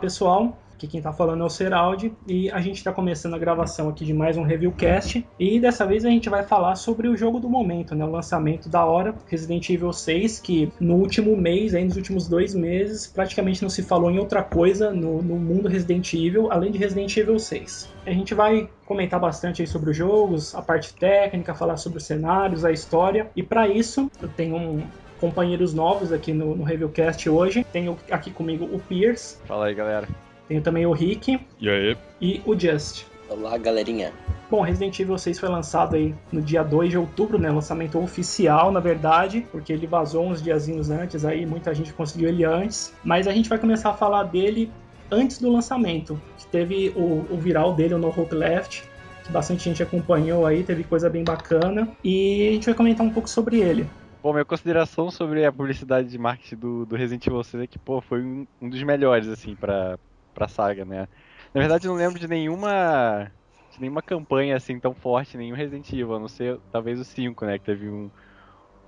pessoal, Aqui quem está falando é o Seraldi e a gente está começando a gravação aqui de mais um Reviewcast. E dessa vez a gente vai falar sobre o jogo do momento, né? O lançamento da hora, Resident Evil 6, que no último mês, aí nos últimos dois meses, praticamente não se falou em outra coisa no, no mundo Resident Evil, além de Resident Evil 6. A gente vai comentar bastante aí sobre os jogos, a parte técnica, falar sobre os cenários, a história. E para isso, eu tenho um, companheiros novos aqui no, no Reviewcast hoje. Tenho aqui comigo o Pierce. Fala aí, galera. Tenho também o Rick. E aí? E o Just. Olá, galerinha. Bom, Resident Evil 6 foi lançado aí no dia 2 de outubro, né? Lançamento oficial, na verdade, porque ele vazou uns diazinhos antes, aí muita gente conseguiu ele antes. Mas a gente vai começar a falar dele antes do lançamento. Teve o, o viral dele, o No Hope Left, que bastante gente acompanhou aí, teve coisa bem bacana. E a gente vai comentar um pouco sobre ele. Bom, minha consideração sobre a publicidade de marketing do, do Resident Evil 6 é que, pô, foi um, um dos melhores, assim, pra, pra saga, né? Na verdade, eu não lembro de nenhuma de nenhuma campanha assim tão forte, nenhum Resident Evil, a não ser talvez o 5, né? Que teve um,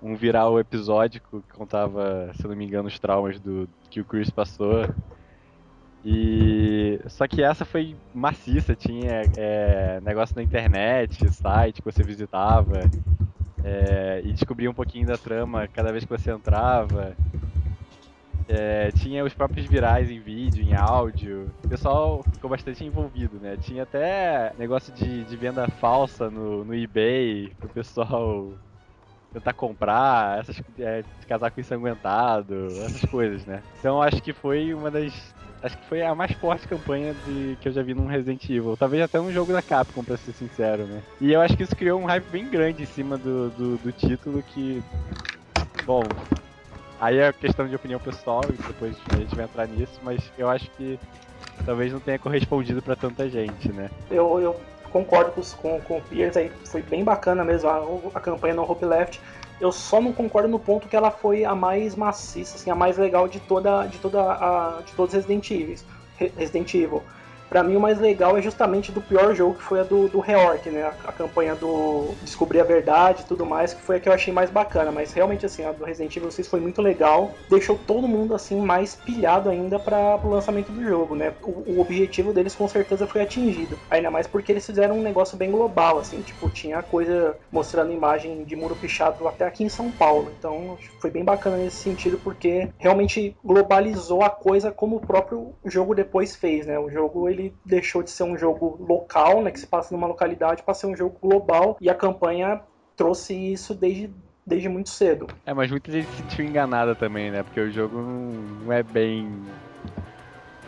um viral episódico que contava, se não me engano, os traumas do que o Chris passou. E só que essa foi maciça, tinha é, negócio na internet, site que você visitava é, e descobria um pouquinho da trama cada vez que você entrava. É, tinha os próprios virais em vídeo, em áudio. O pessoal ficou bastante envolvido, né? Tinha até negócio de, de venda falsa no, no eBay, pro pessoal tentar comprar, essas, é, casaco ensanguentado, essas coisas, né? Então acho que foi uma das. Acho que foi a mais forte campanha de, que eu já vi num Resident Evil. Talvez até um jogo da Capcom, pra ser sincero, né? E eu acho que isso criou um hype bem grande em cima do, do, do título que. Bom, Aí é questão de opinião pessoal e depois a gente vai entrar nisso, mas eu acho que talvez não tenha correspondido para tanta gente, né? Eu, eu concordo com, com, com o Pierce aí, foi bem bacana mesmo a, a campanha no Hope Left. Eu só não concordo no ponto que ela foi a mais maciça, assim, a mais legal de toda, de toda a, de todos Resident Evil. Resident Evil. Pra mim, o mais legal é justamente do pior jogo, que foi a do, do Reorg, né? A, a, campanha do Descobrir a Verdade e tudo mais, que foi a que eu achei mais bacana. Mas realmente, assim, a do Resident Evil 6 foi muito legal. Deixou todo mundo, assim, mais pilhado ainda para o lançamento do jogo, né? O, o, objetivo deles, com certeza, foi atingido. Ainda mais porque eles fizeram um negócio bem global, assim. Tipo, tinha coisa mostrando imagem de muro pichado até aqui em São Paulo. Então, foi bem bacana nesse sentido, porque realmente globalizou a coisa como o próprio jogo depois fez, né? O jogo, ele ele deixou de ser um jogo local, né, que se passa numa localidade, para ser um jogo global, e a campanha trouxe isso desde desde muito cedo. É, mas muita gente se sentiu enganada também, né? Porque o jogo não é bem.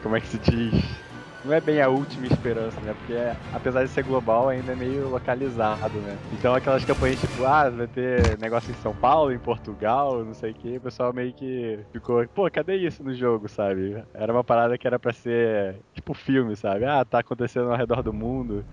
Como é que se diz? Não é bem a última esperança, né? Porque apesar de ser global, ainda é meio localizado, né? Então aquelas campanhas tipo, ah, vai ter negócio em São Paulo, em Portugal, não sei o que, o pessoal meio que ficou, pô, cadê isso no jogo, sabe? Era uma parada que era pra ser tipo filme, sabe? Ah, tá acontecendo ao redor do mundo.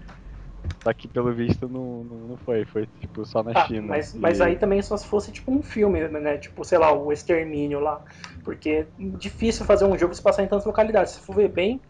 Só que pelo visto não, não, não foi, foi tipo só na ah, China. Mas, e... mas aí também só se fosse tipo um filme, né? Tipo, sei lá, o Extermínio lá. Porque é difícil fazer um jogo se passar em tantas localidades. Se for ver bem,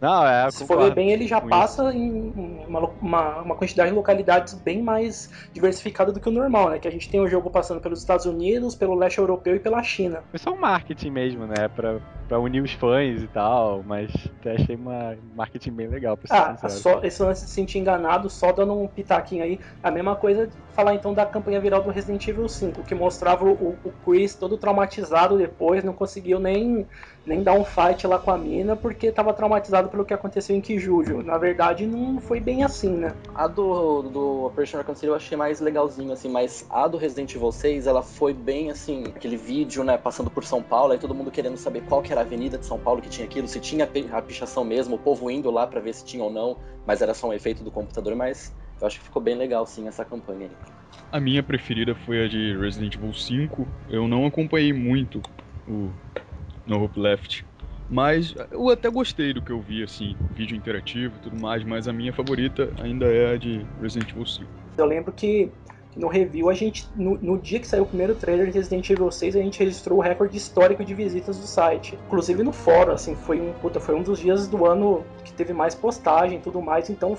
não, é, se for ver bem, ele já passa isso. em uma, uma, uma, quantidade de localidades bem mais diversificada do que o normal, né? Que a gente tem o jogo passando pelos Estados Unidos, pelo leste europeu e pela China. Isso é um marketing mesmo, né? Pra, pra unir os fãs e tal, mas até achei uma marketing bem legal. Pra ah, só, esse lance de se sentir enganado, só dando um pitaquinho aí. A mesma coisa falar então da campanha viral do Resident Evil 5, que mostrava o, o Chris todo traumatizado depois, não conseguiu nem nem dar um fight lá com a mina porque tava traumatizado pelo que aconteceu em Kijujo. Na verdade, não foi bem assim, né? A do, do Operation Arkham City eu achei mais legalzinho, assim, mas a do Resident Evil 6, ela foi bem, assim, aquele vídeo, né, passando por São Paulo, aí todo mundo querendo saber qual que era a avenida de São Paulo que tinha aquilo, se tinha a pichação mesmo, o povo indo lá para ver se tinha ou não, mas era só um efeito do computador, mas eu acho que ficou bem legal, sim, essa campanha aí. A minha preferida foi a de Resident Evil 5. Eu não acompanhei muito o no Hope Left. Mas eu até gostei do que eu vi, assim, vídeo interativo e tudo mais, mas a minha favorita ainda é a de Resident Evil 5. Eu lembro que no review, a gente, no, no, dia que saiu o primeiro trailer de Resident Evil 6, a gente registrou o recorde histórico de visitas do site. Inclusive no fórum, assim, foi um, puta, foi um dos dias do ano que teve mais postagem e tudo mais, então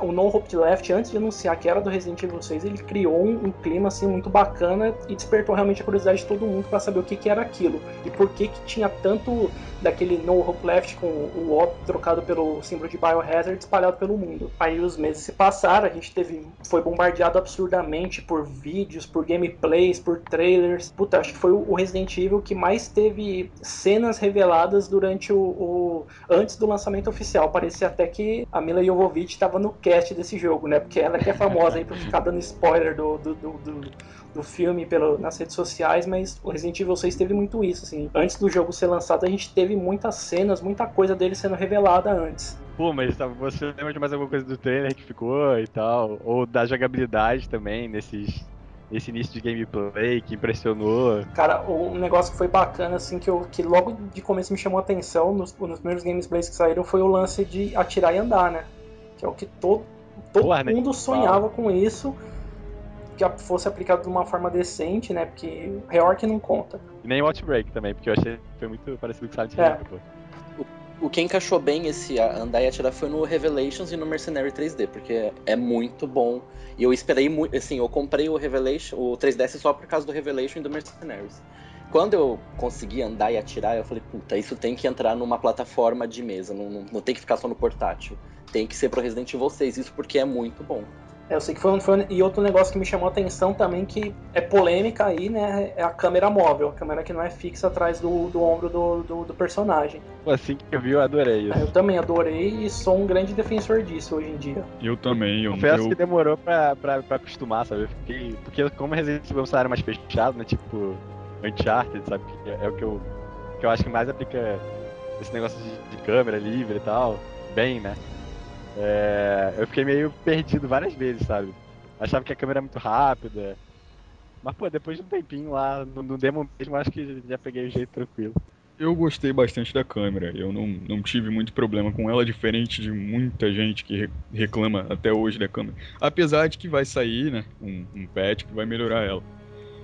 o No Hope Left, antes de anunciar que era do Resident Evil 6, ele criou um, um clima assim muito bacana e despertou realmente a curiosidade de todo mundo para saber o que, que era aquilo e por que, que tinha tanto daquele No Hope Left com o O trocado pelo símbolo de Biohazard espalhado pelo mundo. Aí os meses se passaram, a gente teve foi bombardeado absurdamente por vídeos, por gameplays, por trailers. Puta, acho que foi o Resident Evil que mais teve cenas reveladas durante o, o antes do lançamento oficial. Parecia até que a Mila Jovovich estava no cast desse jogo, né? Porque ela que é famosa aí por ficar dando spoiler do, do, do, do, do filme pelo, nas redes sociais, mas o Resident Evil 6 teve muito isso, assim. Antes do jogo ser lançado, a gente teve muitas cenas, muita coisa dele sendo revelada antes. Pô, mas tá, você lembra de mais alguma coisa do trailer que ficou e tal? Ou da jogabilidade também, nesses esse início de gameplay que impressionou. Cara, um negócio que foi bacana, assim, que, eu, que logo de começo me chamou a atenção nos, nos primeiros gameplays que saíram foi o lance de atirar e andar, né? Que é o que todo, todo Porra, mundo né? sonhava com isso, que fosse aplicado de uma forma decente, né? Porque Reork não conta. E nem o Outbreak também, porque eu achei que foi muito parecido com Silent Hill, é. pô o que encaixou bem esse andar e atirar foi no Revelations e no Mercenary 3D, porque é muito bom. E eu esperei muito, assim, eu comprei o Revelation, o 3DS só por causa do Revelation e do Mercenaries. Quando eu consegui andar e atirar, eu falei, puta, isso tem que entrar numa plataforma de mesa, não, não, não tem que ficar só no portátil. Tem que ser pro Resident Evil 6, isso porque é muito bom. É, eu sei que foi um, foi um, E outro negócio que me chamou a atenção também, que é polêmica aí, né? É a câmera móvel. A câmera que não é fixa atrás do, do ombro do, do, do personagem. Assim que eu vi, eu adorei isso. É, eu também adorei e sou um grande defensor disso hoje em dia. Eu também. Eu, Confesso eu... que demorou pra, pra, pra acostumar, sabe? Fiquei, porque como Resident Evil é área mais fechada, né? Tipo, Uncharted, sabe? É, é o que eu, que eu acho que mais aplica esse negócio de, de câmera livre e tal. Bem, né? É, eu fiquei meio perdido várias vezes, sabe? Achava que a câmera era muito rápida. Mas, pô, depois de um tempinho lá no, no demo mesmo, acho que já peguei o jeito tranquilo. Eu gostei bastante da câmera. Eu não, não tive muito problema com ela, diferente de muita gente que reclama até hoje da câmera. Apesar de que vai sair, né, um, um patch que vai melhorar ela.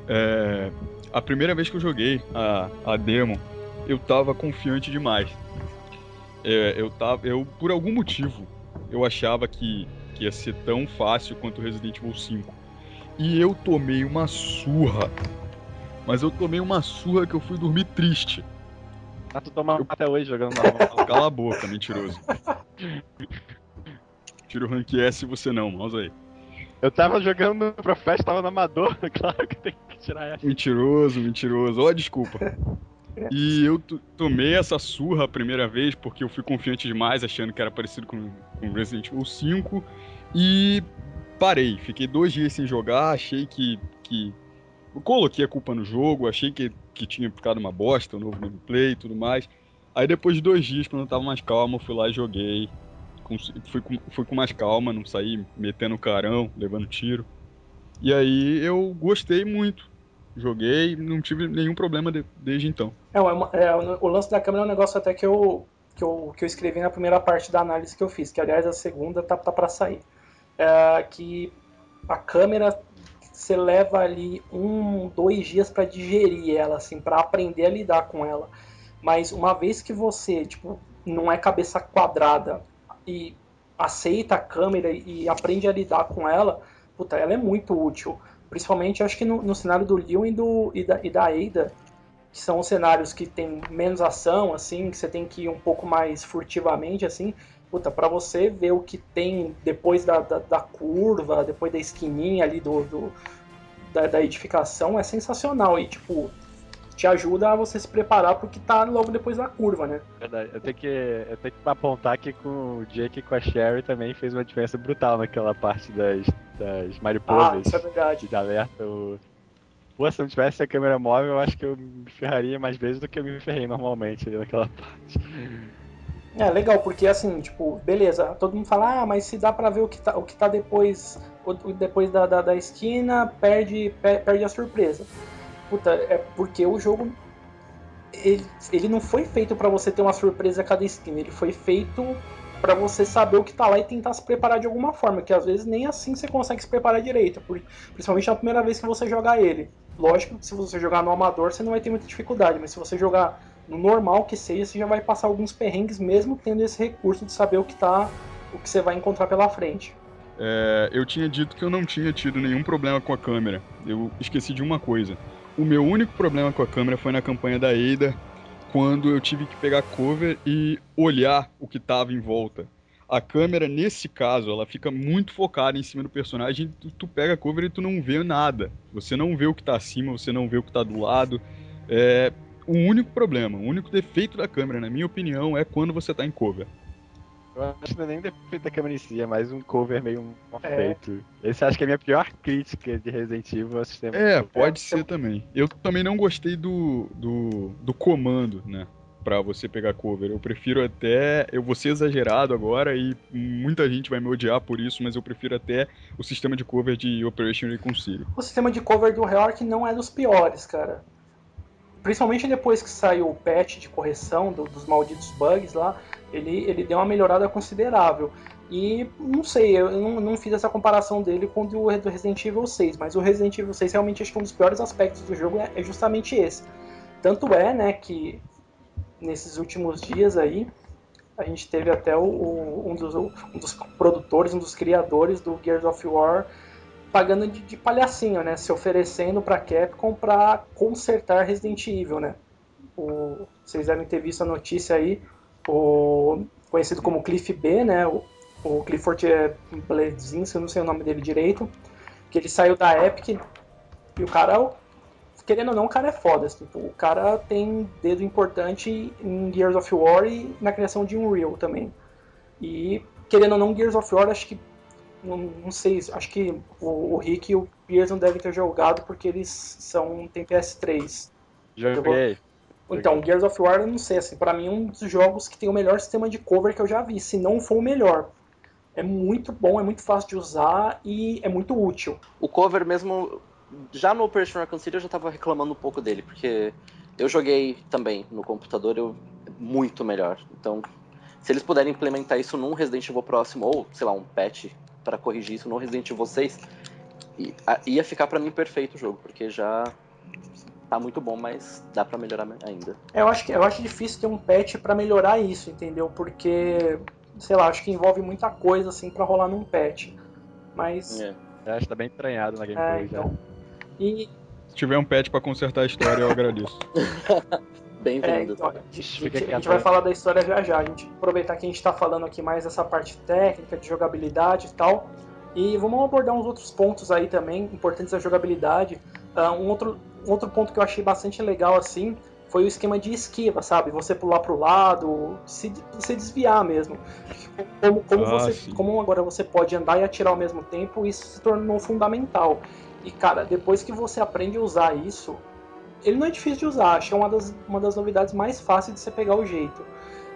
É, a primeira vez que eu joguei a, a demo, eu tava confiante demais. É, eu tava, eu por algum motivo eu achava que, que ia ser tão fácil quanto Resident Evil 5. E eu tomei uma surra. Mas eu tomei uma surra que eu fui dormir triste. Ah, tu toma eu... até hoje jogando na Cala a boca, mentiroso. Tira o rank S e você não, mouse aí. Eu tava jogando no Profet, tava no Amador, claro que tem que tirar essa. Mentiroso, mentiroso. Ó, oh, desculpa. E eu tomei essa surra a primeira vez porque eu fui confiante demais, achando que era parecido com, com Resident Evil 5. E parei. Fiquei dois dias sem jogar, achei que. que... Eu coloquei a culpa no jogo, achei que, que tinha ficado uma bosta, o um novo gameplay e tudo mais. Aí depois de dois dias, quando eu tava mais calmo, eu fui lá e joguei. Com, fui, com, fui com mais calma, não saí metendo carão, levando tiro. E aí eu gostei muito joguei não tive nenhum problema de, desde então. É, é, é, o lance da câmera é um negócio até que eu, que, eu, que eu escrevi na primeira parte da análise que eu fiz, que aliás a segunda tá, tá para sair. É, que a câmera você leva ali um, dois dias para digerir ela, assim, para aprender a lidar com ela. Mas uma vez que você, tipo, não é cabeça quadrada e aceita a câmera e aprende a lidar com ela, puta, ela é muito útil. Principalmente, acho que no, no cenário do Leon e, do, e, da, e da Ada, que são cenários que tem menos ação, assim, que você tem que ir um pouco mais furtivamente, assim, puta, pra você ver o que tem depois da, da, da curva, depois da esquininha ali do, do da, da, edificação, é sensacional. E, tipo, te ajuda a você se preparar pro que tá logo depois da curva, né? Verdade. Eu tenho que, eu tenho que apontar que com o Jake e com a Sherry também fez uma diferença brutal naquela parte das, das mariposas. Ah, isso é verdade. De alerta. O... Pô, se não tivesse a câmera móvel, eu acho que eu me ferraria mais vezes do que eu me ferrei normalmente naquela parte. É, legal, porque assim, tipo, beleza, todo mundo fala, ah, mas se dá pra ver o que tá, o que tá depois, o, depois da, da, da esquina, perde, perde a surpresa. Puta, é porque o jogo ele, ele não foi feito para você ter uma surpresa a cada esquina, ele foi feito para você saber o que tá lá e tentar se preparar de alguma forma, que às vezes nem assim você consegue se preparar direito, principalmente na primeira vez que você jogar ele. Lógico que se você jogar no amador, você não vai ter muita dificuldade, mas se você jogar no normal que seja, você já vai passar alguns perrengues mesmo tendo esse recurso de saber o que tá o que você vai encontrar pela frente. É, eu tinha dito que eu não tinha tido nenhum problema com a câmera. Eu esqueci de uma coisa. O meu único problema com a câmera foi na campanha da Ada, quando eu tive que pegar cover e olhar o que estava em volta. A câmera, nesse caso, ela fica muito focada em cima do personagem. Tu, tu pega cover e tu não vê nada. Você não vê o que está acima, você não vê o que está do lado. É, o único problema, o único defeito da câmera, na minha opinião, é quando você está em cover. Eu acho que não é nem defeito da câmera em si, é mais um cover meio mal feito. É. Esse acho que é a minha pior crítica de Resident Evil ao sistema. É, pode ser também. Eu também não gostei do, do, do comando, né? Pra você pegar cover. Eu prefiro até. Eu vou ser exagerado agora e muita gente vai me odiar por isso, mas eu prefiro até o sistema de cover de Operation Reconcilio. O sistema de cover do Reork não é dos piores, cara. Principalmente depois que saiu o patch de correção do, dos malditos bugs lá ele, ele deu uma melhorada considerável. E não sei, eu não, não, fiz essa comparação dele com o do Resident Evil 6, mas o Resident Evil 6 realmente acho que um dos piores aspectos do jogo é, é justamente esse. Tanto é, né, que nesses últimos dias aí, a gente teve até o, o, um, dos, um, dos, produtores, um dos criadores do Gears of War pagando de, de palhacinho, né, se oferecendo para Capcom para consertar Resident Evil, né. O, vocês devem ter visto a notícia aí, o conhecido como Cliff B, né? O, o Clifford Bledzinski, eu não sei o nome dele direito, que ele saiu da Epic e o cara, querendo ou não, o cara é foda. Tipo, o cara tem dedo importante em Gears of War e na criação de Unreal também. E querendo ou não, Gears of War, acho que não, não sei, acho que o, o Rick e o Pearson devem ter jogado porque eles são tem PS3. Joguei. Então, Gears of War, eu não sei, assim, para mim é um dos jogos que tem o melhor sistema de cover que eu já vi, se não for o melhor. É muito bom, é muito fácil de usar e é muito útil. O cover mesmo, já no Operation Raccoon City eu já tava reclamando um pouco dele, porque eu joguei também no computador, eu muito melhor. Então, se eles puderem implementar isso num Resident Evil próximo, ou, sei lá, um patch para corrigir isso no Resident Evil 6, ia ficar para mim perfeito o jogo, porque já tá muito bom, mas dá para melhorar ainda. Eu acho que eu acho difícil ter um patch para melhorar isso, entendeu? Porque sei lá, acho que envolve muita coisa assim para rolar num patch. Mas é. Eu acho que tá bem entranhado na gameplay é, então. já. E se tiver um patch para consertar a história, eu agradeço. Bem-vindo. É, então, a gente, a gente vai falar da história já já. A gente aproveitar que a gente está falando aqui mais dessa parte técnica, de jogabilidade e tal. E vamos abordar uns outros pontos aí também, importantes da jogabilidade. Uh, um outro um outro ponto que eu achei bastante legal assim foi o esquema de esquiva, sabe? Você pular para o lado, se, se desviar mesmo. Como, como, ah, você, como agora você pode andar e atirar ao mesmo tempo, isso se tornou fundamental. E cara, depois que você aprende a usar isso, ele não é difícil de usar, acho que é uma das, uma das novidades mais fáceis de você pegar o jeito.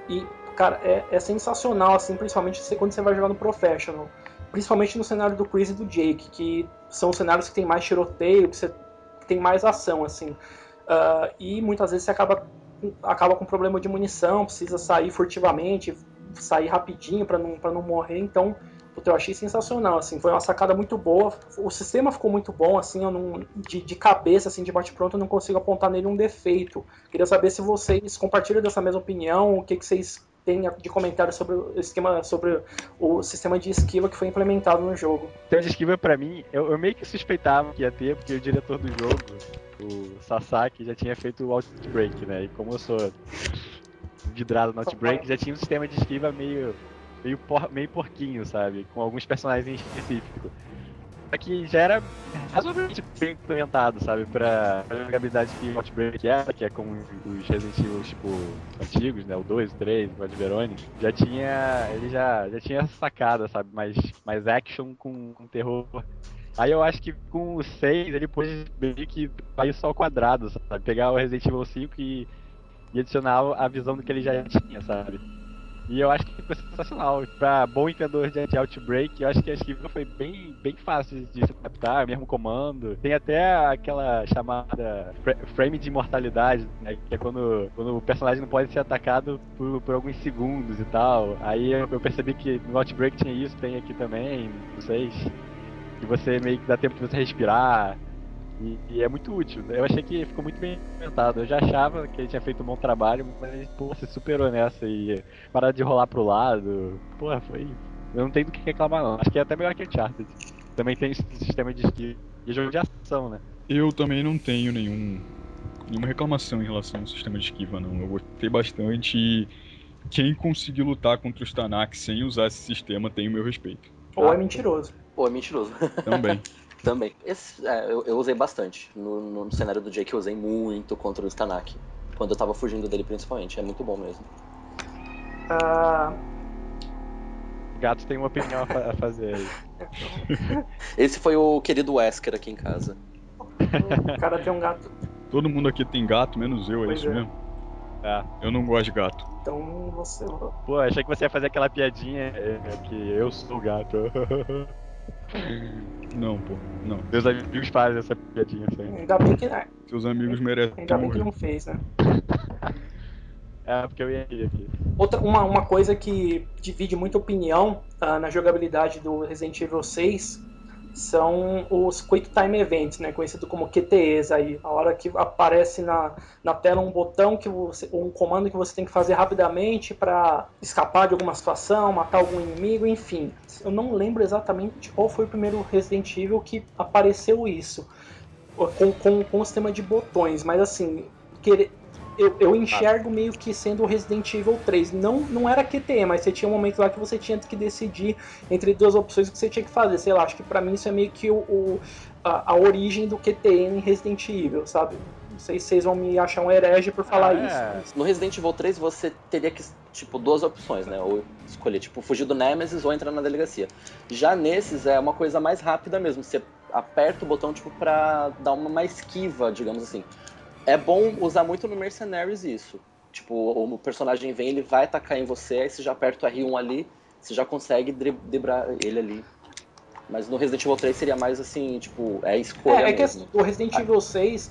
E, cara, é, é sensacional, assim, principalmente quando você vai jogar no Professional. Principalmente no cenário do Chris e do Jake, que são cenários que tem mais tiroteio, que você tem mais ação, assim. Uh, e muitas vezes você acaba, acaba com problema de munição, precisa sair furtivamente, sair rapidinho para não, não morrer, então eu achei sensacional, assim, foi uma sacada muito boa, o sistema ficou muito bom, assim, eu não, de, de cabeça, assim, de bate-pronto, eu não consigo apontar nele um defeito. Queria saber se vocês compartilham dessa mesma opinião, o que, que vocês tem de comentário sobre o esquema, sobre o sistema de esquiva que foi implementado no jogo. O sistema de esquiva, pra mim, eu, eu meio que suspeitava que ia ter, porque o diretor do jogo, o Sasaki, já tinha feito o Outbreak, né? E como eu sou vidrado no Outbreak, já tinha um sistema de esquiva meio, meio, por, meio porquinho, sabe? Com alguns personagens específicos que já era razoavelmente bem implementado, sabe, pra, jogabilidade que Outbreak era, que é com os Resident Evil, tipo, antigos, né, o 2, o 3, o Code Verone, já tinha, ele já, já tinha sacada, sabe, mais, mais action com, com terror. Aí eu acho que com o 6 ele pôde meio que sair só ao quadrado, sabe, pegar o Resident Evil 5 e, e adicionar a visão do que ele já tinha, sabe. E eu acho que ficou sensacional. Pra bom entendedor de Outbreak, eu acho que a esquiva foi bem, bem fácil de se adaptar, mesmo comando. Tem até aquela chamada frame de imortalidade, né, que é quando, quando o personagem não pode ser atacado por, por alguns segundos e tal. Aí eu, eu percebi que no Outbreak tinha isso, tem aqui também, sei. Que você meio que dá tempo de você respirar. E, e, é muito útil. Eu achei que ficou muito bem implementado. Eu já achava que ele tinha feito um bom trabalho, mas pô, se superou nessa e parar de rolar pro lado. Porra, foi eu não tenho do que reclamar não. Acho que é até melhor que Uncharted. Também tem sistema de esquiva e jogo de ação, né? Eu também não tenho nenhum, nenhuma reclamação em relação ao sistema de esquiva, não. Eu gostei bastante e quem conseguir lutar contra os Tanak sem usar esse sistema tem o meu respeito. Ou é mentiroso. Ou é mentiroso. Também. Também. Esse, é, eu, eu, usei bastante. No, no, cenário do Jake eu usei muito contra o Stanak. Quando eu tava fugindo dele principalmente. É muito bom mesmo. Uh... Gato tem uma opinião a, fazer aí. Esse foi o querido Wesker aqui em casa. O cara tem um gato. Todo mundo aqui tem gato, menos eu, é pois é isso é. mesmo? É. Eu não gosto de gato. Então você. Pô, achei que você ia fazer aquela piadinha é, que eu sou o gato. Não, pô, não. Meus amigos fazem essa piadinha sempre. Ainda bem que. Né? Seus amigos merecem. Ainda bem que não fez, né? é, porque eu ia ir aqui. Outra, uma, uma coisa que divide muita opinião uh, na jogabilidade do Resident Evil 6 são os Quick Time Events, né, conhecido como QTEs aí. A hora que aparece na, na tela um botão que você, um comando que você tem que fazer rapidamente para escapar de alguma situação, matar algum inimigo, enfim. Eu não lembro exatamente qual foi o primeiro Resident Evil que apareceu isso. Com, com, com o sistema de botões, mas assim, eu, eu enxergo meio que sendo o Resident Evil 3. Não, não era QTE, mas você tinha um momento lá que você tinha que decidir entre duas opções que você tinha que fazer. Sei lá, acho que para mim isso é meio que o, o a, a, origem do QTE em Resident Evil, sabe? Não sei se vocês vão me achar um herege por falar ah, isso. No Resident Evil 3 você teria que, tipo, duas opções, né? Ou escolher, tipo, fugir do Nemesis ou entrar na delegacia. Já nesses é uma coisa mais rápida mesmo. Você aperta o botão, tipo, pra dar uma mais esquiva, digamos assim. É bom usar muito no Mercenaries isso. Tipo, o personagem vem, ele vai atacar em você, aí você já aperta o R1 ali, você já consegue driblar ele ali. Mas no Resident Evil 3 seria mais assim, tipo, é escolha. É, é que assim, o Resident ah. Evil 6,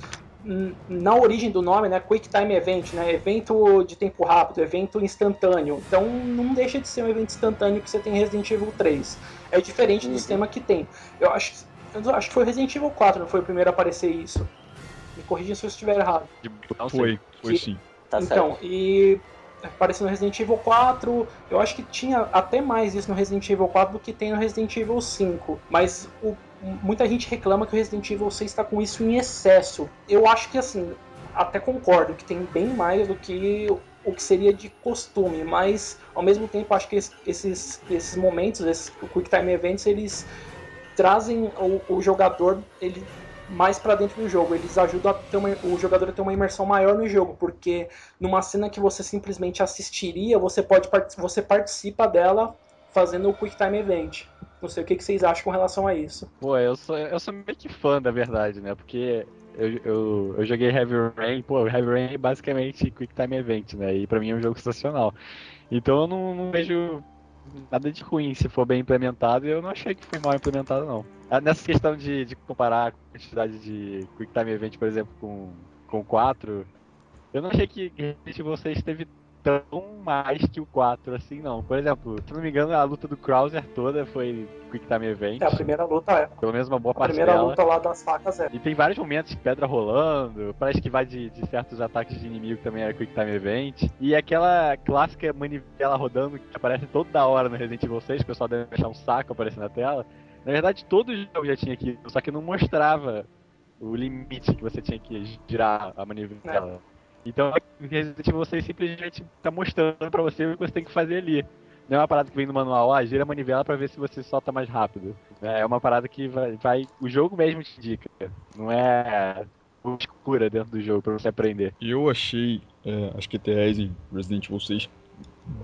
na origem do nome, né, Quick Time Event, né, evento de tempo rápido, evento instantâneo. Então não deixa de ser um evento instantâneo que você tem em Resident Evil 3. É diferente do uhum. sistema que tem. Eu acho, eu acho que foi Resident Evil 4, não foi o primeiro a aparecer isso. Me corrija se eu estiver errado. Foi, foi que, sim. Tá então, certo. e apareceu no Resident Evil 4. Eu acho que tinha até mais isso no Resident Evil 4 do que tem no Resident Evil 5. Mas o, muita gente reclama que o Resident Evil 6 está com isso em excesso. Eu acho que assim, até concordo que tem bem mais do que o que seria de costume, mas ao mesmo tempo acho que esses, esses momentos, esses Quick Time Events, eles trazem o, o jogador, ele mais para dentro do jogo. Eles ajudam uma, o jogador a ter uma imersão maior no jogo, porque numa cena que você simplesmente assistiria, você pode você participa dela fazendo o Quick Time Event. Não sei o que, que vocês acham com relação a isso. Pô, eu sou, eu sou meio que fã da verdade, né? Porque eu, eu, eu joguei Heavy Rain, pô, Heavy Rain é basicamente Quick Time Event, né? E pra mim é um jogo sensacional. Então eu não, não vejo nada de ruim se for bem implementado, e eu não achei que foi mal implementado, não. Ah, nessa questão de, de comparar a quantidade de Quick Time Event, por exemplo, com, com 4, eu não achei que você esteve tão mais que o 4, assim, não. Por exemplo, se não me engano, a luta do Krauser toda foi Quick Time Event. É, a primeira luta é. Pelo menos uma boa parte A primeira dela. luta lá das facas é. E tem vários momentos de pedra rolando, parece que vai de, de certos ataques de inimigo também é Quick Time Event. E aquela clássica manivela rodando que aparece toda hora no Resident Evil 6, o pessoal deve achar um saco aparecendo na tela. Na verdade, todo jogo já tinha aquilo, só que não mostrava o limite que você tinha que girar a manivela. É. Então, Resident Evil 6 simplesmente tá mostrando pra você o que você tem que fazer ali. Não é uma parada que vem no manual, ah, gira a manivela pra ver se você solta mais rápido. É uma parada que vai, vai o jogo mesmo te indica. Não é escura dentro do jogo pra você aprender. Eu achei é, as QTEs em Resident Evil 6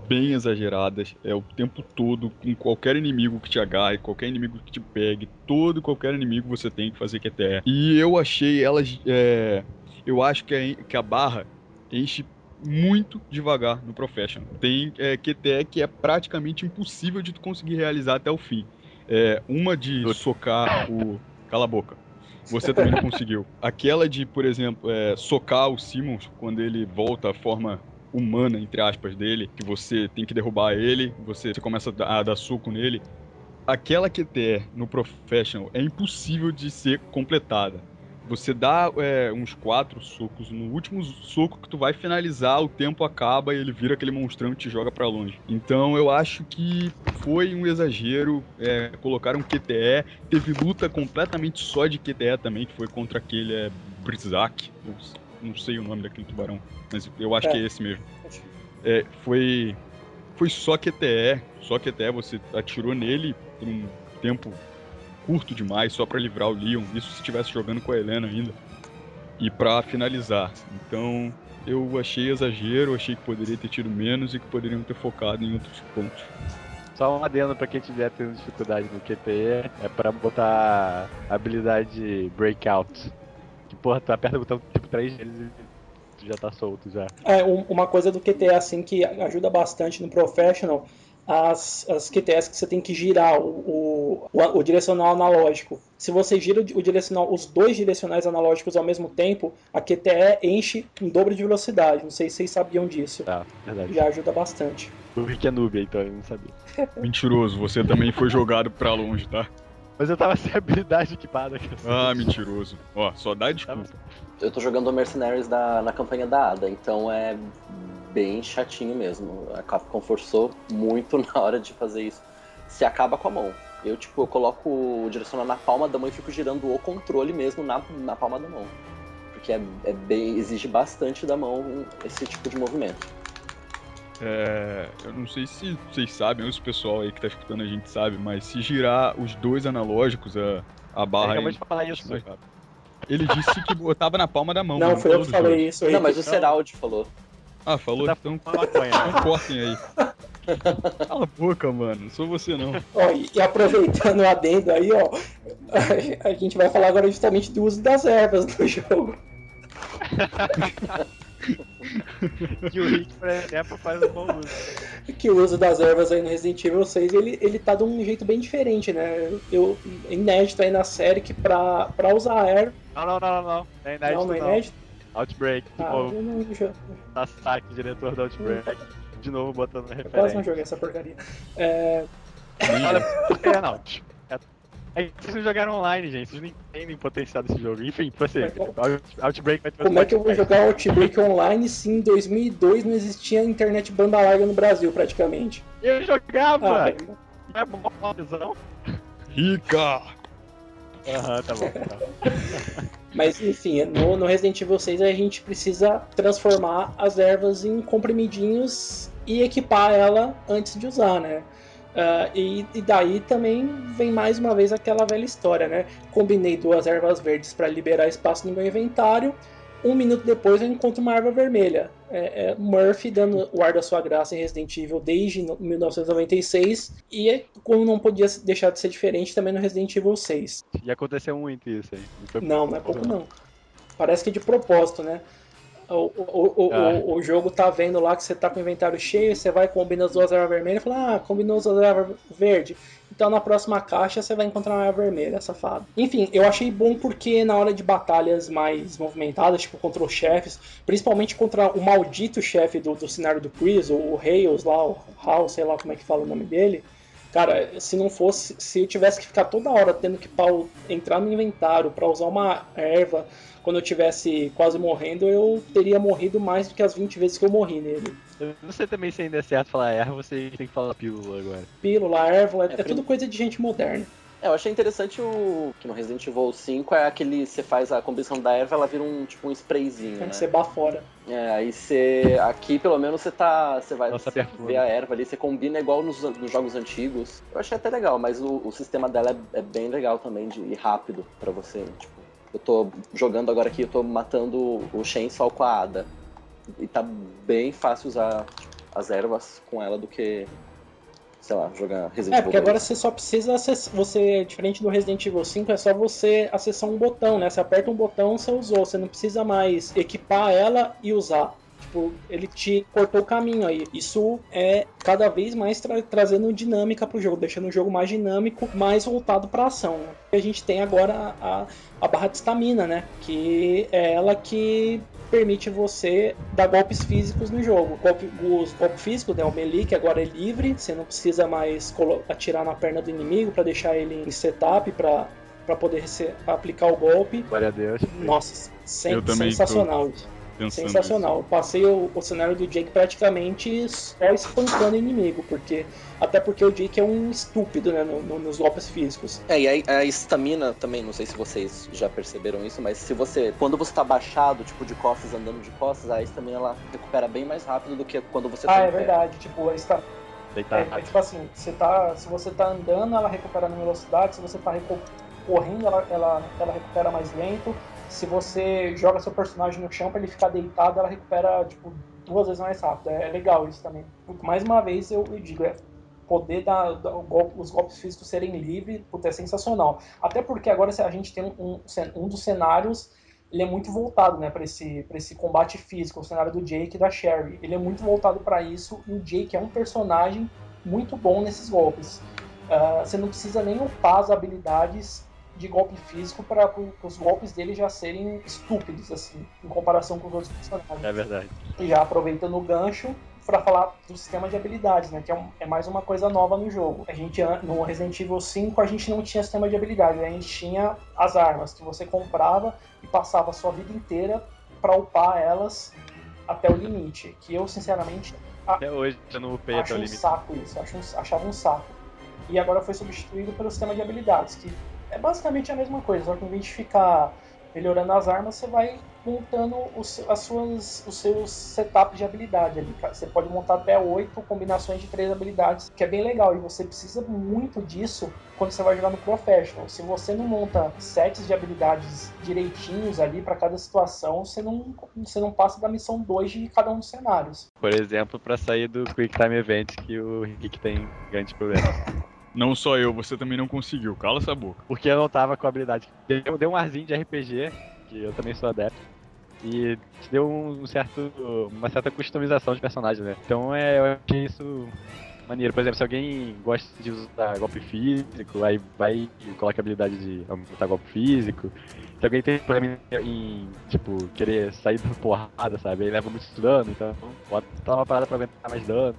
bem exageradas, é o tempo todo, com qualquer inimigo que te agarre, qualquer inimigo que te pegue, todo qualquer inimigo você tem que fazer QTE. E eu achei elas é, eu acho que a, que a barra enche muito devagar no Professional. Tem é, QTE que é praticamente impossível de tu conseguir realizar até o fim. É, uma de socar o. Cala a boca. Você também não conseguiu. Aquela de, por exemplo, é, socar o Simmons quando ele volta à forma humana, entre aspas, dele, que você tem que derrubar ele, você, você começa a dar soco nele. Aquela QTE no Professional é impossível de ser completada você dá é, uns quatro socos. No último soco que tu vai finalizar, o tempo acaba e ele vira aquele monstrão e te joga para longe. Então eu acho que foi um exagero. É, colocaram QTE. Teve luta completamente só de QTE também, que foi contra aquele é, Brizak. Não sei o nome daquele tubarão, mas eu acho é. que é esse mesmo. É, foi, foi só QTE. Só QTE, você atirou nele por um tempo curto demais só para livrar o Leon. Isso se estivesse jogando com a Helena ainda. E para finalizar. Então, eu achei exagero, achei que poderia ter tido menos e que poderiam ter focado em outros pontos. Só um adendo pra quem estiver tendo dificuldade no QTE, é pra botar a habilidade Breakout. Que porra, tu aperta o botão tipo 3 vezes e já tá solto já. É, uma coisa do QTE assim que ajuda bastante no Professional as, as QTS que você tem que girar o, o, o, direcional analógico. Se você gira o direcional, os dois direcionais analógicos ao mesmo tempo, a QTE enche em dobro de velocidade. Não sei se vocês sabiam disso. Tá, verdade. Já ajuda bastante. O Rick é noob, então eu não sabia. Mentiroso, você também foi jogado pra longe, tá? Mas eu tava sem habilidade equipada. Ah, mentiroso. Ó, só dá desculpa. Eu tô jogando Mercenaries da, na campanha da ADA, então é bem chatinho mesmo. A Capcom forçou muito na hora de fazer isso. Se acaba com a mão. Eu, tipo, eu coloco o direcional na palma da mão e fico girando o controle mesmo na, na palma da mão. Porque é, é bem, exige bastante da mão esse tipo de movimento. É, eu não sei se vocês sabem, ou se o pessoal aí que tá escutando a gente sabe, mas se girar os dois analógicos, a, a barra. Ele de falar isso, Ele disse que botava na palma da mão. Não, foi eu que falei isso aí. Não, mas o Seraldi falou. Ah, falou? Tá então maconha, né? cortem aí. Cala a boca, mano. Não sou você, não. Ó, e, aproveitando o adendo aí, ó. A, a gente vai falar agora justamente do uso das ervas no jogo. que o Rick, por exemplo, faz um bom uso. Que o uso das ervas aí no Resident Evil 6, ele, ele tá de um jeito bem diferente, né? Eu, inédito aí na série que pra, pra usar a erva... Não, não, não, não. É inédito, não, não é inédito? Outbreak, de ah, novo. Não jogo. Saque, diretor do Outbreak. De novo botando referência. Eu quase não joguei essa porcaria. É... Olha, Burnout. É que vocês não jogaram online, gente. Vocês não entendem o potencial desse jogo. Enfim, você. Tipo Outbreak vai ter Como é que eu vou jogar Outbreak online se em 2002 não existia internet banda larga no Brasil, praticamente? Eu jogava! Ah, é bom, visão. Rica! Aham, tá bom. Tá. Mas enfim, no, no, Resident Evil 6 a gente precisa transformar as ervas em comprimidinhos e equipar ela antes de usar, né? Uh, e, e, daí também vem mais uma vez aquela velha história, né? Combinei duas ervas verdes para liberar espaço no meu inventário. Um minuto depois eu encontro uma erva vermelha. É, é Murphy dando o ar da sua graça em Resident Evil desde 1996. E como não podia deixar de ser diferente também no Resident Evil 6. E aconteceu muito isso aí. Não, não é pouco não. Parece que é de propósito, né? O, o, o, ah. o, o, jogo tá vendo lá que você tá com o inventário cheio, você vai combina as duas ervas vermelhas e fala, ah, combinou as duas ervas verdes. Então na próxima caixa você vai encontrar uma erva vermelha, safado. Enfim, eu achei bom porque na hora de batalhas mais movimentadas, tipo contra os chefes, principalmente contra o maldito chefe do, do cenário do Chris, o Hales lá, o Hal, sei lá como é que fala o nome dele. Cara, se não fosse, se eu tivesse que ficar toda hora tendo que entrar no inventário para usar uma erva quando eu tivesse quase morrendo, eu teria morrido mais do que as 20 vezes que eu morri nele. Você também, se ainda é certo falar erva, você tem que falar pílula agora. Pílula, erva, é, é, é tudo coisa de gente moderna. É, eu achei interessante o que no Resident Evil 5 é aquele você faz a combinação da erva, ela vira um tipo um sprayzinho, é, né? Você bafora. É, aí você aqui pelo menos você tá, você vai Nossa, você a erva ali, você combina igual nos, nos, jogos antigos. Eu achei até legal, mas o, o sistema dela é, é, bem legal também de e rápido para você, tipo, eu tô jogando agora aqui, eu tô matando o Chainsaw com a Ada. E tá bem fácil usar as ervas com ela do que, sei lá, jogar Resident Evil. É, porque agora você só precisa acessar. Você, diferente do Resident Evil 5, é só você acessar um botão, né? Você aperta um botão, você usou. Você não precisa mais equipar ela e usar. Tipo, ele te cortou o caminho aí. Isso é cada vez mais tra trazendo dinâmica pro jogo, deixando o jogo mais dinâmico, mais voltado pra ação. Né? A gente tem agora a, a barra de estamina, né? Que é ela que permite você dar golpes físicos no jogo. Golpe, os golpes físicos, né, o melee, que agora é livre, você não precisa mais atirar na perna do inimigo para deixar ele em setup para para poder ser, aplicar o golpe. Glória a Deus. Nossa, sen Eu também tô sensacional. Pensando Sensacional. Eu passei o, o cenário do Jake praticamente só espancando inimigo, porque até porque o Jake é um estúpido, né, no- no- nos golpes físicos. É, e aí a estamina também, não sei se vocês já perceberam isso, mas se você. Quando você tá baixado, tipo, de costas, andando de costas, a estamina ela recupera bem mais rápido do que quando você tá Ah, em é pé. verdade. Tipo, a esta- Deitar. É, é tipo assim, você tá, se você tá andando, ela recupera na velocidade, se você tá correndo, ela, ela, ela recupera mais lento. Se você joga seu personagem no chão pra ele ficar deitado, ela recupera tipo, duas vezes mais rápido. É, é legal isso também. Mais uma vez eu, digo, é poder dar, os golpes físicos serem livres, puta, é sensacional. Até porque agora a gente tem um, um, dos cenários ele é muito voltado né, para esse, pra esse combate físico, o cenário do Jake e da Sherry. Ele é muito voltado para isso e o Jake é um personagem muito bom nesses golpes. Ah, você não precisa nem upar as habilidades de golpe físico para os golpes dele já serem estúpidos, assim, em comparação com os outros personagens. É verdade. E já aproveitando o gancho para falar do sistema de habilidades, né? Que é, um- é mais uma coisa nova no jogo. A gente no Resident Evil 5 a gente não tinha sistema de habilidades, a gente tinha as armas que você comprava e passava a sua vida inteira para upar elas até o limite. Que eu sinceramente Até hoje eu não upei até acho o um limite. saco isso, acho um- achava um saco. E agora foi substituído pelo sistema de habilidades, que é basicamente a mesma coisa, só que em vez de ficar melhorando as armas, você vai montando os, as suas, os seus setups de habilidade ali. Você pode montar até oito combinações de três habilidades, que é bem legal. E você precisa muito disso quando você vai jogar no Professional. Se você não monta sets de habilidades direitinhos ali para cada situação, você não, você não passa da missão 2 de cada um dos cenários. Por exemplo, pra sair do Quick Time Event, que o Rick tem grande problema. Não só eu, você também não conseguiu. Cala essa boca. Porque eu não tava com a habilidade. Deu, deu um arzinho de RPG, que eu também sou adepto. E deu um certo, uma certa customização de personagem, né? Então é, eu achei isso maneiro. Por exemplo, se alguém gosta de usar golpe físico, aí vai e coloca a habilidade de aumentar golpe físico. Se alguém tem problema em, tipo, querer sair da porrada, sabe? Aí leva muito dano, então bota uma parada pra aumentar mais dano.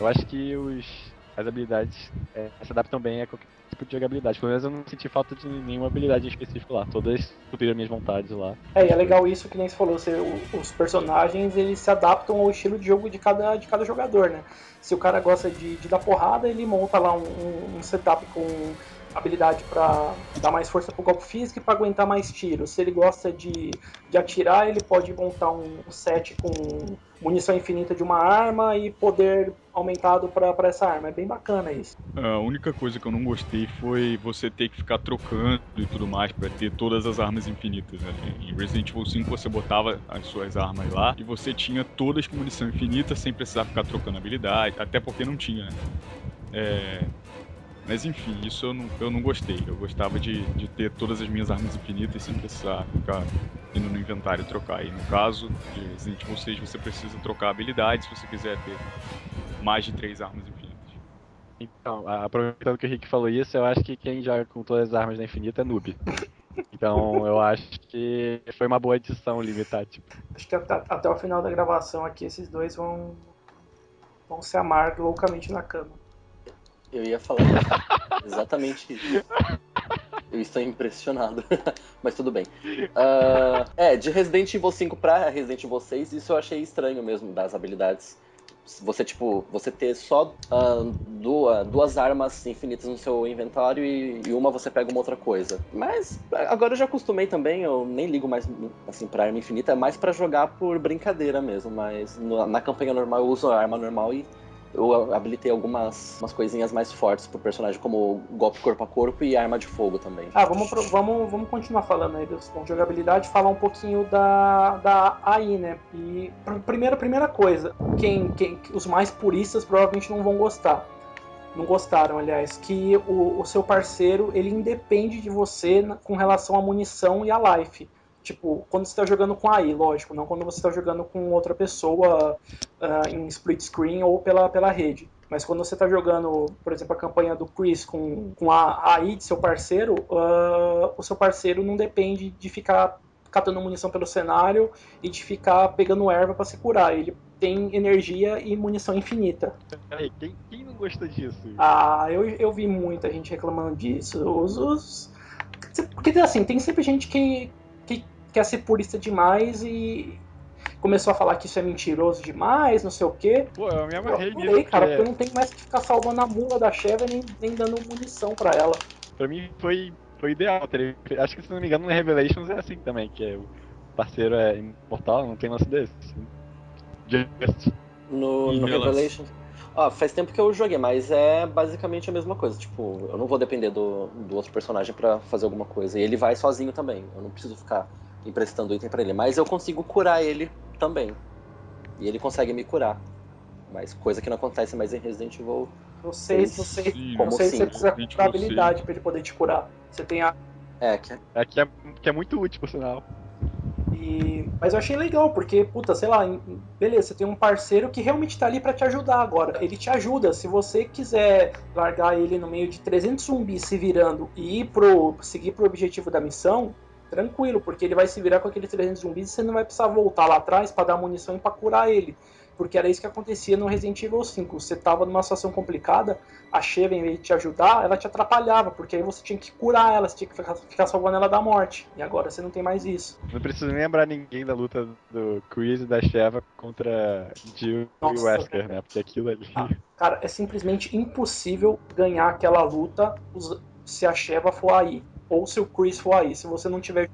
Eu acho que os, as habilidades é, se adaptam bem a qualquer tipo de jogabilidade. Pelo menos eu não senti falta de nenhuma habilidade específica lá. Todas cumpriram minhas vontades lá. É, e é legal isso que nem você falou, você, os personagens eles se adaptam ao estilo de jogo de cada, de cada jogador, né? Se o cara gosta de, de dar porrada, ele monta lá um- um setup com habilidade pra dar mais força pro golpe físico e pra aguentar mais tiros. Se ele gosta de, de atirar, ele pode montar um set com munição infinita de uma arma e poder aumentado pra essa arma. É bem bacana isso. A única coisa que eu não gostei foi você ter que ficar trocando e tudo mais pra ter todas as armas infinitas. Né? Em Resident Evil 5 você botava as suas armas lá e você tinha todas com munição infinita sem precisar ficar trocando habilidade, até porque não tinha, né? É, Mas enfim, isso eu não, eu não gostei. Eu gostava de, de ter todas as minhas armas infinitas sem precisar ficar indo no inventário e trocar. E no caso de Resident Evil 6 você precisa trocar habilidades se você quiser ter mais de três armas infinitas. Então, aproveitando que o Rick falou isso, eu acho que quem joga com todas as armas da infinita é noob. Então eu acho que foi uma boa edição limitar, tipo. Acho que até, até o final da gravação aqui, esses dois vão, vão se amar loucamente na cama. Eu ia falar exatamente isso. Eu estou impressionado. Mas tudo bem. Ah, é, de Resident Evil 5 pra Resident Evil 6, isso eu achei estranho mesmo, das habilidades. Você, tipo, você ter só ah, duas, duas armas infinitas no seu inventário e, e uma você pega uma outra coisa. Mas agora eu já acostumei também, eu nem ligo mais assim pra arma infinita, é mais pra jogar por brincadeira mesmo. Mas no- na campanha normal eu uso a arma normal e eu habilitei algumas umas coisinhas mais fortes pro personagem, como golpe corpo a corpo e arma de fogo também. Ah, vamos, pro- vamos, vamos continuar falando aí dos pontos de jogabilidade, falar um pouquinho da, da AI, né? E pr- primeira, primeira coisa, quem, quem, os mais puristas provavelmente não vão gostar. Não gostaram, aliás, que o, o seu parceiro ele independe de você com relação à munição e à life. Tipo, quando você está jogando com a AI, lógico, não quando você está jogando com outra pessoa ah, em split screen ou pela, pela rede. Mas quando você está jogando, por exemplo, a campanha do Chris com, com a AI de seu parceiro, ah, o seu parceiro não depende de ficar catando munição pelo cenário e de ficar pegando erva para se curar. Ele tem energia e munição infinita. Peraí, quem, quem não gostou disso? Ah, eu, eu vi muita gente reclamando disso. Os, os, Porque assim, tem sempre gente que quer ser purista demais e começou a falar que isso é mentiroso demais, não sei o quê. Pô, eu me amarrei eu nisso. cara, porque porque eu não tenho mais que ficar salvando a mula da Sheva nem, nem dando munição pra ela. Pra mim foi, foi ideal. ter- Acho que se não me engano no Revelations é assim também, que é o parceiro é imortal, não tem lance desse. Just. No, no relação- Revelation. Ó, faz tempo que eu joguei, mas é basicamente a mesma coisa. Tipo, eu não vou depender do, do outro personagem pra fazer alguma coisa. E ele vai sozinho também. Eu não preciso ficar emprestando item pra ele. Mas eu consigo curar ele também. E ele consegue me curar. Mas coisa que não acontece mais em Resident Evil. Não sei, não sei, Sim, não como sei se você precisa Evil habilidade pra ele poder te curar. Você tem a. É, que É que é, que é muito útil, por sinal. E... Mas eu achei legal, porque, puta, sei lá, em- beleza, você tem um parceiro que realmente tá ali pra te ajudar agora. Ele te ajuda. Se você quiser largar ele no meio de 300 zumbis se virando e ir pro, seguir pro objetivo da missão, tranquilo, porque ele vai se virar com aqueles 300 zumbis e você não vai precisar voltar lá atrás pra dar munição e pra curar ele. Porque era isso que acontecia no Resident Evil 5. Você tava numa situação complicada, a Sheva, em vez de te ajudar, ela te atrapalhava, porque aí você tinha que curar ela, você tinha que ficar, ficar salvando ela da morte. E agora você não tem mais isso. Não preciso nem lembrar ninguém da luta do Chris e da Sheva contra Jill e Nossa. Wesker, né? Porque aquilo ali. Ah. Cara, é simplesmente impossível ganhar aquela luta se a Sheva for aí. Ou se o Chris for aí. Se você não tiver.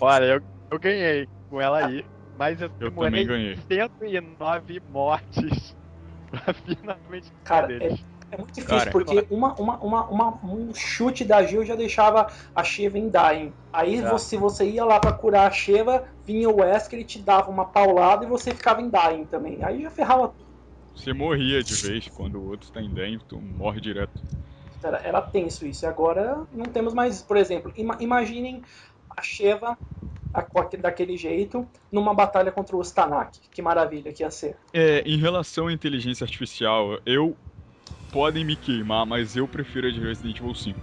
Olha, eu, eu ganhei com ela aí, mas eu Eu também ganhei. 109 mortes pra finalmente Cara, deles. É muito difícil, Cara. porque uma, uma, uma, uma- um chute da Gil já deixava a Sheva em dying. Aí Já. você, você ia lá pra curar a Sheva, vinha o Wesker, ele te dava uma paulada e você ficava em dying também. Aí já ferrava tudo. Você morria de vez quando o outro tá em dentro, tu morre direto. Era, era tenso isso. E agora não temos mais. Por exemplo, ima- imaginem a Sheva daquele jeito numa batalha contra o Stanak. Que maravilha que ia ser. É, em relação à inteligência artificial, eu podem me queimar, mas eu prefiro a de Resident Evil 5.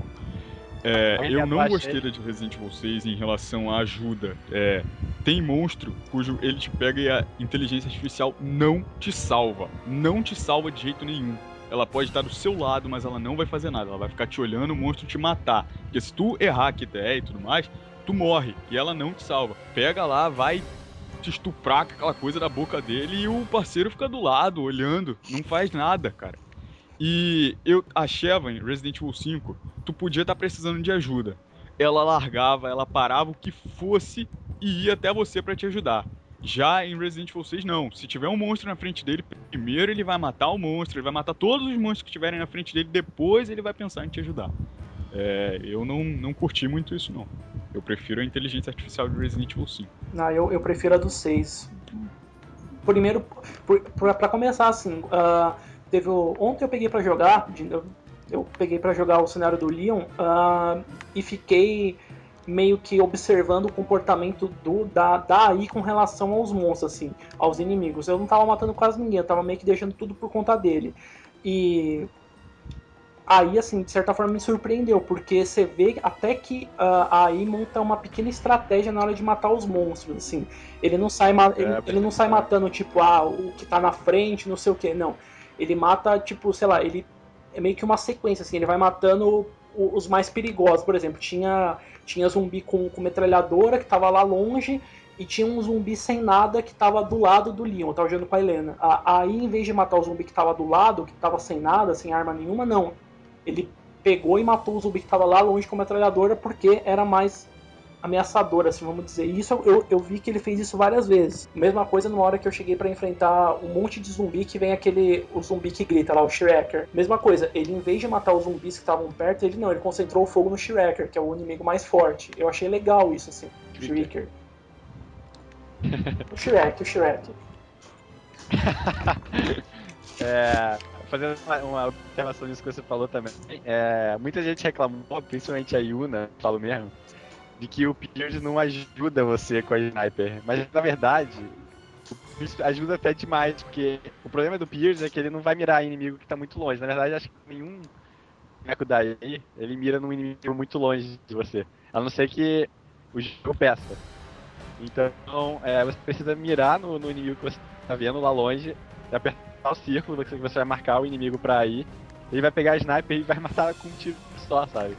É, eu não gostei da de Resident Evil 6 em relação à ajuda. É, tem monstro cujo ele te pega e a inteligência artificial não te salva. Não te salva de jeito nenhum. Ela pode estar do seu lado, mas ela não vai fazer nada. Ela vai ficar te olhando o monstro te matar. Porque se tu errar que der e tudo mais, tu morre. E ela não te salva. Pega lá, vai te estuprar com aquela coisa da boca dele e o parceiro fica do lado, olhando. Não faz nada, cara. E eu, a Sheva em Resident Evil 5, tu podia estar precisando de ajuda. Ela largava, ela parava o que fosse e ia até você pra te ajudar. Já em Resident Evil 6, não. Se tiver um monstro na frente dele, primeiro ele vai matar o monstro, ele vai matar todos os monstros que estiverem na frente dele, depois ele vai pensar em te ajudar. É, eu não, não curti muito isso, não. Eu prefiro a inteligência artificial de Resident Evil 5. Não, eu, eu prefiro a do 6. Primeiro, pra começar assim, ah, teve o, ontem eu peguei pra jogar, eu, eu peguei pra jogar o cenário do Leon ah, e fiquei meio que observando o comportamento do da, da AI com relação aos monstros, assim, aos inimigos. Eu não tava matando quase ninguém, eu tava meio que deixando tudo por conta dele. E aí, assim, de certa forma me surpreendeu, porque você vê até que ah, a AI monta uma pequena estratégia na hora de matar os monstros, assim. Ele não sai, ma- ele, ele não sai matando, tipo, ah, o que tá na frente, não sei o que, não. Ele mata, tipo, sei lá, ele é meio que uma sequência, assim, ele vai matando os mais perigosos, por exemplo, tinha, tinha zumbi com, com metralhadora que tava lá longe, e tinha um zumbi sem nada que tava do lado do Leon, tava jogando com a Helena. Aí, em vez de matar o zumbi que tava do lado, que tava sem nada, sem arma nenhuma, não. Ele pegou e matou o zumbi que tava lá longe com a metralhadora porque era mais ameaçador, assim, vamos dizer. E isso eu, eu vi que ele fez isso várias vezes. Mesma coisa numa hora que eu cheguei pra enfrentar um monte de zumbi que vem aquele o zumbi que grita lá, o Shrekker. Mesma coisa, ele em vez de matar os zumbis que estavam perto, ele não, ele concentrou o fogo no Shrekker, que é o inimigo mais forte. Eu achei legal isso, assim. Shrekker. O Shrek, o Shrek. É, fazendo uma, uma observação nisso que você falou também. é, muita gente reclamou, principalmente a Yuna, falo mesmo, de que o Pierce não ajuda você com a sniper. Mas na verdade, o Pierce ajuda até demais, porque o problema do Pierce é que ele não vai mirar inimigo que tá muito longe. Na verdade, acho que nenhum boneco daí, ele mira num inimigo muito longe de você. A não ser que o jogo peça. Então, é, você precisa mirar no, no inimigo que você tá vendo lá longe, apertar o círculo que você vai marcar o inimigo pra ir. Ele vai pegar a sniper e vai matar com um tiro só, sabe?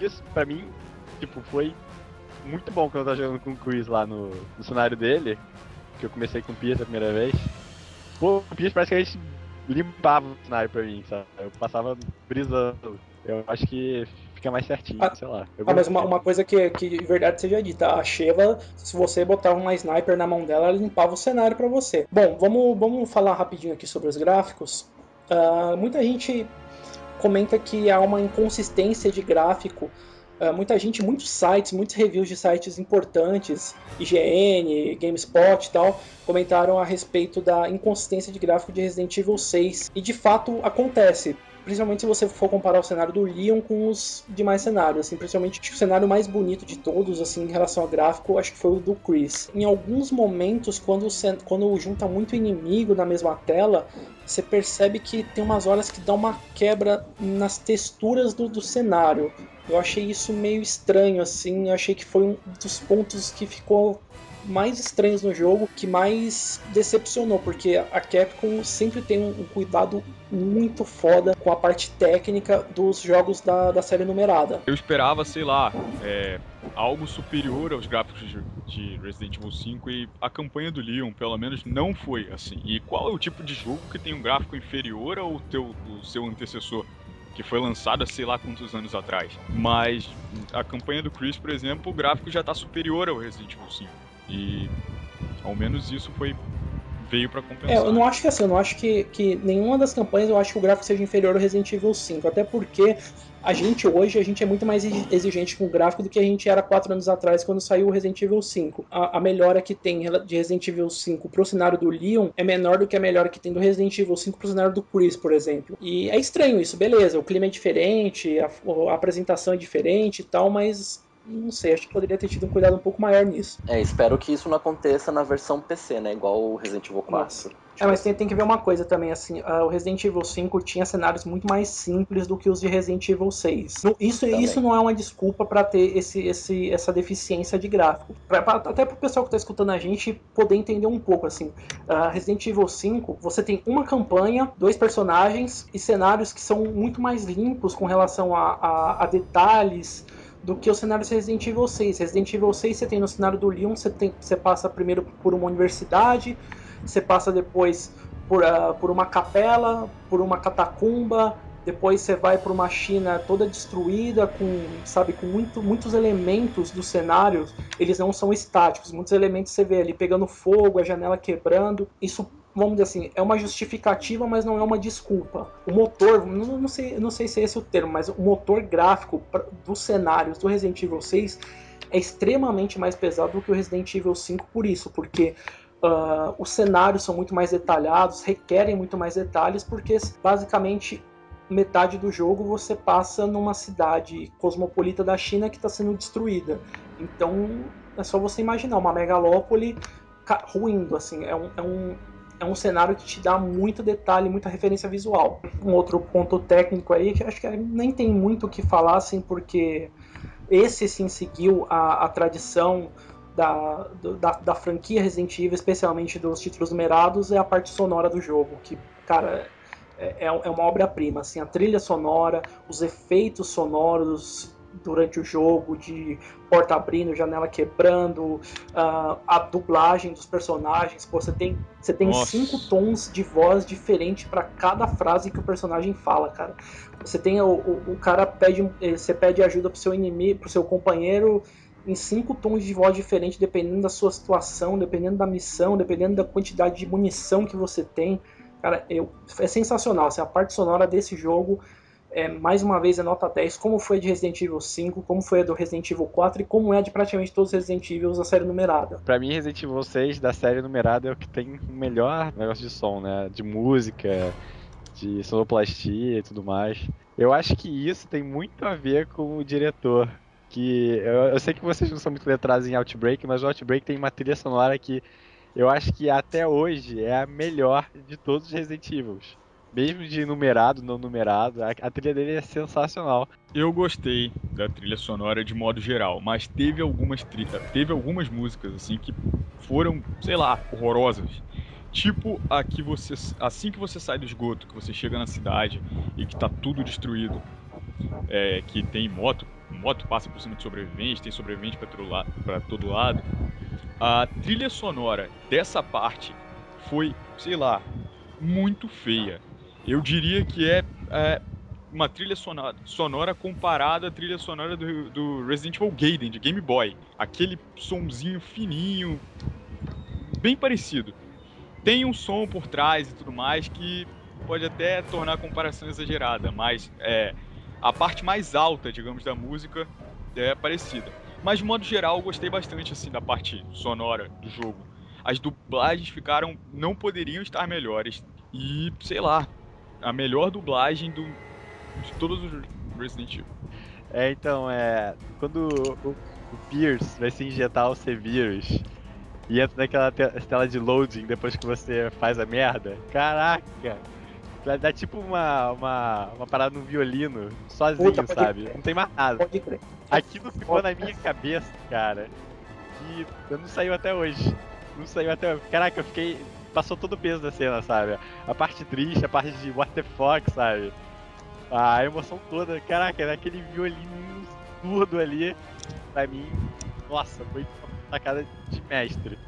Isso, pra mim, tipo, foi muito bom quando eu tava jogando com o Chris lá no, no cenário dele, que eu comecei com o Pierce a primeira vez. Pô, o Pierce praticamente limpava o cenário pra mim, sabe? Eu passava brisando. Eu acho que fica mais certinho, ah, sei lá. Ah, mas uma, uma, coisa que, que de verdade seja dita, a Sheva, se você botava uma sniper na mão dela, ela limpava o cenário para você. Bom, vamos, vamos falar rapidinho aqui sobre os gráficos. Uh, muita gente comenta que há uma inconsistência de gráfico muita gente, muitos sites, muitos reviews de sites importantes, IGN, GameSpot e tal, comentaram a respeito da inconsistência de gráfico de Resident Evil 6. E de fato acontece principalmente se você for comparar o cenário do Leon com os demais cenários, assim, principalmente o cenário mais bonito de todos, assim, em relação ao gráfico, acho que foi o do Chris. Em alguns momentos, quando, quando junta muito inimigo na mesma tela, você percebe que tem umas horas que dá uma quebra nas texturas do, do cenário. Eu achei isso meio estranho, assim, eu achei que foi um dos pontos que ficou mais estranhos no jogo, que mais decepcionou, porque a Capcom sempre tem um, cuidado muito foda com a parte técnica dos jogos da, da série numerada. Eu esperava, sei lá, é, algo superior aos gráficos de, de, Resident Evil 5 e a campanha do Leon, pelo menos, não foi assim. E qual é o tipo de jogo que tem um gráfico inferior ao teu, do seu antecessor? que foi lançada sei lá quantos anos atrás. Mas a campanha do Chris, por exemplo, o gráfico já está superior ao Resident Evil 5. E ao menos isso foi veio para compensar. É, eu não acho que assim, eu não acho que, que nenhuma das campanhas eu acho que o gráfico seja inferior ao Resident Evil 5, até porque a gente hoje a gente é muito mais exigente com o gráfico do que a gente era quatro anos atrás quando saiu o Resident Evil 5. A, a melhora que tem de Resident Evil 5 pro cenário do Leon é menor do que a melhora que tem do Resident Evil 5 pro cenário do Chris, por exemplo. E é estranho isso, beleza, o clima é diferente, a, a apresentação é diferente e tal, mas não sei, acho que poderia ter tido um cuidado um pouco maior nisso. É, espero que isso não aconteça na versão PC, né? Igual o Resident Evil 4. Nossa. É, mas tem, tem, que ver uma coisa também, assim, uh, o Resident Evil 5 tinha cenários muito mais simples do que os de Resident Evil 6. isso, isso não é uma desculpa para ter esse, esse, essa deficiência de gráfico. Pra, pra, até pro pessoal que tá escutando a gente poder entender um pouco, assim, uh, Resident Evil 5, você tem uma campanha, dois personagens e cenários que são muito mais limpos com relação a, a, a detalhes, do que o cenário de Resident Evil 6. Resident Evil 6 você tem no cenário do Leon, você, tem, você passa primeiro por uma universidade, você passa depois por, uh, por uma capela, por uma catacumba, depois você vai para uma China toda destruída com, sabe, com muito, muitos elementos do cenário, eles não são estáticos, muitos elementos você vê ali pegando fogo, a janela quebrando. Isso vamos dizer assim, é uma justificativa, mas não é uma desculpa. O motor, não, não, sei, não sei se é esse o termo, mas o motor gráfico dos cenários do Resident Evil 6 é extremamente mais pesado do que o Resident Evil 5 por isso, porque uh, os cenários são muito mais detalhados, requerem muito mais detalhes, porque basicamente metade do jogo você passa numa cidade cosmopolita da China que está sendo destruída. Então é só você imaginar uma megalópole ruindo, assim, é um, é um, é um cenário que te dá muito detalhe, muita referência visual. Um outro ponto técnico aí, que acho que nem tem muito o que falar, assim, porque esse sim seguiu a, a tradição da, da, da, franquia Resident Evil, especialmente dos títulos numerados, é a parte sonora do jogo, que, cara, é, é, é uma obra-prima, assim, a trilha sonora, os efeitos sonoros durante o jogo, de porta abrindo, janela quebrando, uh, a dublagem dos personagens. Pô, você tem, você tem cinco tons de voz diferentes para cada frase que o personagem fala, cara. Você tem o, o, o, cara pede, eh, você pede ajuda pro seu inimigo, pro seu companheiro em cinco tons de voz diferentes, dependendo da sua situação, dependendo da missão, dependendo da quantidade de munição que você tem. Cara, eu, é sensacional. Assim, a parte sonora desse jogo é, mais uma vez é nota 10, como foi a de Resident Evil 5, como foi a do Resident Evil 4 e como é a de praticamente todos os Resident Evil da série numerada. Pra mim, Resident Evil 6 da série numerada é o que tem o melhor negócio de som, né? De música, de sonoplastia e tudo mais. Eu acho que isso tem muito a ver com o diretor. Que eu, eu sei que vocês não são muito letrados em Outbreak, mas o Outbreak tem uma trilha sonora que eu acho que até hoje é a melhor de todos os Resident Evil mesmo de numerado, não numerado, a, a, trilha dele é sensacional. Eu gostei da trilha sonora de modo geral, mas teve algumas teve algumas músicas assim que foram, sei lá, horrorosas. Tipo a que você assim que você sai do esgoto, que você chega na cidade e que tá tudo destruído, é, que tem moto moto passa por cima de sobrevivente, tem sobrevivente para todo lado. A trilha sonora dessa parte foi, sei lá, muito feia. Eu diria que é, é uma trilha sonora, sonora comparada à trilha sonora do, do, Resident Evil Gaiden, de Game Boy. Aquele sonzinho fininho, bem parecido. Tem um som por trás e tudo mais que pode até tornar a comparação exagerada, mas é, a parte mais alta, digamos, da música é parecida. Mas de modo geral, eu gostei bastante assim da parte sonora do jogo. As dublagens ficaram, não poderiam estar melhores. E, sei lá, a melhor dublagem do, de todos os Resident Evil. É, então, é. Quando o, o Pierce vai se injetar o C-Vírus e entra naquela tela de loading depois que você faz a merda, caraca! Vai dar tipo uma, uma, uma parada no violino, sozinho, Puta, sabe? Crer. Não tem mais nada. Pode crer. Aquilo ficou na minha cabeça, cara. E não saiu até hoje. Não saiu até hoje. Caraca, eu fiquei. Passou todo o peso da cena, sabe? A parte triste, a parte de what the fuck, sabe? a emoção toda. Caraca, naquele violino surdo ali, pra mim, nossa, foi uma sacada de mestre.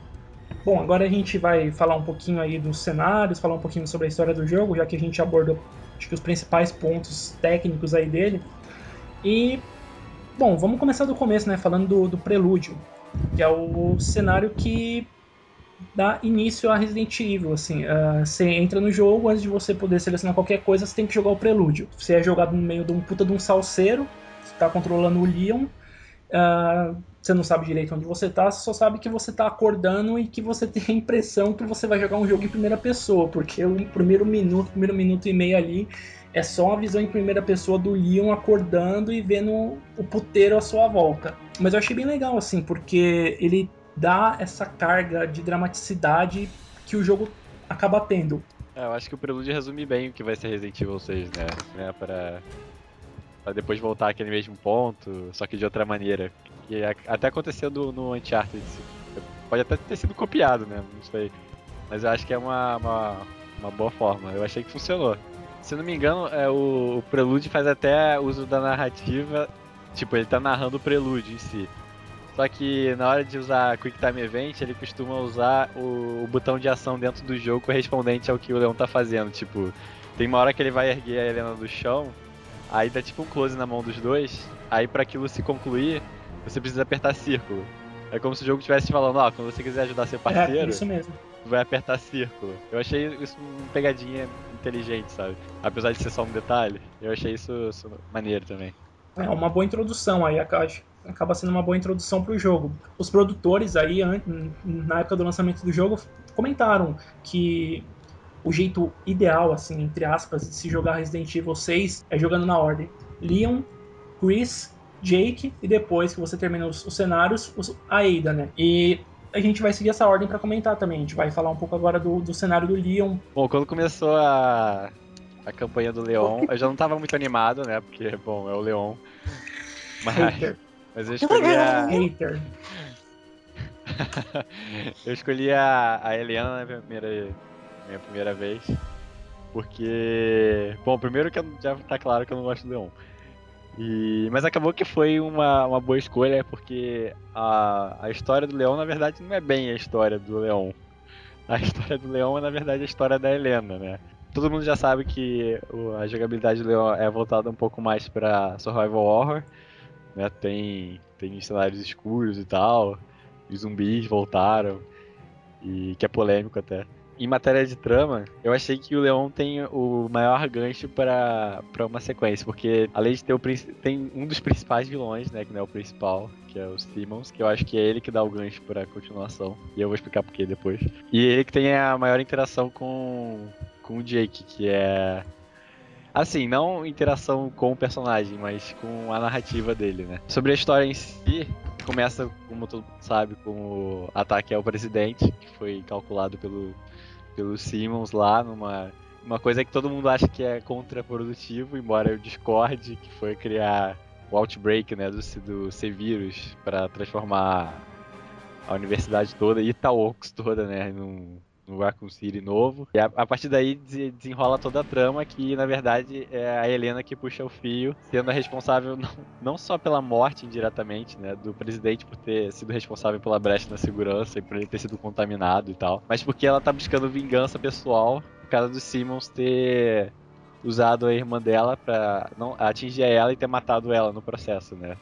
Bom, agora a gente vai falar um pouquinho aí dos cenários, falar um pouquinho sobre a história do jogo, já que a gente abordou acho que os principais pontos técnicos aí dele. E, bom, vamos começar do começo, né? Falando do, do prelúdio, que é o cenário que dá início a Resident Evil. Assim, uh, você entra no jogo, antes de você poder selecionar qualquer coisa, você tem que jogar o prelúdio. Você é jogado no meio de um puta de um salseiro, você tá controlando o Leon. Uh, você não sabe direito onde você tá, você só sabe que você tá acordando e que você tem a impressão que você vai jogar um jogo em primeira pessoa, porque o primeiro minuto, primeiro minuto e meio ali é só uma visão em primeira pessoa do Leon acordando e vendo o puteiro à sua volta. Mas eu achei bem legal, assim, porque ele dá essa carga de dramaticidade que o jogo acaba tendo. É, eu acho que o Prelude resume bem o que vai ser Resident Evil 6, né? É pra, pra depois voltar àquele mesmo ponto, só que de outra maneira. Que até aconteceu no, no Uncharted. Pode até ter sido copiado, né? Não sei. Mas eu acho que é uma, uma, uma boa forma. Eu achei que funcionou. Se não me engano, é, o, o faz até uso da narrativa. Tipo, ele tá narrando o Prelude em si. Só que na hora de usar Quick Time Event, ele costuma usar o, o, botão de ação dentro do jogo correspondente ao que o Leon tá fazendo. Tipo, tem uma hora que ele vai erguer a Helena do chão, aí dá tipo um close na mão dos dois, aí para aquilo se concluir, você precisa apertar círculo. É como se o jogo estivesse falando, ó, quando você quiser ajudar seu é, parceiro, é, isso mesmo. vai apertar círculo. Eu achei isso uma pegadinha inteligente, sabe? Apesar de ser só um detalhe, eu achei isso, isso maneiro também. É uma boa introdução aí, acho acaba sendo uma boa introdução para o jogo. Os produtores aí, na época do lançamento do jogo, comentaram que o jeito ideal, assim, entre aspas, de se jogar Resident Evil 6 é jogando na ordem. Leon, Chris, Jake e depois que você termina os, os cenários, os, a Ada, né? E a gente vai seguir essa ordem para comentar também. A gente vai falar um pouco agora do, do cenário do Leon. Bom, quando começou a, a campanha do Leon, eu já não estava muito animado, né? Porque, bom, é o Leon. Mas. Mas eu escolhi a. Eu escolhi a, a Eliana na primeira, minha primeira vez. Porque. Bom, primeiro que já tá claro que eu não gosto do Leon. E, mas acabou que foi uma, uma boa escolha, porque a, a história do Leão, na verdade, não é bem a história do Leão. A história do Leão é, na verdade, a história da Helena, né? Todo mundo já sabe que a jogabilidade do Leão é voltada um pouco mais para survival horror né? Tem, tem cenários escuros e tal, os zumbis voltaram, e que é polêmico até. Em matéria de trama, eu achei que o Leon tem o maior gancho para uma sequência, porque além de ter o tem um dos principais vilões, né, que não é o principal, que é o Simmons, que eu acho que é ele que dá o gancho para a continuação, e eu vou explicar por que depois. E ele que tem a maior interação com com o Jake, que é Assim, não interação com o personagem, mas com a narrativa dele, né? Sobre a história em si, começa, como tu sabe, com o ataque ao presidente, que foi calculado pelo, pelo Simmons lá numa uma coisa que todo mundo acha que é contraprodutivo, embora eu discorde, que foi criar o Outbreak, né, do, do C-Vírus para transformar a universidade toda e Itaox toda, né, num, no Raccoon City novo. E a, a partir daí desenrola toda a trama que, na verdade, é a Helena que puxa o fio, sendo a responsável não, não só pela morte indiretamente, né, do presidente por ter sido responsável pela brecha na segurança e por ele ter sido contaminado e tal, mas porque ela tá buscando vingança pessoal por causa do Simmons ter usado a irmã dela para não atingir ela e ter matado ela no processo, né?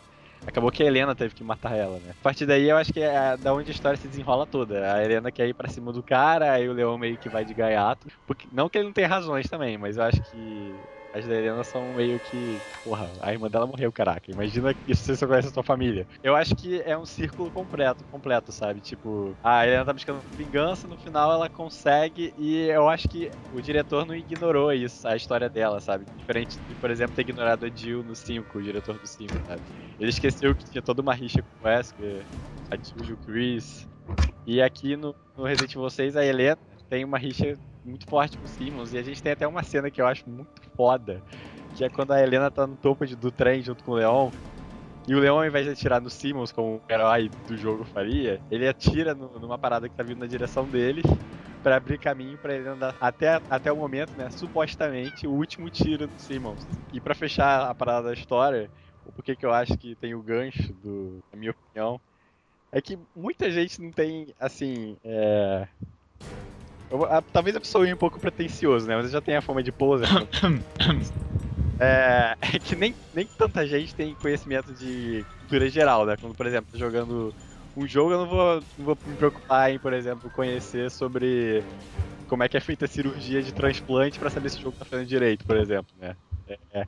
Acabou que a Helena teve que matar ela, né? A partir daí eu acho que é da onde a história se desenrola toda. A Helena quer ir pra cima do cara, aí o Leão meio que vai de gaiato. Porque, não que ele não tenha razões também, mas eu acho que as da Helena são meio que. Porra, a irmã dela morreu, caraca. Imagina que se você conhece a sua família. Eu acho que é um círculo completo, completo, sabe? Tipo, a Helena tá buscando vingança, no final ela consegue, e eu acho que o diretor não ignorou isso, a história dela, sabe? Diferente de, por exemplo, ter ignorado a Jill no 5, o diretor do 5, sabe? Ele esqueceu que tinha toda uma rixa com o Wesker, a Jill e o Chris. E aqui no, no Resident Evil 6, a Helena tem uma rixa muito forte com o Simmons. E a gente tem até uma cena que eu acho muito foda. Que é quando a Helena tá no topo de, do trem junto com o Leon. E o Leon, ao invés de atirar no Simmons, como o herói do jogo faria, ele atira no, numa parada que tá vindo na direção dele para abrir caminho para ele andar até, até o momento, né? Supostamente o último tiro do Simmons. E para fechar a parada da história, o porquê que eu acho que tem o gancho, do, na minha opinião, é que muita gente não tem, assim, é, eu, a, talvez a pessoa ia um pouco pretencioso, né? Mas eu já tenho a fama de poser. é, é, que nem, nem tanta gente tem conhecimento de cultura geral, né? Quando, por exemplo, jogando um jogo, eu não vou, não vou me preocupar em, por exemplo, conhecer sobre como é que é feita a cirurgia de transplante para saber se o jogo tá fazendo direito, por exemplo, né? É, é.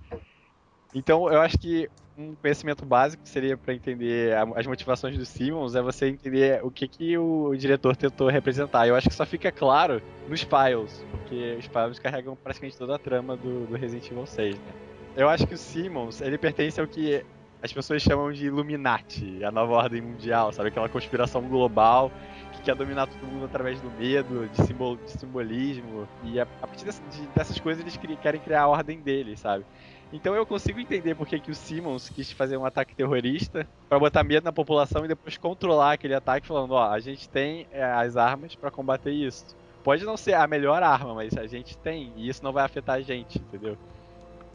Então, eu acho que um conhecimento básico que seria para entender as motivações do Simmons é você entender o que, que o diretor tentou representar. Eu acho que só fica claro nos files, porque os files carregam praticamente toda a trama do, do Resident Evil 6, né? Eu acho que o Simmons, ele pertence ao que as pessoas chamam de Illuminati, a nova ordem mundial, sabe? Aquela conspiração global que quer dominar todo mundo através do medo, de, simbol, de simbolismo. E a, a partir dessas, de, dessas coisas eles querem criar a ordem deles, sabe? Então eu consigo entender por que o Simmons quis fazer um ataque terrorista para botar medo na população e depois controlar aquele ataque falando, ó, a gente tem é, as armas para combater isso. Pode não ser a melhor arma, mas a gente tem e isso não vai afetar a gente, entendeu?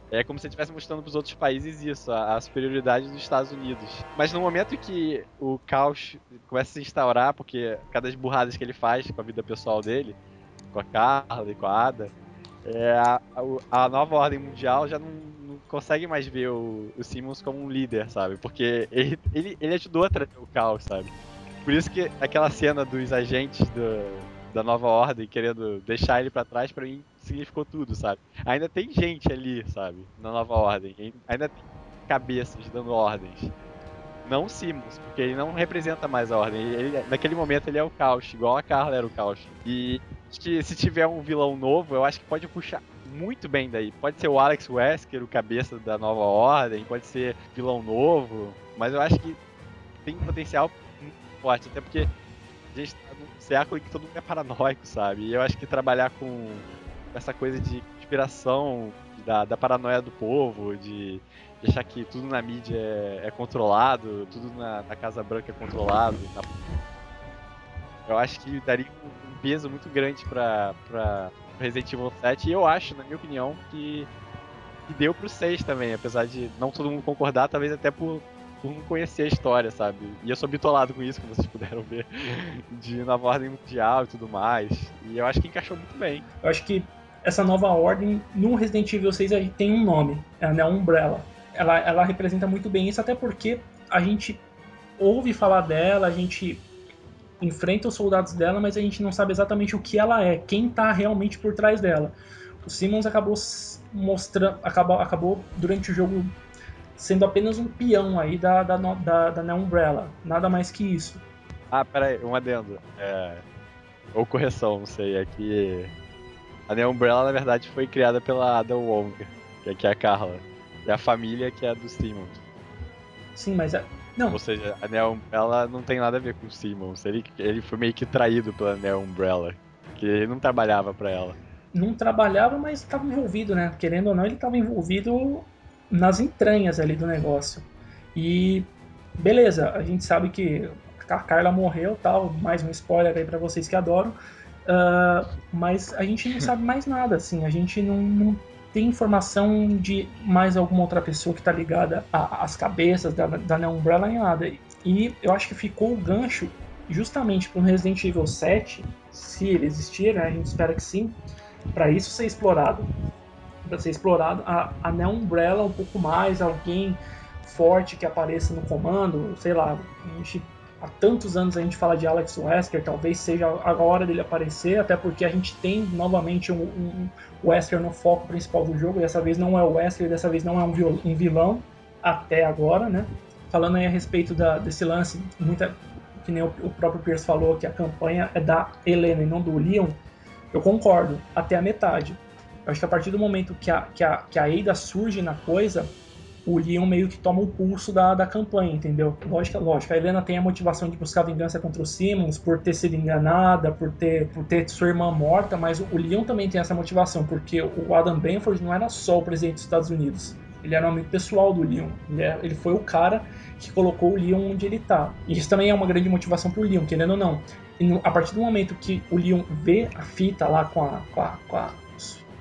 É como se ele estivesse mostrando para os outros países isso, a, a, superioridade dos Estados Unidos. Mas no momento que o caos começa a se instaurar, porque cada burradas que ele faz com a vida pessoal dele, com a Carla e com a Ada, é, a, a, nova ordem mundial já não consegue mais ver o, o, Simmons como um líder, sabe? Porque ele, ele, ele ajudou a trazer o caos, sabe? Por isso que aquela cena dos agentes do, da nova ordem querendo deixar ele para trás, para mim significou tudo, sabe? Ainda tem gente ali, sabe? Na nova ordem. Ainda tem cabeças dando ordens. Não o Simmons, porque ele não representa mais a ordem. Ele, naquele momento ele é o caos, igual a Carla era o caos. E acho que se tiver um vilão novo, eu acho que pode puxar muito bem daí. Pode ser o Alex Wesker, o cabeça da nova ordem, pode ser vilão novo, mas eu acho que tem um potencial muito forte, até porque a gente tá num século em que todo mundo é paranoico, sabe? E eu acho que trabalhar com essa coisa de inspiração da, da paranoia do povo, de, de, achar que tudo na mídia é, é controlado, tudo na, na, Casa Branca é controlado. Na... Eu acho que daria um peso muito grande para Resident Evil 7 e eu acho, na minha opinião, que, que deu pro 6 também, apesar de não todo mundo concordar, talvez até por, por não conhecer a história, sabe? E eu sou bitolado com isso, como vocês puderam ver, de nova ordem mundial e tudo mais. E eu acho que encaixou muito bem. Eu acho que essa nova ordem, no Resident Evil 6 a gente tem um nome, é a Umbrella. Ela, ela representa muito bem isso, até porque a gente ouve falar dela, a gente enfrenta os soldados dela, mas a gente não sabe exatamente o que ela é, quem está realmente por trás dela. O Simmons acabou mostrando, acabou, acabou durante o jogo sendo apenas um peão aí da, da, da, da Umbrella, nada mais que isso. Ah, peraí, um adendo. É... Ou correção, não sei, é que a Neo Umbrella, na verdade, foi criada pela Ada Wong, que é a Carla. E a família que é a do Simmons. Sim, mas a... Não. Ou seja, a Neo Umbrella não tem nada a ver com o Simmons. Ele, ele foi meio que traído pela Neo Umbrella. Que ele não trabalhava para ela. Não trabalhava, mas estava envolvido, né? Querendo ou não, ele estava envolvido nas entranhas ali do negócio. E beleza, a gente sabe que a Carla morreu, tal, mais um spoiler aí para vocês que adoram. Uh, mas a gente não sabe mais nada, assim, a gente não, não tem informação de mais alguma outra pessoa que está ligada às cabeças da, da Neo Umbrella nem nada. E eu acho que ficou o gancho justamente para um Resident Evil 7, se ele existir, né, a gente espera que sim, para isso ser explorado. Para ser explorado a, a Neo Umbrella um pouco mais, alguém forte que apareça no comando, sei lá, a gente há tantos anos a gente fala de Alex Wesker, talvez seja a hora dele aparecer, até porque a gente tem novamente um, um Wesker no foco principal do jogo, dessa vez não é o Wesker, dessa vez não é um, vilão, até agora, né? Falando aí a respeito da, desse lance, muita, que nem o, o próprio Pierce falou, que a campanha é da Helena e não do Leon, eu concordo, até a metade. Eu acho que a partir do momento que a, que a, que a Ada surge na coisa, o Leon meio que toma o pulso da, da campanha, entendeu? Lógico, lógico, a Helena tem a motivação de buscar vingança contra o Simmons por ter sido enganada, por ter, por ter sua irmã morta, mas o Leon também tem essa motivação, porque o Adam Benford não era só o presidente dos Estados Unidos. Ele era um amigo pessoal do Leon. Ele, é, ele foi o cara que colocou o Leon onde ele tá. E isso também é uma grande motivação pro Leon, querendo ou não. E no, a partir do momento que o Leon vê a fita lá com a, com a, com a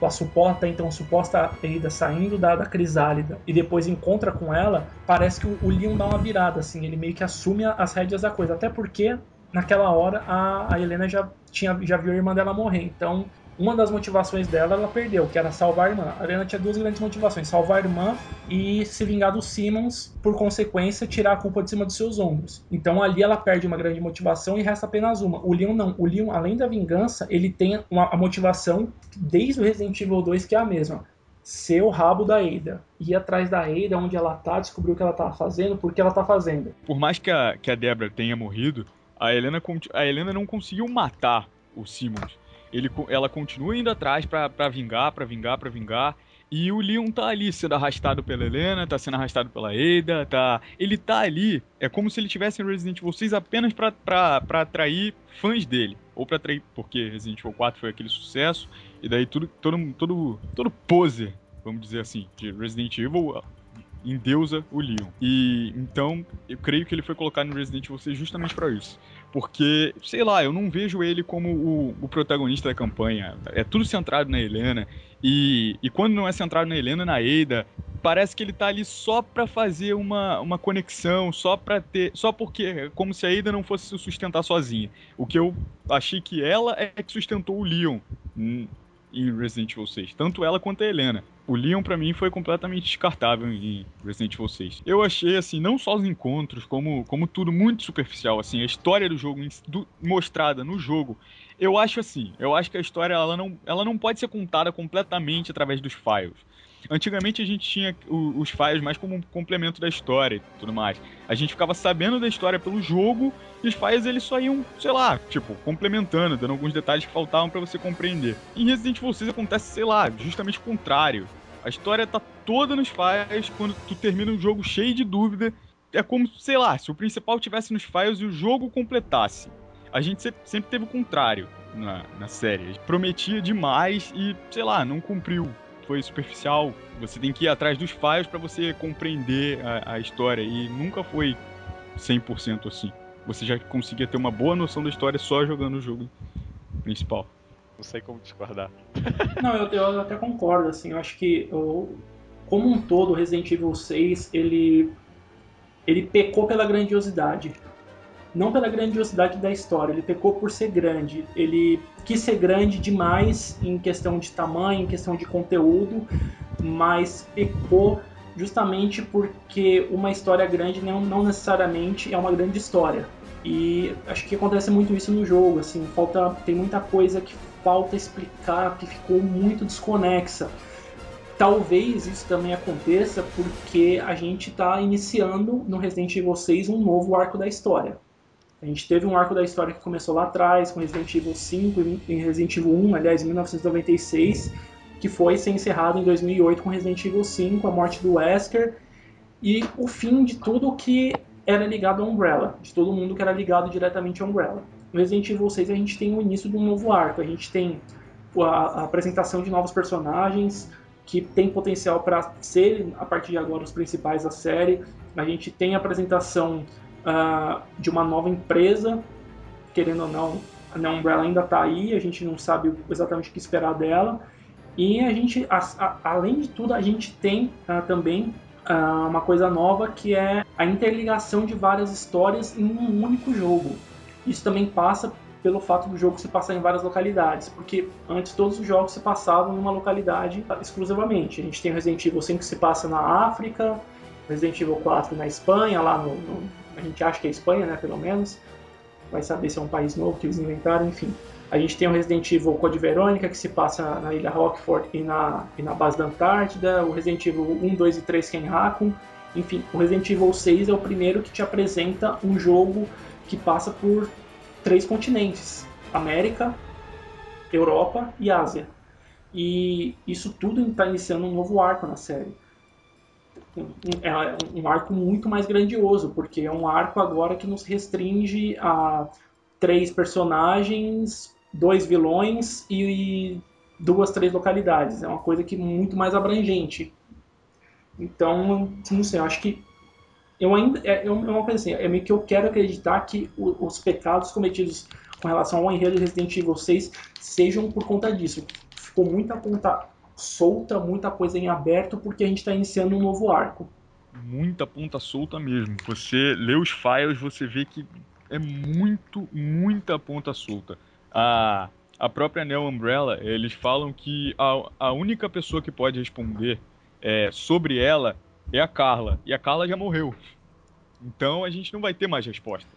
a suporta, então suposta Ada saindo da, da crisálida e depois encontra com ela, parece que o, o Leon dá uma virada, assim, ele meio que assume as rédeas da coisa. Até porque naquela hora a, a Helena já, tinha, já viu a irmã dela morrer, então uma das motivações dela ela perdeu, que era salvar a irmã. A Helena tinha duas grandes motivações: salvar a irmã e se vingar do Simmons, por consequência, tirar a culpa de cima dos seus ombros. Então ali ela perde uma grande motivação e resta apenas uma. O Leon não. O Leon, além da vingança, ele tem uma, a motivação desde o Resident Evil 2 que é a mesma. Ser o rabo da Ada. Ir atrás da Ada, onde ela tá, descobrir o que ela tá fazendo, por que ela tá fazendo. Por mais que a, que a Debra tenha morrido, a Helena, a Helena não conseguiu matar o Simmons ele, ela continua indo atrás para vingar, para vingar, para vingar. E o Leon tá ali sendo arrastado pela Helena, tá sendo arrastado pela Ada, tá. Ele tá ali, é como se ele tivesse em Resident Evil 6 apenas pra, pra, pra atrair fãs dele. Ou pra atrair, porque Resident Evil 4 foi aquele sucesso, e daí tudo, todo, todo, todo poser, vamos dizer assim, de Resident Evil endeusa o Leon. E então, eu creio que ele foi colocado no Resident Evil 6 justamente para isso. Porque, sei lá, eu não vejo ele como o, o, protagonista da campanha. É tudo centrado na Helena. E, e quando não é centrado na Helena, na Ada, parece que ele tá ali só pra fazer uma, uma conexão, só pra ter. Só porque. É como se a Ada não fosse se sustentar sozinha. O que eu achei que ela é que sustentou o Leon em Resident Evil 6. Tanto ela quanto a Helena. O Leon para mim foi completamente descartável em Resident Evil 6. Eu achei assim, não só os encontros, como, como tudo muito superficial, assim, a história do jogo do, mostrada no jogo. Eu acho assim, eu acho que a história ela não, ela não pode ser contada completamente através dos files. Antigamente a gente tinha os files mais como um complemento da história e tudo mais. A gente ficava sabendo da história pelo jogo e os files eles só iam, sei lá, tipo, complementando, dando alguns detalhes que faltavam para você compreender. Em Resident Evil 6 acontece, sei lá, justamente o contrário. A história tá toda nos files, quando tu termina um jogo cheio de dúvida, é como, sei lá, se o principal tivesse nos files e o jogo completasse. A gente sempre teve o contrário na, na série. Prometia demais e, sei lá, não cumpriu foi superficial. Você tem que ir atrás dos files para você compreender a, a, história e nunca foi 100% assim. Você já conseguia ter uma boa noção da história só jogando o jogo principal. Não sei como discordar. Não, eu, eu até concordo, assim, eu acho que eu, como um todo, Resident Evil 6, ele ele pecou pela grandiosidade não pela grandiosidade da história, ele pecou por ser grande. Ele quis ser grande demais em questão de tamanho, em questão de conteúdo, mas pecou justamente porque uma história grande não, não necessariamente é uma grande história. E acho que acontece muito isso no jogo, assim, falta tem muita coisa que falta explicar, que ficou muito desconexa. Talvez isso também aconteça porque a gente está iniciando no Resident Evil 6 um novo arco da história. A gente teve um arco da história que começou lá atrás, com Resident Evil 5 e Resident Evil 1, aliás, em 1996, que foi ser encerrado em 2008 com Resident Evil 5, a morte do Wesker, e o fim de tudo que era ligado a Umbrella, de todo mundo que era ligado diretamente a Umbrella. No Resident Evil 6 a gente tem o início de um novo arco, a gente tem a, apresentação de novos personagens que tem potencial para serem, a partir de agora, os principais da série. A gente tem a apresentação uh, de uma nova empresa, querendo ou não, a Umbrella ainda está aí, a gente não sabe exatamente o que esperar dela. E a gente, a, a, além de tudo, a gente tem uh, também uh, uma coisa nova que é a interligação de várias histórias em um único jogo. Isso também passa pelo fato do jogo se passar em várias localidades, porque antes todos os jogos se passavam em uma localidade exclusivamente. A gente tem Resident Evil 5 que se passa na África, Resident Evil 4 na Espanha, lá no, no a gente acha que é Espanha, né, pelo menos. Vai saber se é um país novo que eles inventaram, enfim. A gente tem o Resident Evil Code Verônica, que se passa na ilha Rockford e na, e na base da Antártida. O Resident Evil 1, 2 e 3 Kenhaku. Enfim, o Resident Evil 6 é o primeiro que te apresenta um jogo que passa por três continentes: América, Europa e Ásia. E isso tudo está iniciando um novo arco na série. É um arco muito mais grandioso, porque é um arco agora que nos restringe a três personagens dois vilões e duas, três localidades. É uma coisa que muito mais abrangente. Então, não sei, eu acho que eu ainda é, é uma coisa assim, é meio que eu quero acreditar que os pecados cometidos com relação ao enredo de Resident Evil 6 sejam por conta disso. Ficou muita ponta solta, muita coisa em aberto porque a gente está iniciando um novo arco. Muita ponta solta mesmo. Você lê os files, você vê que é muito, muita ponta solta a, a própria Neo Umbrella, eles falam que a, a única pessoa que pode responder é, sobre ela é a Carla. E a Carla já morreu. Então a gente não vai ter mais resposta.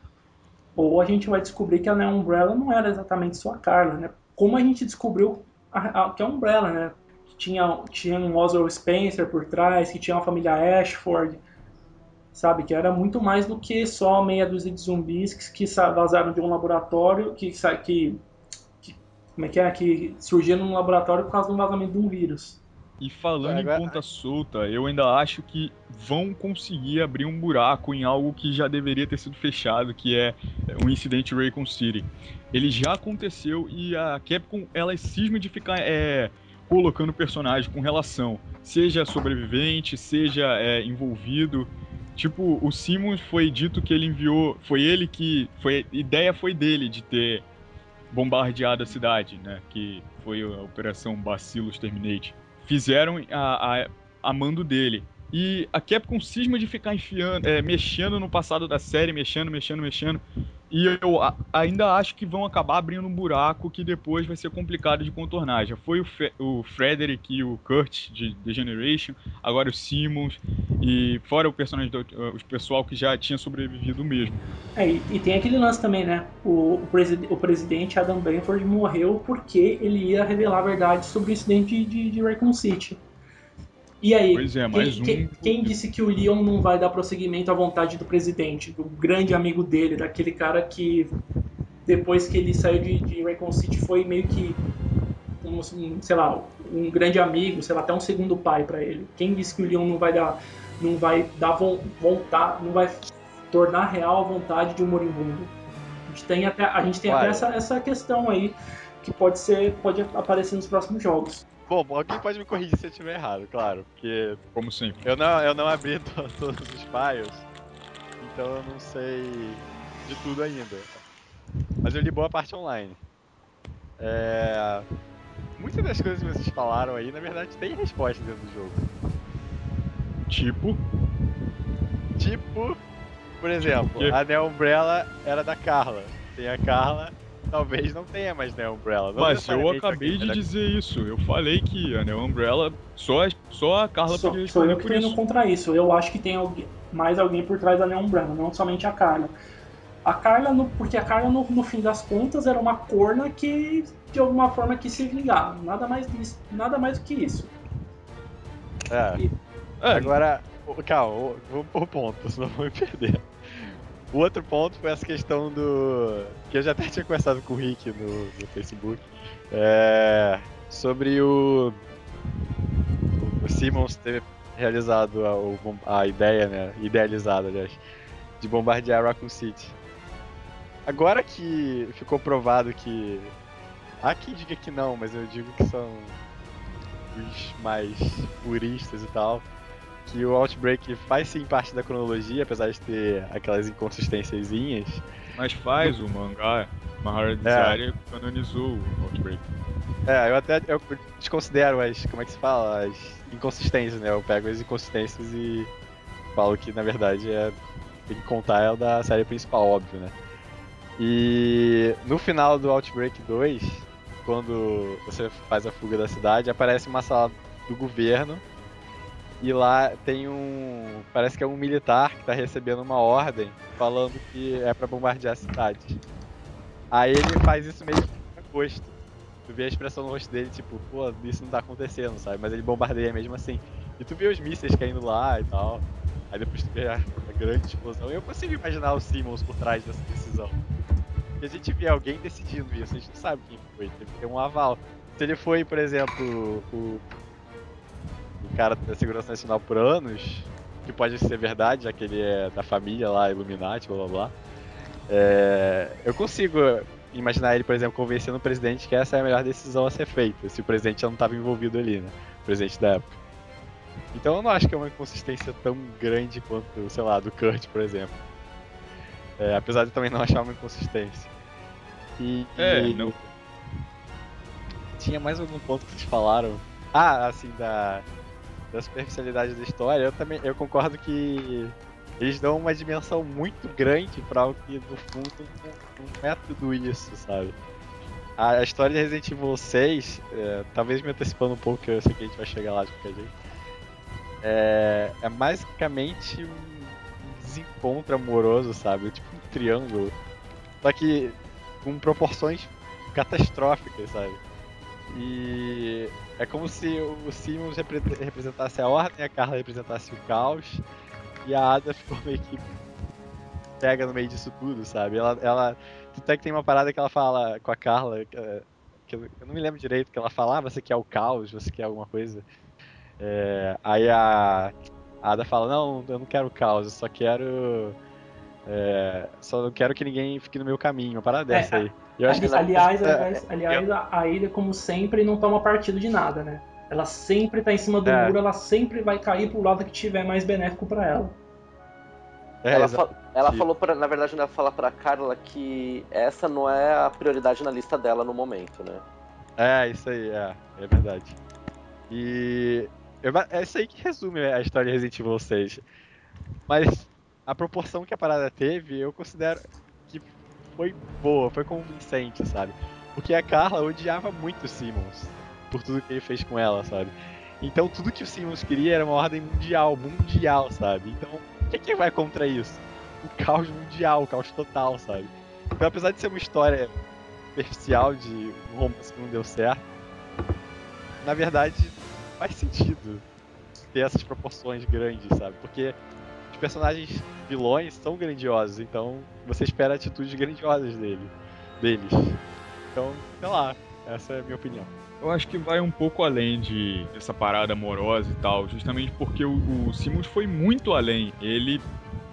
Ou a gente vai descobrir que a Neo Umbrella não era exatamente só a Carla, né? Como a gente descobriu a, a, que a Umbrella, né? Tinha, tinha um Oswald Spencer por trás, que tinha uma família Ashford, sabe? Que era muito mais do que só meia dúzia de zumbis que, que vazaram de um laboratório, que, que como é que é? Que surgia num laboratório por causa do vazamento de um vírus. E falando é, em ponta solta, eu ainda acho que vão conseguir abrir um buraco em algo que já deveria ter sido fechado, que é o incidente Raycon City. Ele já aconteceu e a Capcom ela cisma de ficar é, colocando personagem com relação, seja sobrevivente, seja é, envolvido. Tipo, o Simmons foi dito que ele enviou, foi ele que, foi ideia foi dele de ter bombardeado a cidade, né? Que foi a Operação Bacillus Terminate. Fizeram a, a, a mando dele. E a Capcom cisma de ficar enfiando, é, mexendo no passado da série, mexendo, mexendo, mexendo. E eu ainda acho que vão acabar abrindo um buraco que depois vai ser complicado de contornar. Já foi o, Fe o Frederick e o Kurt de The Generation, agora o Simmons, e fora o personagem do pessoal que já tinha sobrevivido mesmo. É, e, e tem aquele lance também, né? O, o, o, presidente Adam Benford morreu porque ele ia revelar a verdade sobre o incidente de, de, de Raccoon City. E aí, pois é, mais quem, um... quem, quem, disse que o Leon não vai dar prosseguimento à vontade do presidente, do grande amigo dele, daquele cara que depois que ele saiu de, de Raycon City foi meio que um, sei lá, um grande amigo, sei lá, até um segundo pai para ele. Quem disse que o Leon não vai dar, não vai dar vontade, não vai tornar real a vontade de um moribundo? A gente tem até, a gente tem até essa, essa questão aí que pode ser, pode aparecer nos próximos jogos. Bom, alguém pode me corrigir se eu estiver errado, claro, porque. Como sempre. Eu não, eu não abri todos os files, então eu não sei de tudo ainda. Mas eu li boa parte online. É... Muitas das coisas que vocês falaram aí, na verdade, tem resposta dentro do jogo. Tipo? Tipo, por exemplo, a Neo Umbrella era da Carla. Tem a Carla talvez não tenha mais Neo Umbrella. Não Mas eu acabei de dizer isso. Eu falei que a Neo Umbrella, só, só a Carla só, podia Sou eu que tô indo contra isso. Eu acho que tem alguém, mais alguém por trás da Neo Umbrella, não somente a Carla. A Carla, no, porque a Carla, no, no, fim das contas, era uma corna que, de alguma forma, quis se vingar. Nada mais, nada mais do que isso. É. E... é. Agora, calma, vamos por ponto, senão vou me perder. O outro ponto foi essa questão do. que eu já até tinha conversado com o Rick no, no Facebook. É, sobre o. O Simmons ter realizado a, a ideia, né? Idealizada, aliás, de bombardear Raccoon City. Agora que ficou provado que. Há quem diga que não, mas eu digo que são os mais puristas e tal que o Outbreak faz sim parte da cronologia, apesar de ter aquelas inconsistênciazinhas. Mas faz, o mangá Mahara Desire canonizou o Outbreak. É, eu até eu desconsidero as, como é que se fala, as inconsistências, né? Eu pego as inconsistências e falo que na verdade é tem que contar é o da série principal, óbvio, né? E no final do Outbreak 2, quando você faz a fuga da cidade, aparece uma sala do governo e lá tem um. Parece que é um militar que tá recebendo uma ordem falando que é para bombardear a cidade. Aí ele faz isso meio que com gosto. Tu vê a expressão no rosto dele, tipo, pô, isso não tá acontecendo, sabe? Mas ele bombardeia mesmo assim. E tu vê os mísseis caindo lá e tal. Aí depois tu vê a, a grande explosão. Eu consigo imaginar o Simmons por trás dessa decisão. E a gente vê alguém decidindo isso, a gente não sabe quem foi, teve que ter um aval. Se ele foi, por exemplo, o, o cara da Segurança Nacional por anos, que pode ser verdade, já que ele é da família lá, Illuminati, blá blá blá. É, eu consigo imaginar ele, por exemplo, convencendo o presidente que essa é a melhor decisão a ser feita, se o presidente já não estava envolvido ali, né? O presidente da época. Então eu não acho que é uma inconsistência tão grande quanto, sei lá, do Kurt, por exemplo. É, apesar de também não achar uma inconsistência. E, É, e- não. Tinha mais algum ponto que vocês falaram? Ah, assim, da, da superficialidade da história, eu também eu concordo que eles dão uma dimensão muito grande pra algo que no fundo não, não é tudo isso, sabe? A, a história de Resident Evil 6, é, talvez me antecipando um pouco, que eu sei que a gente vai chegar lá de qualquer jeito. É, é basicamente um desencontro amoroso, sabe? Tipo um triângulo. Só que com proporções catastróficas, sabe? E é como se o Simmons repre- representasse a ordem, a Carla representasse o caos, e a Ada ficou meio que pega no meio disso tudo, sabe? Ela, ela até que tem uma parada que ela fala com a Carla, que, é- eu não me lembro direito, que ela fala, ah, você quer o caos, você quer alguma coisa. É, aí a, a Ada fala, não, eu não quero o caos, eu só quero. é, só não quero que ninguém fique no meu caminho, uma parada É, dessa aí. Eu acho que essa- aliás, é, aliás, aliás, a a Ilha, como sempre, não toma partido de nada, né? Ela sempre tá em cima do É. muro, ela sempre vai cair pro lado que tiver mais benéfico pra ela. é, ela, fa- ela falou, pra, na verdade, ela fala pra Carla que essa não é a prioridade na lista dela no momento, né? É, isso aí, é, é verdade. E eu- é isso aí que resume a história de Resident Evil 6. Mas a proporção que a parada teve, eu considero foi boa, foi convincente, sabe? Porque a Carla odiava muito o Simmons por tudo que ele fez com ela, sabe? Então tudo que o Simmons queria era uma ordem mundial, mundial, sabe? Então, o que, que vai contra isso? O caos mundial, o caos total, sabe? Então, apesar de ser uma história superficial de um romance que não deu certo, na verdade faz sentido ter essas proporções grandes, sabe? Porque personagens vilões são grandiosos, então você espera atitudes grandiosas dele, deles. Então, sei lá, essa é a minha opinião. Eu acho que vai um pouco além de dessa parada amorosa e tal, justamente porque o, o Simmons foi muito além. Ele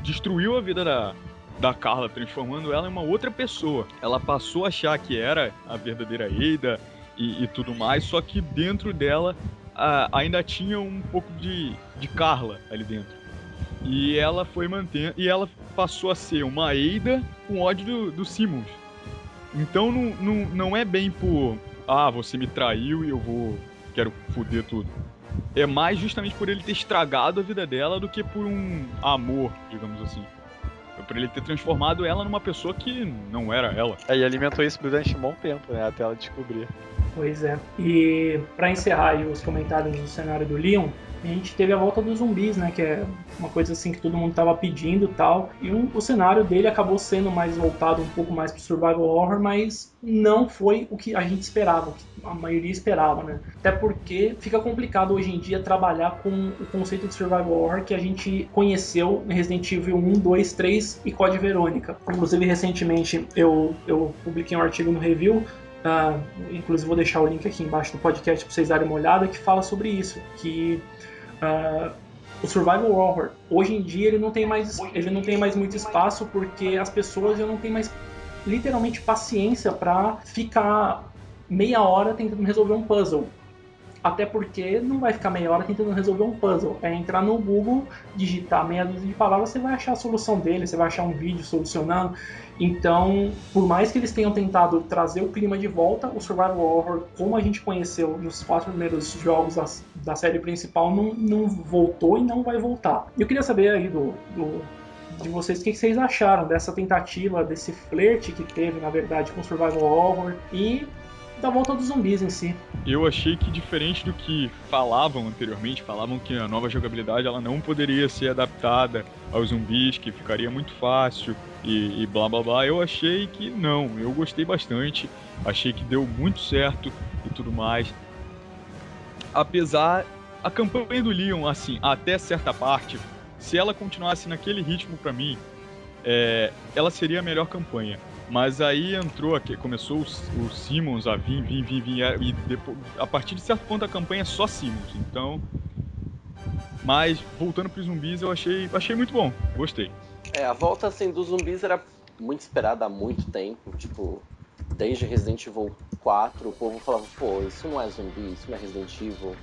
destruiu a vida da, da Carla, transformando ela em uma outra pessoa. Ela passou a achar que era a verdadeira Ada e, e tudo mais, só que dentro dela ah, ainda tinha um pouco de, de Carla ali dentro. E ela foi mantendo. E ela passou a ser uma Ada com ódio do, do Simmons. Então não, não, não é bem por. Ah, você me traiu e eu vou. Quero foder tudo. É mais justamente por ele ter estragado a vida dela do que por um amor, digamos assim. É por ele ter transformado ela numa pessoa que não era ela. É, e alimentou isso durante um bom tempo, né? Até ela descobrir. Pois é. E pra encerrar os comentários do cenário do Leon, a gente teve a volta dos zumbis, né? Que é uma coisa assim que todo mundo tava pedindo tal. E um- o cenário dele acabou sendo mais voltado um pouco mais pro survival horror, mas não foi o que a gente esperava, o que a maioria esperava, né? Até porque fica complicado hoje em dia trabalhar com o conceito de survival horror que a gente conheceu em Resident Evil 1, 2, 3 e Code Verônica. Inclusive, recentemente eu, eu publiquei um artigo no review ah, inclusive vou deixar o link aqui embaixo do podcast para vocês darem uma olhada que fala sobre isso, que ah, o survival horror hoje em dia ele não tem mais ele não tem mais muito espaço porque as pessoas já não têm mais literalmente paciência para ficar meia hora tentando resolver um puzzle. até porque não vai ficar meia hora tentando resolver um puzzle. É entrar no Google, digitar meia dúzia de palavras, você vai achar a solução dele, você vai achar um vídeo solucionando. Então, por mais que eles tenham tentado trazer o clima de volta, o Survival Horror, como a gente conheceu nos quatro primeiros jogos da, da série principal, não, não voltou e não vai voltar. Eu queria saber aí do, do de vocês o que vocês acharam dessa tentativa, desse flerte que teve, na verdade, com Survival Horror e da volta dos zumbis em si. Eu achei que diferente do que falavam anteriormente, falavam que a nova jogabilidade ela não poderia ser adaptada aos zumbis, que ficaria muito fácil e, e blá blá blá. Eu achei que não, eu gostei bastante, achei que deu muito certo e tudo mais. Apesar a campanha do Leon, assim, até certa parte, se ela continuasse naquele ritmo para mim, é, ela seria a melhor campanha. Mas aí entrou, aqui, começou o, Simmons a vir, vir, vir, vir, e depois, a partir de certo ponto a campanha é só Simmons. Então, mas voltando para os zumbis, eu achei, achei muito bom, gostei. É, a volta assim dos zumbis era muito esperada há muito tempo, tipo, desde Resident Evil 4, o povo falava, pô, isso não é zumbi, isso não é Resident Evil.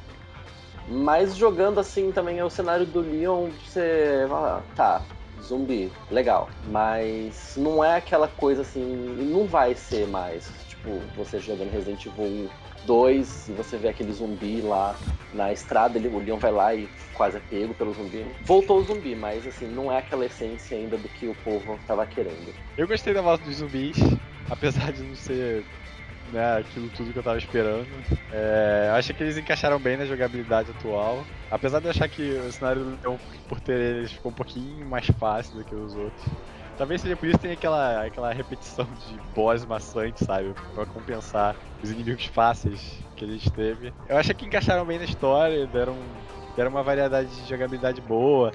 Mas jogando assim também é o cenário do Leon, você fala, tá, zumbi, legal. Mas não é aquela coisa assim, não vai ser mais. Tipo, você jogando Resident Evil 2 e você vê aquele zumbi lá na estrada, ele, o Leon vai lá e quase é pego pelo zumbi. Voltou o zumbi, mas assim, não é aquela essência ainda do que o povo tava querendo. Eu gostei da volta dos zumbis, apesar de não ser né, aquilo tudo que eu tava esperando. É, acho que eles encaixaram bem na jogabilidade atual. Apesar de eu achar que o cenário do Leão, por ter eles, ficou um pouquinho mais fácil do que os outros. Talvez seja por isso que tem aquela, aquela repetição de boss maçante, sabe? Pra compensar os inimigos fáceis que a gente teve. Eu acho que encaixaram bem na história, deram, deram uma variedade de jogabilidade boa.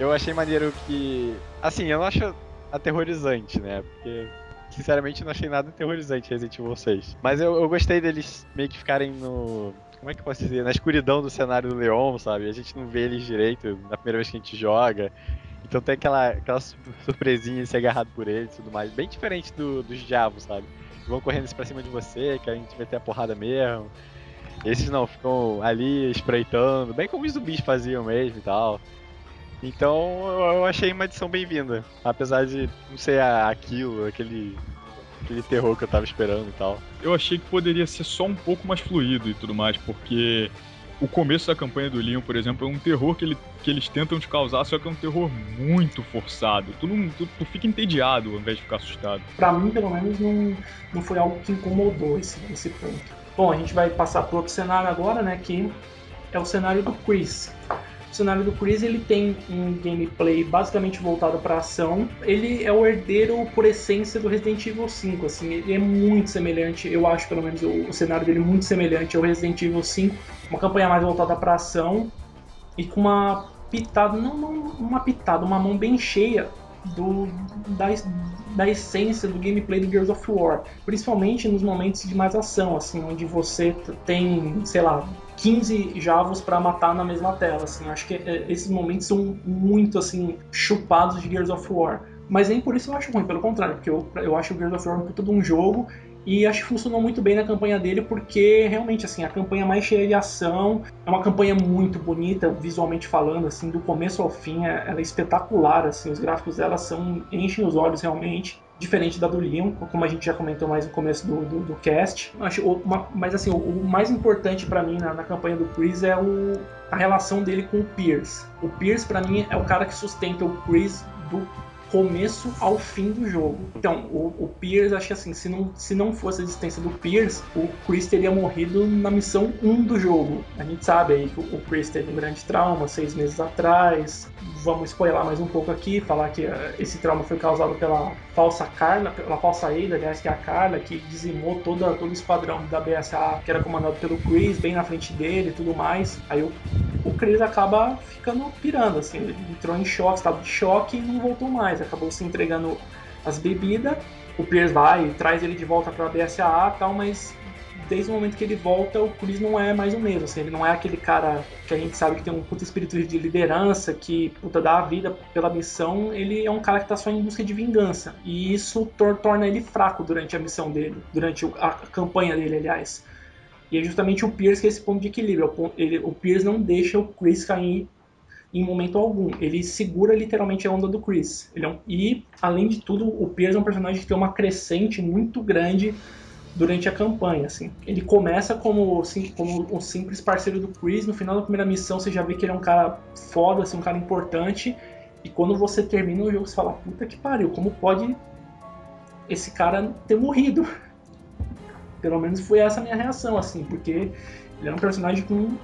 Eu achei maneiro que. Assim, eu não acho aterrorizante, né? Porque sinceramente não achei nada aterrorizante Resident Evil 6. Mas eu, eu gostei deles meio que ficarem no. Como é que eu posso dizer? Na escuridão do cenário do Leon, sabe? A gente não vê eles direito na primeira vez que a gente joga. Então tem aquela, aquela surpresinha de ser agarrado por eles e tudo mais. Bem diferente do, dos diabos, sabe? Vão correndo pra cima de você, que a gente vai ter a porrada mesmo. Esses não, ficam ali espreitando, bem como os zumbis faziam mesmo e tal. Então eu achei uma edição bem-vinda. Apesar de não ser aquilo, aquele, aquele terror que eu tava esperando e tal. Eu achei que poderia ser só um pouco mais fluido e tudo mais, porque o começo da campanha do Leon, por exemplo, é um terror que, ele, que eles tentam te causar, só que é um terror muito forçado. Tu, não, tu, tu fica entediado ao invés de ficar assustado. Pra mim, pelo menos, não, não foi algo que incomodou esse, esse ponto. Bom, a gente vai passar pro outro cenário agora, né? Que é o cenário do Chris. Cenário do Chris ele tem um gameplay basicamente voltado para ação. Ele é o herdeiro por essência do Resident Evil 5, assim, ele é muito semelhante, eu acho pelo menos o, o cenário dele muito semelhante ao Resident Evil 5, uma campanha mais voltada para ação e com uma pitada, não, não uma pitada, uma mão bem cheia do, da, da essência do gameplay do Gears of War, principalmente nos momentos de mais ação, assim, onde você tem, sei lá, 15 javos para matar na mesma tela, assim. Acho que é, esses momentos são muito, assim, chupados de Gears of War. Mas nem por isso eu acho ruim, pelo contrário, porque eu, eu acho o Gears of War um puta de um jogo e acho que funcionou muito bem na campanha dele, porque realmente, assim, a campanha mais cheia de ação, é uma campanha muito bonita, visualmente falando, assim, do começo ao fim, é, ela é espetacular, assim, os gráficos dela são, enchem os olhos realmente diferente da do Leon, como a gente já comentou mais no começo do, do, do cast. Acho, uma, mas assim, o, o mais importante para mim na, na, campanha do Chris é o, a relação dele com o Pierce. O Pierce para mim é o cara que sustenta o Chris do começo ao fim do jogo. Então, o, o Pierce, acho que assim, se não, se não fosse a existência do Pierce, o Chris teria morrido na missão 1 do jogo. A gente sabe aí que o, Chris teve um grande trauma seis meses atrás. Vamos spoiler mais um pouco aqui, falar que uh, esse trauma foi causado pela falsa Carla, pela falsa Ada, aliás, que é a Carla, que dizimou toda, todo o esquadrão da BSA, que era comandado pelo Chris, bem na frente dele e tudo mais. Aí o, o Chris acaba ficando pirando, assim, ele entrou em choque, estado de choque e não voltou mais acabou se entregando as bebidas. O Pierce vai traz ele de volta para a BSAA tal, mas desde o momento que ele volta, o Chris não é mais o mesmo. Assim, ele não é aquele cara que a gente sabe que tem um puta espírito de liderança, que puta dá a vida pela missão. Ele é um cara que tá só em busca de vingança. E isso tor torna ele fraco durante a missão dele, durante a campanha dele, aliás. E é justamente o Pierce que é esse ponto de equilíbrio. O, ele, o Pierce não deixa o Chris cair em momento algum. Ele segura literalmente a onda do Chris. É um, e, além de tudo, o Pierce é um personagem que tem uma crescente muito grande durante a campanha. Assim. Ele começa como, assim, como um simples parceiro do Chris. No final da primeira missão, você já vê que ele é um cara foda, assim, um cara importante. E quando você termina o jogo, você fala: Puta que pariu, como pode esse cara ter morrido? Pelo menos foi essa a minha reação, assim, porque ele é um personagem com.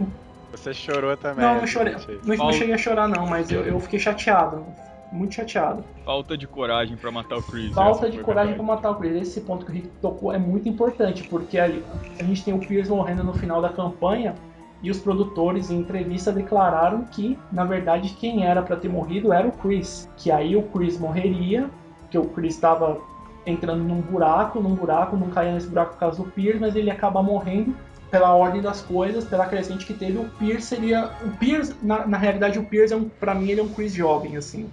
Você chorou também. Não, não chorei. Não, não cheguei a chorar, não, mas eu, eu fiquei chateado. Muito chateado. Falta de coragem para matar o Chris. Falta de coragem para matar o Chris. Esse ponto que o Rick tocou é muito importante, porque a, a gente tem o Chris morrendo no final da campanha e os produtores em entrevista declararam que, na verdade, quem era para ter morrido era o Chris. Que aí o Chris morreria, que o Chris estava entrando num buraco, num buraco, não caía nesse buraco por causa do Pierce, mas ele acaba morrendo pela ordem das coisas, pela crescente que teve. O Pierce seria. O Pierce, na, na realidade, o Pierce, é um, pra mim, ele é um Chris jovem, assim.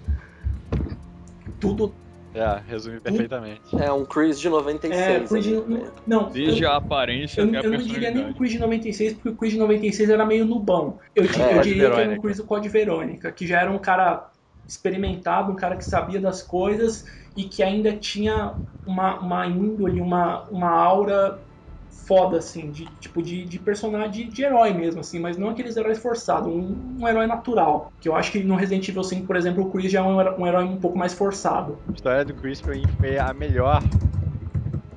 Tudo. É, resume perfeitamente. É um Chris de 96. É, Chris de, não, Desde eu, a aparência eu, até a Eu não diria nem o Chris de 96, porque o Chris de 96 era meio nubão. Eu, é, eu diria que era o Chris do Code Verônica, que já era um cara experimentado, um cara que sabia das coisas e que ainda tinha uma, uma índole, uma, uma aura foda, assim, de tipo de, de personagem de, de herói mesmo, assim, mas não aqueles heróis forçados, um, um, herói natural. Que eu acho que no Resident Evil 5, por exemplo, o Chris já é um, um herói um pouco mais forçado. A história do Chris mim foi a melhor,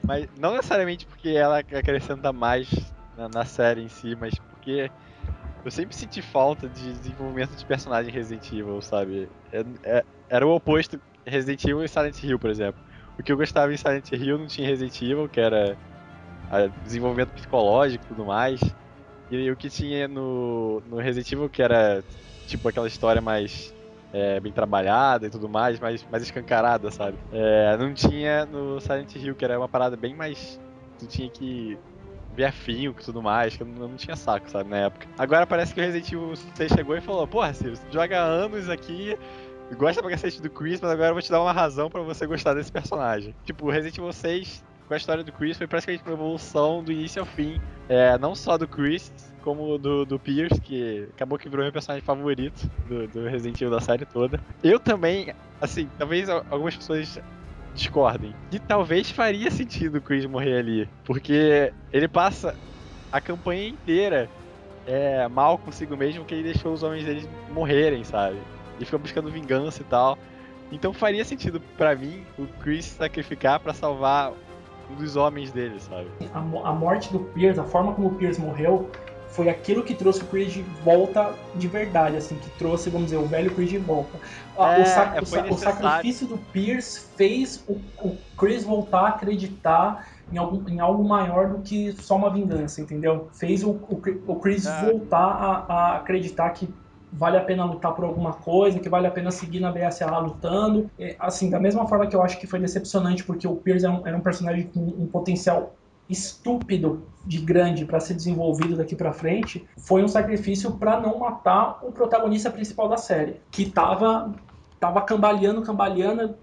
mas não necessariamente porque ela acrescenta mais na, na série em si, mas porque eu sempre senti falta de desenvolvimento de personagem Resident Evil, sabe? É, é, era o oposto Resident Evil e Silent Hill, por exemplo. O que eu gostava em Silent Hill não tinha Resident Evil, que era desenvolvimento psicológico e tudo mais. E o que tinha no, no Resident Evil, que era tipo aquela história mais é, bem trabalhada e tudo mais, mais, mais escancarada, sabe? É, não tinha no Silent Hill, que era uma parada bem mais. Tu tinha que ver afinco e tudo mais, que eu não, não, tinha saco, sabe, na época. Agora parece que o Resident Evil 6 chegou e falou: Porra, Ciro, você joga anos aqui gosta pra cacete do Chris, mas agora eu vou te dar uma razão para você gostar desse personagem. Tipo, Resident Evil 6, com a história do Chris, foi praticamente uma evolução do início ao fim. É, não só do Chris, como do, do Pierce, que acabou que virou meu personagem favorito do, do Resident Evil da série toda. Eu também, assim, talvez algumas pessoas discordem. E talvez faria sentido o Chris morrer ali. Porque ele passa a campanha inteira é, mal consigo mesmo que ele deixou os homens deles morrerem, sabe? e fica buscando vingança e tal. Então faria sentido para mim o Chris sacrificar para salvar um dos homens dele, sabe? A, a, morte do Pierce, a forma como o Pierce morreu, foi aquilo que trouxe o Chris de volta de verdade, assim, que trouxe, vamos dizer, o velho Chris de volta. É, o, sac, é, o, o, sacrifício do Pierce fez o, o Chris voltar a acreditar em, algum, em algo maior do que só uma vingança, entendeu? Fez o, o, o Chris é. voltar a, a acreditar que vale a pena lutar por alguma coisa, que vale a pena seguir na BSA lutando. E, assim, da mesma forma que eu acho que foi decepcionante, porque o Pierce era um, era um personagem com um potencial estúpido de grande para ser desenvolvido daqui para frente, foi um sacrifício para não matar o protagonista principal da série, que tava tava cambaleando, cambaleando,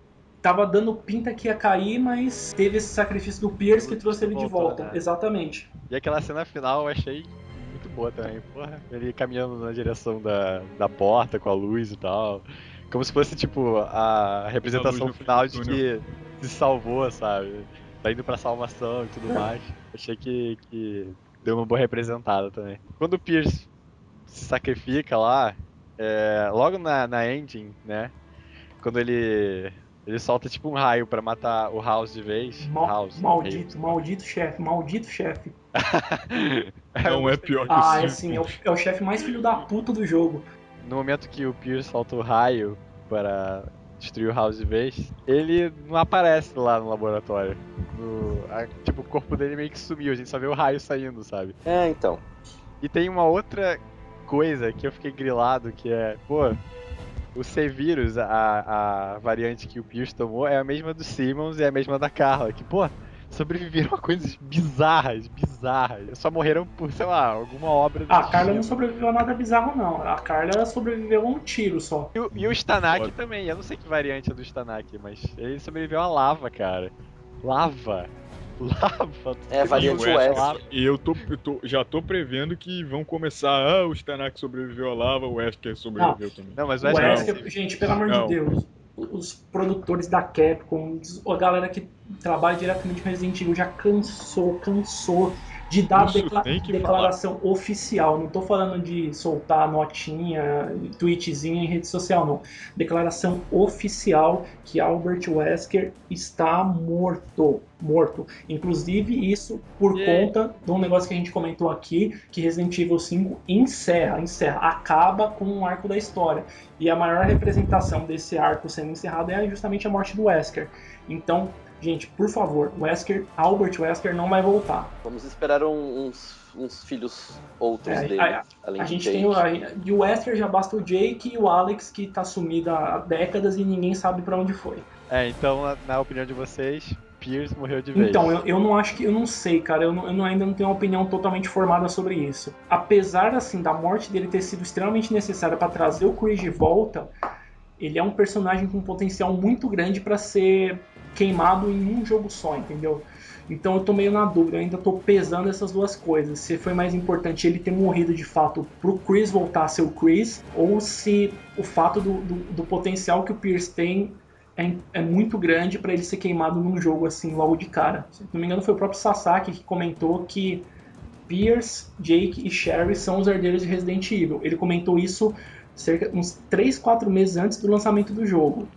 tava dando pinta que ia cair, mas teve esse sacrifício do Pierce que trouxe ele de volta. Né? Exatamente. E aquela cena final eu achei boa também. Porra, ele caminhando na direção da, da porta com a luz e tal. Como se fosse, tipo, a representação final de que se salvou, sabe? Tá indo pra salvação e tudo mais. Achei que, que deu uma boa representada também. Quando o Pierce se sacrifica lá, é, logo na, na engine, né? Quando ele ele solta tipo um raio para matar o House de vez. Mal, House, maldito, maldito chefe, maldito chefe. Não é pior que Ah, é assim, é o, é o chefe mais filho da puta do jogo. No momento que o Pierce solta o raio para destruir o House de vez, ele não aparece lá no laboratório. No, a, tipo, o corpo dele meio que sumiu, a gente só vê o raio saindo, sabe? É, então. E tem uma outra coisa que eu fiquei grilado, que é, pô, o C-Vírus, a, a variante que o Pierce tomou, é a mesma do Simmons e é a mesma da Carla. Que, pô, sobreviveram a coisas bizarras, bizarras. Só morreram por, sei lá, alguma obra Ah, a Carla tipo. não sobreviveu a nada bizarro, não. A Carla sobreviveu a um tiro só. E, o, e o Stanak também. Eu não sei que variante é do Stanak, mas ele sobreviveu a lava, cara. Lava. Lava. É, E Wesker. lava. E eu, tô, eu tô- já tô prevendo que vão começar. Ah, o Stanak sobreviveu à lava, o Wesker sobreviveu também. Não, mas o Wesker, Wesker, gente, pelo amor Não. de Deus, os produtores da Capcom, a galera que trabalha diretamente com Resident Evil já cansou, cansou de dar Isso decla- declaração oficial. Não tô falando de soltar notinha, tweetzinha em rede social, não. Declaração oficial que Albert Wesker está morto. Morto. Inclusive, isso por E- conta de um negócio que a gente comentou aqui, que Resident Evil 5 encerra, encerra, acaba com um arco da história. E a maior representação desse arco sendo encerrado é justamente a morte do Wesker. Então, gente, por favor, Wesker, Albert Wesker não vai voltar. Vamos esperar um- uns, uns filhos outros É, dele, a- além A de gente Jake. tem o, de Wesker já basta o Jake e o Alex que tá sumido há décadas e ninguém sabe pra onde foi. É, então, na, opinião de vocês, Pierce morreu de vez. Então, eu, eu não acho que. Eu não sei, cara. Eu, não- eu não- ainda não tenho uma opinião totalmente formada sobre isso. Apesar, assim, da morte dele ter sido extremamente necessária pra trazer o Chris de volta, ele é um personagem com um potencial muito grande pra ser queimado em um jogo só, entendeu? Então eu tô meio na dúvida, eu ainda tô pesando essas duas coisas. Se foi mais importante ele ter morrido de fato pro Chris voltar a ser o Chris, ou se o fato do, do, do potencial que o Pierce tem é, é muito grande para ele ser queimado num jogo assim logo de cara. Se não me engano, foi o próprio Sasaki que comentou que Pierce, Jake e Sherry são os herdeiros de Resident Evil. Ele comentou isso cerca uns 3, 4 meses antes do lançamento do jogo.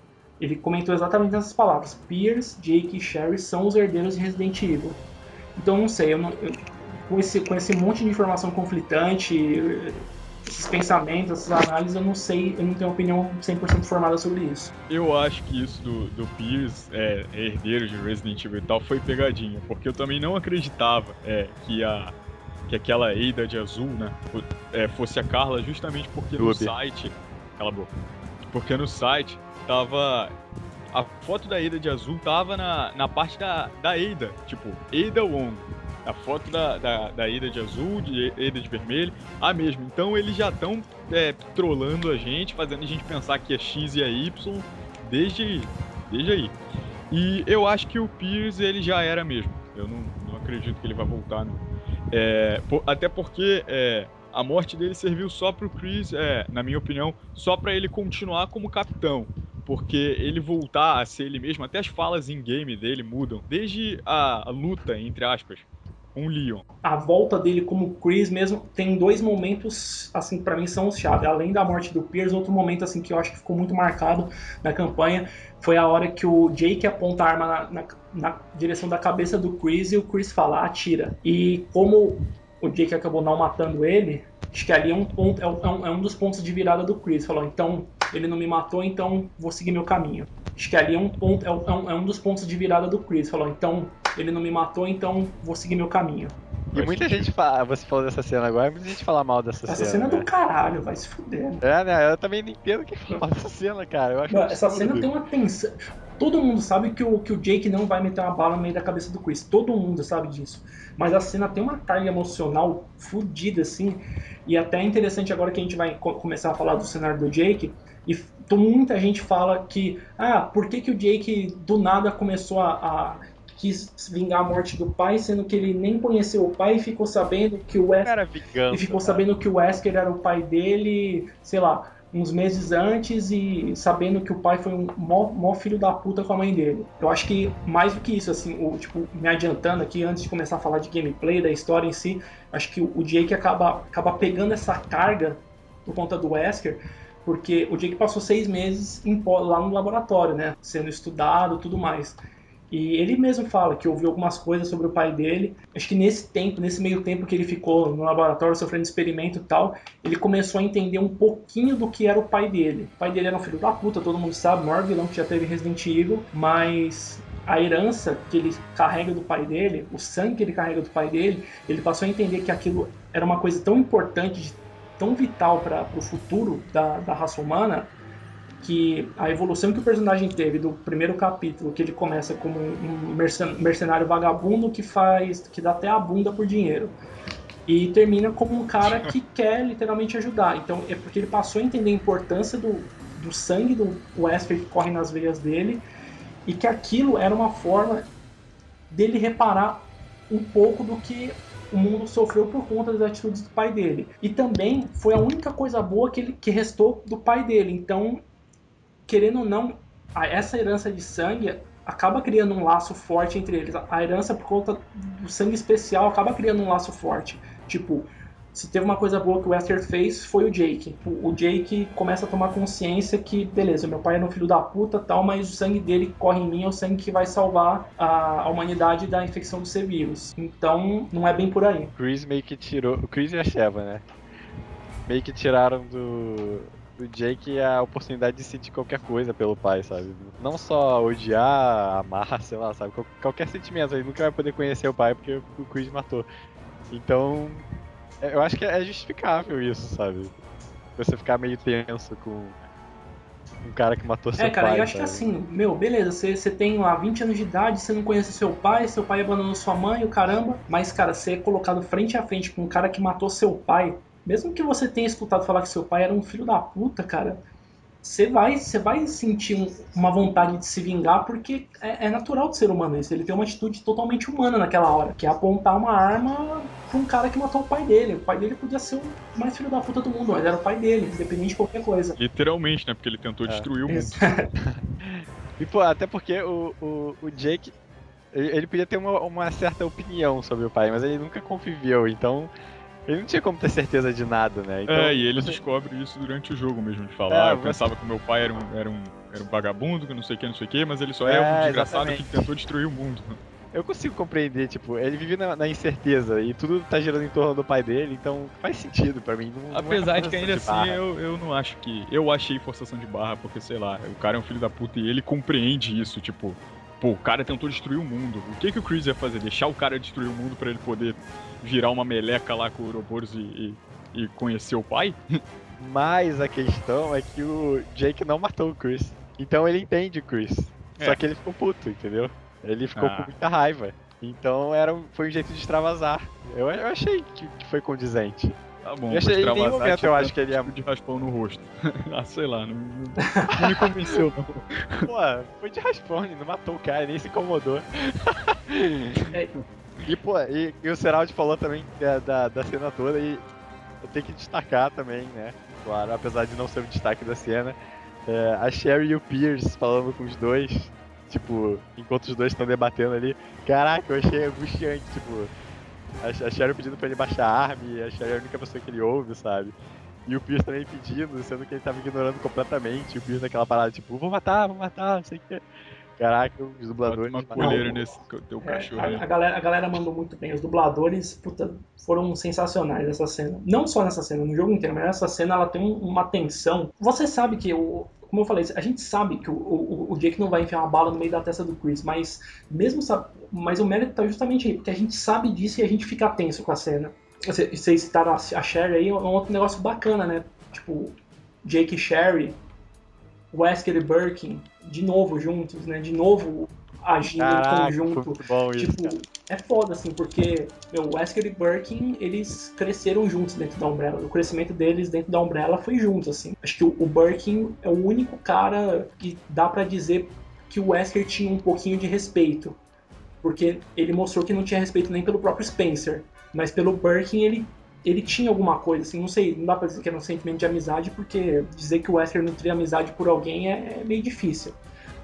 Ele comentou exatamente essas palavras: Pierce, Jake e Sherry são os herdeiros de Resident Evil. Então não sei, eu não- eu- com, esse, com esse monte de informação conflitante, esses pensamentos, essas análises, eu não sei, eu não tenho opinião 100% formada sobre isso. Eu acho que isso do, do Pierce, é, herdeiro de Resident Evil e tal, foi pegadinha, porque eu também não acreditava é, que a que aquela Ada de azul, né, é, fosse a Carla, justamente porque no site, cala a boca, porque no site tava a foto da Ada de azul tava na, na parte da, da Ada, tipo Ada Wong. A foto da, da, da Ada de azul, de Ada de vermelho, a mesma. Então eles já estão é, trolando a gente, fazendo a gente pensar que é X e é Y desde, desde aí. E eu acho que o Pierce ele já era mesmo. Eu não, não acredito que ele vai voltar, não. É, po- até porque é, a morte dele serviu só pro Chris, é, na minha opinião, só pra ele continuar como capitão. Porque ele voltar a ser ele mesmo, até as falas em game dele mudam. Desde a, luta, entre aspas, o Leon. a volta dele como Chris mesmo tem dois momentos assim para mim são os chave além da morte do Pierce outro momento assim que eu acho que ficou muito marcado na campanha foi a hora que o Jake aponta a arma na, na- na direção da cabeça do Chris e o Chris fala atira e como o Jake acabou não matando ele acho que ali é um ponto é um, é um dos pontos de virada do Chris falou então ele não me matou então vou seguir meu caminho acho que ali é um ponto é um, é um dos pontos de virada do Chris falou então ele não me matou então vou seguir meu caminho E muita gente fala, você falou dessa cena agora, muita gente fala mal dessa, Essa cena é né? do caralho, vai se fuder. né? É, né? Eu também não entendo quem fala dessa cena, cara. Eu acho Mano, Essa cena tem uma tensão. Todo mundo sabe que o, que o Jake não vai meter uma bala no meio da cabeça do Chris. Todo mundo sabe disso. Mas a cena tem uma carga emocional fodida, assim. E até é interessante agora que a gente vai co- começar a falar do cenário do Jake. E muita gente fala que, ah, por que, que o Jake do nada começou a, a quis vingar a morte do pai, sendo que ele nem conheceu o pai e ficou sabendo que o Wesker vingança. e ficou cara. sabendo que o Wesker era o pai dele, sei lá, uns meses antes e sabendo que o pai foi um mó, mó filho da puta com a mãe dele. Eu acho que mais do que isso, assim, o, tipo, me adiantando aqui antes de começar a falar de gameplay, da história em si, acho que o, o Jake acaba, acaba pegando essa carga por conta do Wesker, porque o Jake passou seis meses em lá no laboratório, né, sendo estudado tudo mais. E ele mesmo fala que ouviu algumas coisas sobre o pai dele. Acho que nesse tempo, nesse meio tempo que ele ficou no laboratório sofrendo experimento e tal, ele começou a entender um pouquinho do que era o pai dele. O pai dele era um filho da puta, todo mundo sabe, o maior vilão que já teve Resident Evil, mas a herança que ele carrega do pai dele, o sangue que ele carrega do pai dele, ele passou a entender que aquilo era uma coisa tão importante, tão vital para o futuro da, da raça humana, que a evolução que o personagem teve do primeiro capítulo, que ele começa como um mercen- mercenário vagabundo que faz, que dá até a bunda por dinheiro, e termina como um cara que quer literalmente ajudar. Então é porque ele passou a entender a importância do, do sangue do Wesker que corre nas veias dele e que aquilo era uma forma dele reparar um pouco do que o mundo sofreu por conta das atitudes do pai dele. E também foi a única coisa boa que, ele, que restou do pai dele. Então, querendo ou não, essa herança de sangue acaba criando um laço forte entre eles. A herança, por conta do sangue especial, acaba criando um laço forte. Tipo, se teve uma coisa boa que o Wesker fez, foi o Jake. O, Jake começa a tomar consciência que, beleza, meu pai é um filho da puta tal, mas o sangue dele que corre em mim é o sangue que vai salvar a, humanidade da infecção do C-Vírus. Então, não é bem por aí. Chris meio que tirou. O Chris e a Sheva, né? Meio que tiraram do, do Jake a oportunidade de sentir qualquer coisa pelo pai, sabe? Não só odiar, amar, sei lá, sabe? Qualquer sentimento. Ele nunca vai poder conhecer o pai porque o Chris matou. Então, eu acho que é justificável isso, sabe? Você ficar meio tenso com um cara que matou seu pai. É, cara, eu acho sabe? que assim, meu, beleza, você, você tem lá 20 anos de idade, você não conhece seu pai, seu pai abandonou sua mãe, o caramba, mas, cara, você é colocado frente a frente com um cara que matou seu pai, mesmo que você tenha escutado falar que seu pai era um filho da puta, cara, você vai, você vai sentir um, uma vontade de se vingar porque é, é, natural do ser humano isso. Ele tem uma atitude totalmente humana naquela hora, que é apontar uma arma pra um cara que matou o pai dele. O pai dele podia ser o mais filho da puta do mundo, mas era o pai dele, independente de qualquer coisa. Literalmente, né? Porque ele tentou É. destruir o mundo. E, pô, até porque o, o, o Jake, ele, ele podia ter uma, uma certa opinião sobre o pai, mas ele nunca conviveu, então ele não tinha como ter certeza de nada, né? Então, é, e ele descobre isso durante o jogo mesmo, de falar. É, eu você- pensava que o meu pai era um, era um, era um vagabundo, que não sei o que, não sei o que, mas ele só É, é, um desgraçado exatamente. que tentou destruir o mundo. Eu consigo compreender, tipo, ele vive na, na incerteza e tudo tá girando em torno do pai dele, então faz sentido pra mim. Não, não é Apesar de que ainda assim barra. eu, eu não acho que. Eu achei forçação de barra, porque sei lá, o cara é um filho da puta e ele compreende isso, tipo. Pô, o cara tentou destruir o mundo. O que, que o Chris ia fazer? Deixar o cara destruir o mundo pra ele poder virar uma meleca lá com o Ouroboros e, e, e conhecer o pai? Mas a questão é que o Jake não matou o Chris. Então ele entende o Chris. É. Só que ele ficou puto, entendeu? Ele ficou Ah. com muita raiva. Então era um, foi um jeito de extravasar. Eu, eu achei que, que foi condizente. Tá bom, Eu achei- mas em nenhum momento tinha eu acho que ele ia- tipo de raspão no rosto. ah, sei lá, não, não- não me convenceu não. Pô, foi de raspão, ele não matou o cara, nem se incomodou. É. E, pô, e, e o Seraldi falou também da, da, da cena toda e eu tenho que destacar também, né? Claro, apesar de não ser o destaque da cena, é, a Sherry e o Pierce falando com os dois, tipo, enquanto os dois estão debatendo ali. Caraca, eu achei angustiante, tipo, a, a Sherry pedindo pra ele baixar a arma e a Sherry é a única pessoa que ele ouve, sabe? E o Pierce também pedindo, sendo que ele tava ignorando completamente. E o Pierce naquela parada, tipo, vou matar, vou matar, não sei o que. Caraca, os dubladores. uma coleira nesse teu É, cachorro a, a galera, a galera mandou muito bem. Os dubladores puta, foram sensacionais nessa cena. Não só nessa cena, no jogo inteiro, mas nessa cena ela tem um- uma tensão. Você sabe que o. Como eu falei, a gente sabe que o, o, o Jake não vai enfiar uma bala no meio da testa do Chris, mas mesmo mas o mérito tá justamente aí, porque a gente sabe disso e a gente fica tenso com a cena. Você- Vocês citaram a a Sherry aí, é um outro negócio bacana, né? Tipo, Jake e Sherry, Wesker e Birkin, de novo juntos, né? De novo agindo em Caraca, conjunto. isso, Tipo, é foda, assim, porque meu, o Wesker e Birkin, eles cresceram juntos dentro da Umbrella. O crescimento deles dentro da Umbrella foi junto, assim. Acho que o, o Birkin é o único cara que dá pra dizer que o Wesker tinha um pouquinho de respeito. Porque ele mostrou que não tinha respeito nem pelo próprio Spencer. Mas pelo Birkin, ele, ele tinha alguma coisa, assim, não sei, não dá pra dizer que era um sentimento de amizade, porque dizer que o Wesker não teria amizade por alguém é, é meio difícil.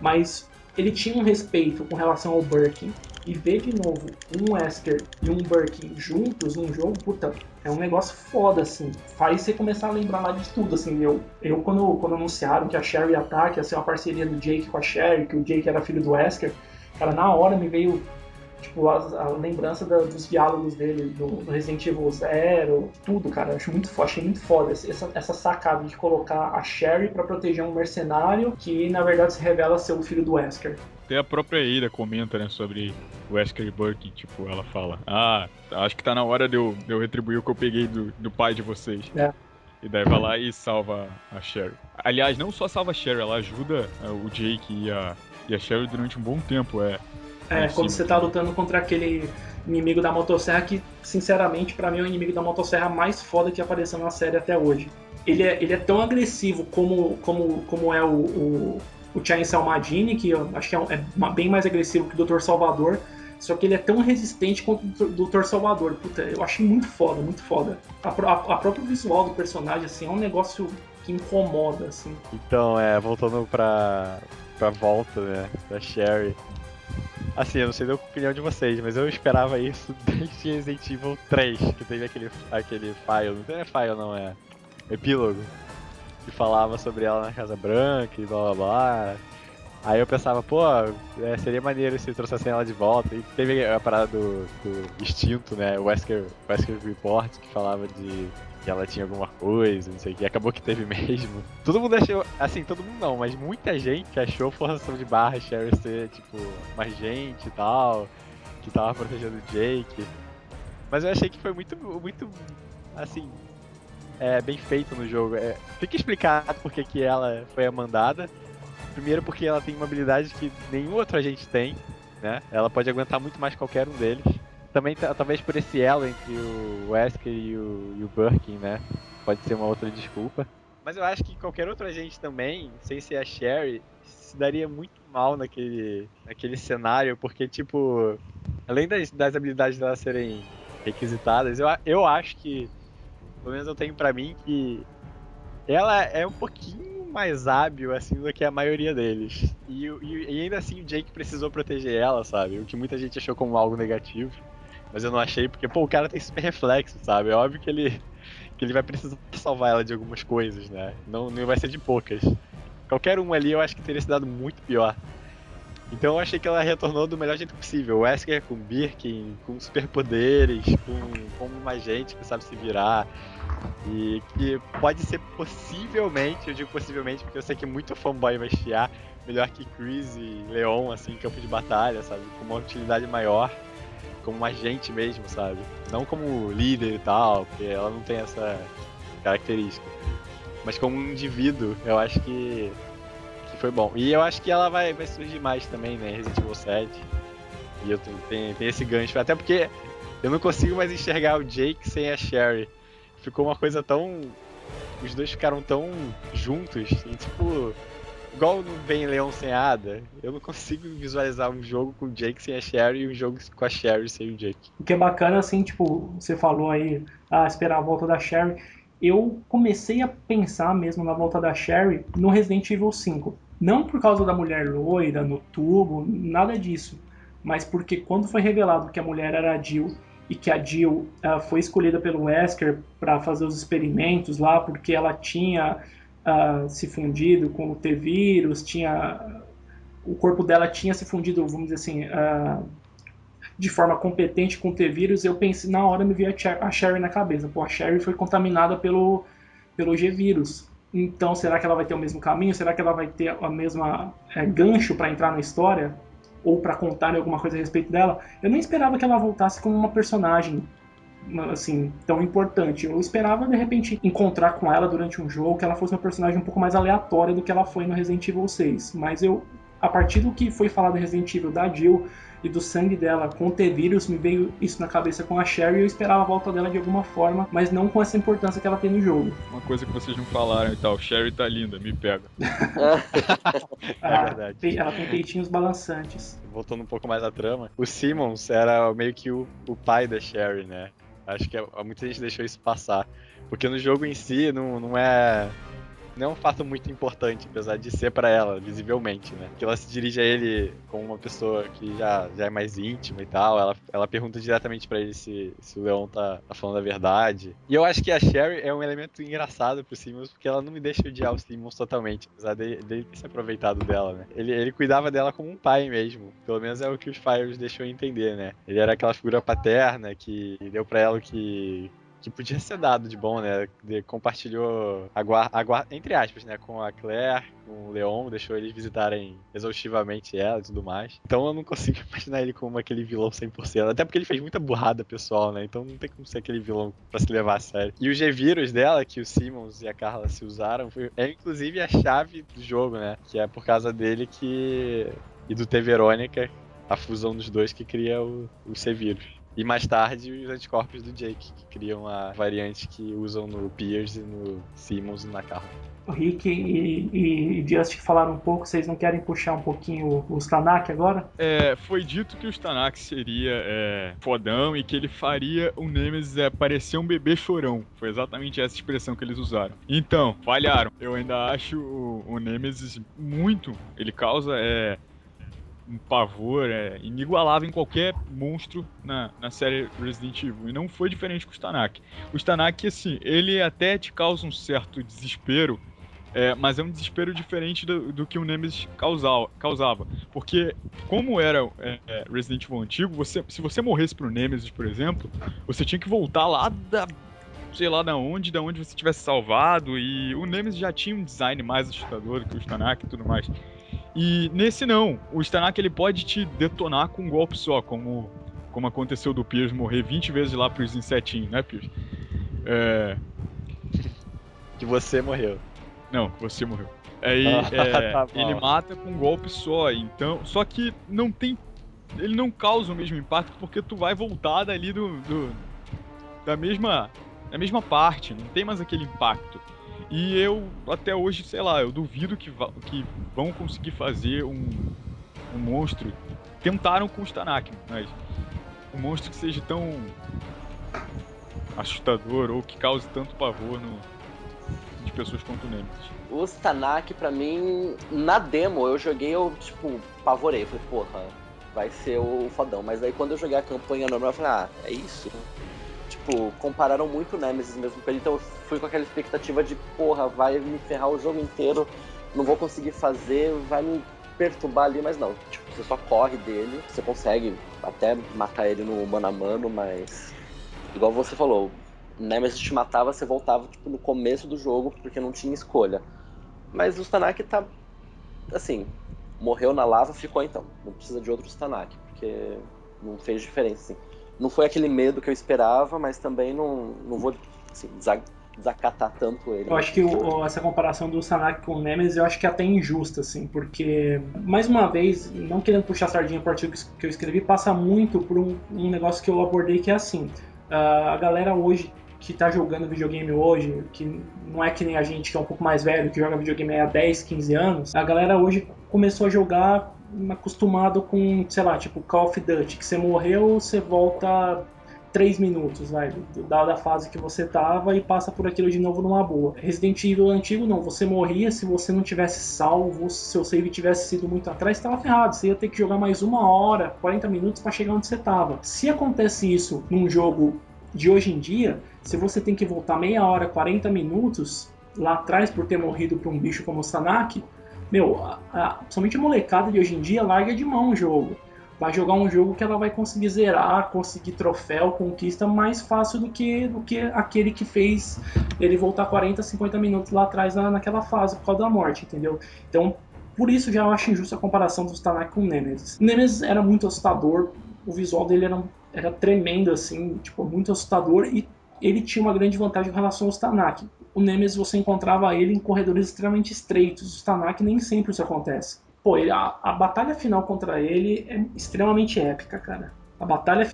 Mas ele tinha um respeito com relação ao Birkin. E ver de novo um Wesker e um Birkin juntos num jogo, puta, é um negócio foda, assim. Faz você começar a lembrar lá de tudo, assim. Eu, eu quando, quando anunciaram que a Sherry ia estar, que ia ser uma parceria do Jake com a Sherry, que o Jake era filho do Wesker, cara, na hora me veio tipo, a, a lembrança da- dos diálogos dele no, no Resident Evil Zero, tudo, cara. Eu acho muito achei muito foda essa, essa sacada de colocar a Sherry pra proteger um mercenário que na verdade se revela ser o filho do Wesker. Até a própria Eira comenta, né, sobre o Wesker e Birkin, tipo, ela fala, ah, acho que tá na hora de eu, de eu retribuir o que eu peguei do, do pai de vocês. É. E daí vai lá e salva a Sherry. Aliás, não só salva a Sherry, ela ajuda é, o Jake e a, e a Sherry durante um bom tempo, é. É, É, quando sim, você tá lutando contra aquele inimigo da motosserra que, sinceramente, pra mim é o inimigo da motosserra mais foda que apareceu na série até hoje. Ele é, ele é tão agressivo como, como, como é o, o, o Chainsaw Madini, que eu acho que é, um- é bem mais agressivo que o Dr. Salvador, só que ele é tão resistente quanto o Dr. Salvador. Puta, eu achei muito foda, muito foda. A, a, a própria visual do personagem, assim, é um negócio que incomoda, assim. Então, é, voltando pra, pra volta, né, da Sherry. Assim, eu não sei da opinião de vocês, mas eu esperava isso desde Resident Evil 3, que teve aquele, aquele file, não é file não, é epílogo, que falava sobre ela na Casa Branca e blá blá blá. Aí eu pensava, pô, é, seria maneiro se trouxessem ela de volta. E teve a parada do, do né? O Wesker, Wesker Report, que falava de que ela tinha alguma coisa, não sei o que. Acabou que teve mesmo. Todo mundo achou, assim, todo mundo não, mas muita gente achou forçação de barra Sherry ser, tipo, mais gente e tal, que tava protegendo o Jake. Mas eu achei que foi muito, muito, assim, é, bem feito no jogo. É, fica explicado porque que ela foi a mandada. Primeiro porque ela tem uma habilidade que nenhum outro agente tem, né? Ela pode aguentar muito mais qualquer um deles. Também, talvez por esse elo entre o Wesker e o, e o Birkin, né? Pode ser uma outra desculpa. Mas eu acho que qualquer outro agente também, sem ser a Sherry, se daria muito mal naquele, naquele cenário, porque, tipo, além das, das habilidades dela serem requisitadas, eu, eu acho que, pelo menos eu tenho pra mim, que ela é um pouquinho mais hábil, assim, do que a maioria deles. E, e, e, ainda assim o Jake precisou proteger ela, sabe? O que muita gente achou como algo negativo. Mas eu não achei, porque, pô, o cara tem super reflexo, sabe? É óbvio que ele, que ele vai precisar salvar ela de algumas coisas, né? Não, não vai ser de poucas. Qualquer um ali eu acho que teria se dado muito pior. Então eu achei que ela retornou do melhor jeito possível. O Wesker com Birkin, com superpoderes, com, com uma gente que sabe se virar. E que pode ser possivelmente, eu digo possivelmente porque eu sei que muito fanboy vai chiar, melhor que Chris e Leon, assim, em campo de batalha, sabe? Com uma utilidade maior, como agente mesmo, sabe? Não como líder e tal, porque ela não tem essa característica. Mas como um indivíduo, eu acho que, que foi bom. E eu acho que ela vai, vai surgir mais também, né? Resident Evil 7. E eu tenho, tenho esse gancho. Até porque eu não consigo mais enxergar o Jake sem a Sherry ficou uma coisa tão. Os dois ficaram tão juntos, e tipo. Igual no Bem Leão sem Ada, eu não consigo visualizar um jogo com o Jake sem a Sherry e um jogo com a Sherry sem o Jake. O que é bacana, assim, tipo, você falou aí, ah, esperar a volta da Sherry. Eu comecei a pensar mesmo na volta da Sherry no Resident Evil 5. Não por causa da mulher loira no tubo, nada disso. Mas porque quando foi revelado que a mulher era a Jill e que a Jill uh, foi escolhida pelo Wesker para fazer os experimentos lá porque ela tinha uh, se fundido com o T-vírus, tinha o corpo dela tinha se fundido, vamos dizer assim, uh, de forma competente com o T-vírus. Eu pensei na hora me veio a Sherry na cabeça, pô, a Sherry foi contaminada pelo pelo G-vírus. Então, será que ela vai ter o mesmo caminho? Será que ela vai ter a mesma é, gancho para entrar na história? ou para contar alguma coisa a respeito dela, eu nem esperava que ela voltasse como uma personagem assim tão importante. Eu esperava de repente encontrar com ela durante um jogo, que ela fosse uma personagem um pouco mais aleatória do que ela foi no Resident Evil 6. Mas eu a partir do que foi falado em Resident Evil da Jill e do sangue dela com o T-Vírus, me veio isso na cabeça com a Sherry e eu esperava a volta dela de alguma forma, mas não com essa importância que ela tem no jogo. Uma coisa que vocês não falaram e tal, Sherry tá linda, me pega. é verdade. Ela tem peitinhos balançantes. Voltando um pouco mais à trama, o Simmons era meio que o, o pai da Sherry, né? Acho que muita gente deixou isso passar. Porque no jogo em si não, não é não é um fato muito importante, apesar de ser para ela, visivelmente, né? Que ela se dirige a ele como uma pessoa que já, já é mais íntima e tal. Ela, ela pergunta diretamente para ele se, se o Leon tá, tá, falando a verdade. E eu acho que a Sherry é um elemento engraçado pro Simmons, porque ela não me deixa odiar o Simmons totalmente, apesar dele, dele ter se aproveitado dela, né? Ele, ele cuidava dela como um pai mesmo. Pelo menos é o que os Fires deixou entender, né? Ele era aquela figura paterna que deu para ela o que que podia ser dado de bom, né? De, compartilhou a guarda, entre aspas, né? Com a Claire, com o Leon, deixou eles visitarem exaustivamente ela e tudo mais. Então eu não consigo imaginar ele como aquele vilão 100%. Até porque ele fez muita burrada pessoal, né? Então não tem como ser aquele vilão pra se levar a sério. E o G-Vírus dela, que o Simmons e a Carla se usaram, foi, é inclusive a chave do jogo, né? Que é por causa dele que. E do T. Verônica, a fusão dos dois que cria o, o C-Vírus. E mais tarde os anticorpos do Jake, que criam a variante que usam no Pierce, no Simmons e na Carla. O Rick e, e Just falaram um pouco, vocês não querem puxar um pouquinho o Stanak agora? É, foi dito que o Stanak seria é, fodão e que ele faria o Nemesis é, parecer um bebê chorão. Foi exatamente essa expressão que eles usaram. Então, falharam. Eu ainda acho o, o Nemesis muito. Ele causa é, um pavor é, inigualável em qualquer monstro na, na série Resident Evil. E não foi diferente com o Stanak. O Stanak, assim, ele até te causa um certo desespero é, mas é um desespero diferente do, do que o Nemesis causava, causava. Porque, como era é, é, Resident Evil antigo, você, se você morresse pro Nemesis, por exemplo, você tinha que voltar lá da. sei lá da onde, da onde você tivesse salvado. E o Nemesis já tinha um design mais assustador que o Stanak e tudo mais. E nesse não. O Stanak ele pode te detonar com um golpe só, como, como aconteceu do Pierce morrer 20 vezes lá pros insetinhos, né, Pierce? É. Que você morreu. Não, você morreu. Aí é, tá ele mata com um golpe só, então. Só que não tem. Ele não causa o mesmo impacto porque tu vai voltar dali do. do da mesma. Da mesma parte, não tem mais aquele impacto. E eu, até hoje, sei lá, eu duvido que, que vão conseguir fazer um, um monstro. Tentaram com o Stanak, mas um monstro que seja tão assustador ou que cause tanto pavor no, de pessoas quanto o Nemesis. O Stanak, pra mim, na demo, eu joguei, eu, tipo, pavorei. Falei, porra, vai ser o fodão. Mas aí quando eu joguei a campanha normal, eu falei, ah, é isso? Tipo, compararam muito o Nemesis mesmo com ele, então eu fui com aquela expectativa de, porra, vai me ferrar o jogo inteiro, não vou conseguir fazer, vai me perturbar ali, mas não. Tipo, você só corre dele, você consegue até matar ele no mano a mano, mas. Igual você falou, Nemesis te matava, você voltava tipo, no começo do jogo, porque não tinha escolha. Mas o Stanak tá. Assim, morreu na lava, ficou então. Não precisa de outro Stanak, porque não fez diferença. Assim. Não foi aquele medo que eu esperava, mas também não, não vou assim, desacatar tanto ele. Eu acho que o, essa comparação do Stanak com o Nemesis eu acho que é até injusta, assim, porque, mais uma vez, não querendo puxar sardinha para o artigo que eu escrevi, passa muito por um, um negócio que eu abordei que é assim. Uh, a galera hoje que está jogando videogame hoje, que não é que nem a gente que é um pouco mais velho, que joga videogame há 10, 15 anos, a galera hoje começou a jogar acostumado com, sei lá, tipo Call of Duty, que você morreu, você volta 3 minutos, vai, da, da fase que você tava e passa por aquilo de novo numa boa. Resident Evil antigo não, você morria se você não tivesse salvo, se seu save tivesse sido muito atrás, estava ferrado, você ia ter que jogar mais uma hora, 40 minutos para chegar onde você tava. Se acontece isso num jogo de hoje em dia, se você tem que voltar meia hora, 40 minutos lá atrás por ter morrido por um bicho como o Sanak, meu, a, a, somente a molecada de hoje em dia larga de mão o jogo. Vai jogar um jogo que ela vai conseguir zerar, conseguir troféu, conquista mais fácil do que, do que aquele que fez ele voltar 40, 50 minutos lá atrás na, naquela fase por causa da morte, entendeu? Então, por isso já eu acho injusta a comparação do Stanak com o Nemesis. O Nemesis era muito assustador, o visual dele era, era tremendo, assim, tipo, muito assustador e ele tinha uma grande vantagem em relação ao Stanak. O Nemesis você encontrava ele em corredores extremamente estreitos, o Stanak nem sempre isso acontece. Pô, ele, a, a, batalha final contra ele é extremamente épica, cara. A batalha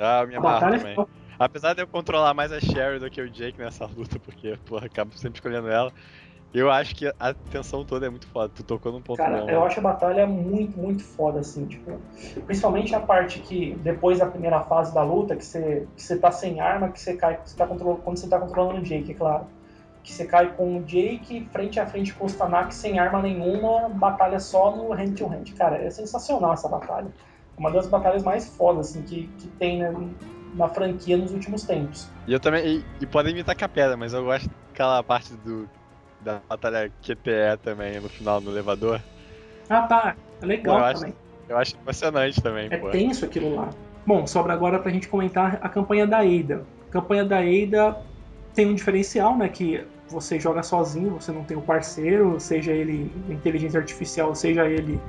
ah, minha a batalha final... Apesar de eu controlar mais a Sherry do que o Jake nessa luta, porque, porra, acabo sempre escolhendo ela. Eu acho que a tensão toda é muito foda. Tu tocou num ponto Cara, eu né? acho a batalha muito, muito foda, assim. Tipo, principalmente a parte que, depois da primeira fase da luta, que você, que você tá sem arma, que você cai. Que você tá controlando, quando você tá controlando o Jake, é claro. Que você cai com o Jake frente a frente com o Stanak sem arma nenhuma, batalha só no hand to hand. Cara, é sensacional essa batalha. Uma das batalhas mais fodas assim, que, que tem né, na franquia nos últimos tempos. E eu também. E, e podem imitar com a pedra, mas eu gosto daquela parte do da batalha QTE também no final no elevador. Ah, tá. É legal eu também. Acho, eu acho emocionante também, é pô. É tenso aquilo lá. Bom, sobra agora pra gente comentar a campanha da Eida. A campanha da Eida tem um diferencial, né? Que você joga sozinho, você não tem um parceiro, seja ele inteligência artificial, seja ele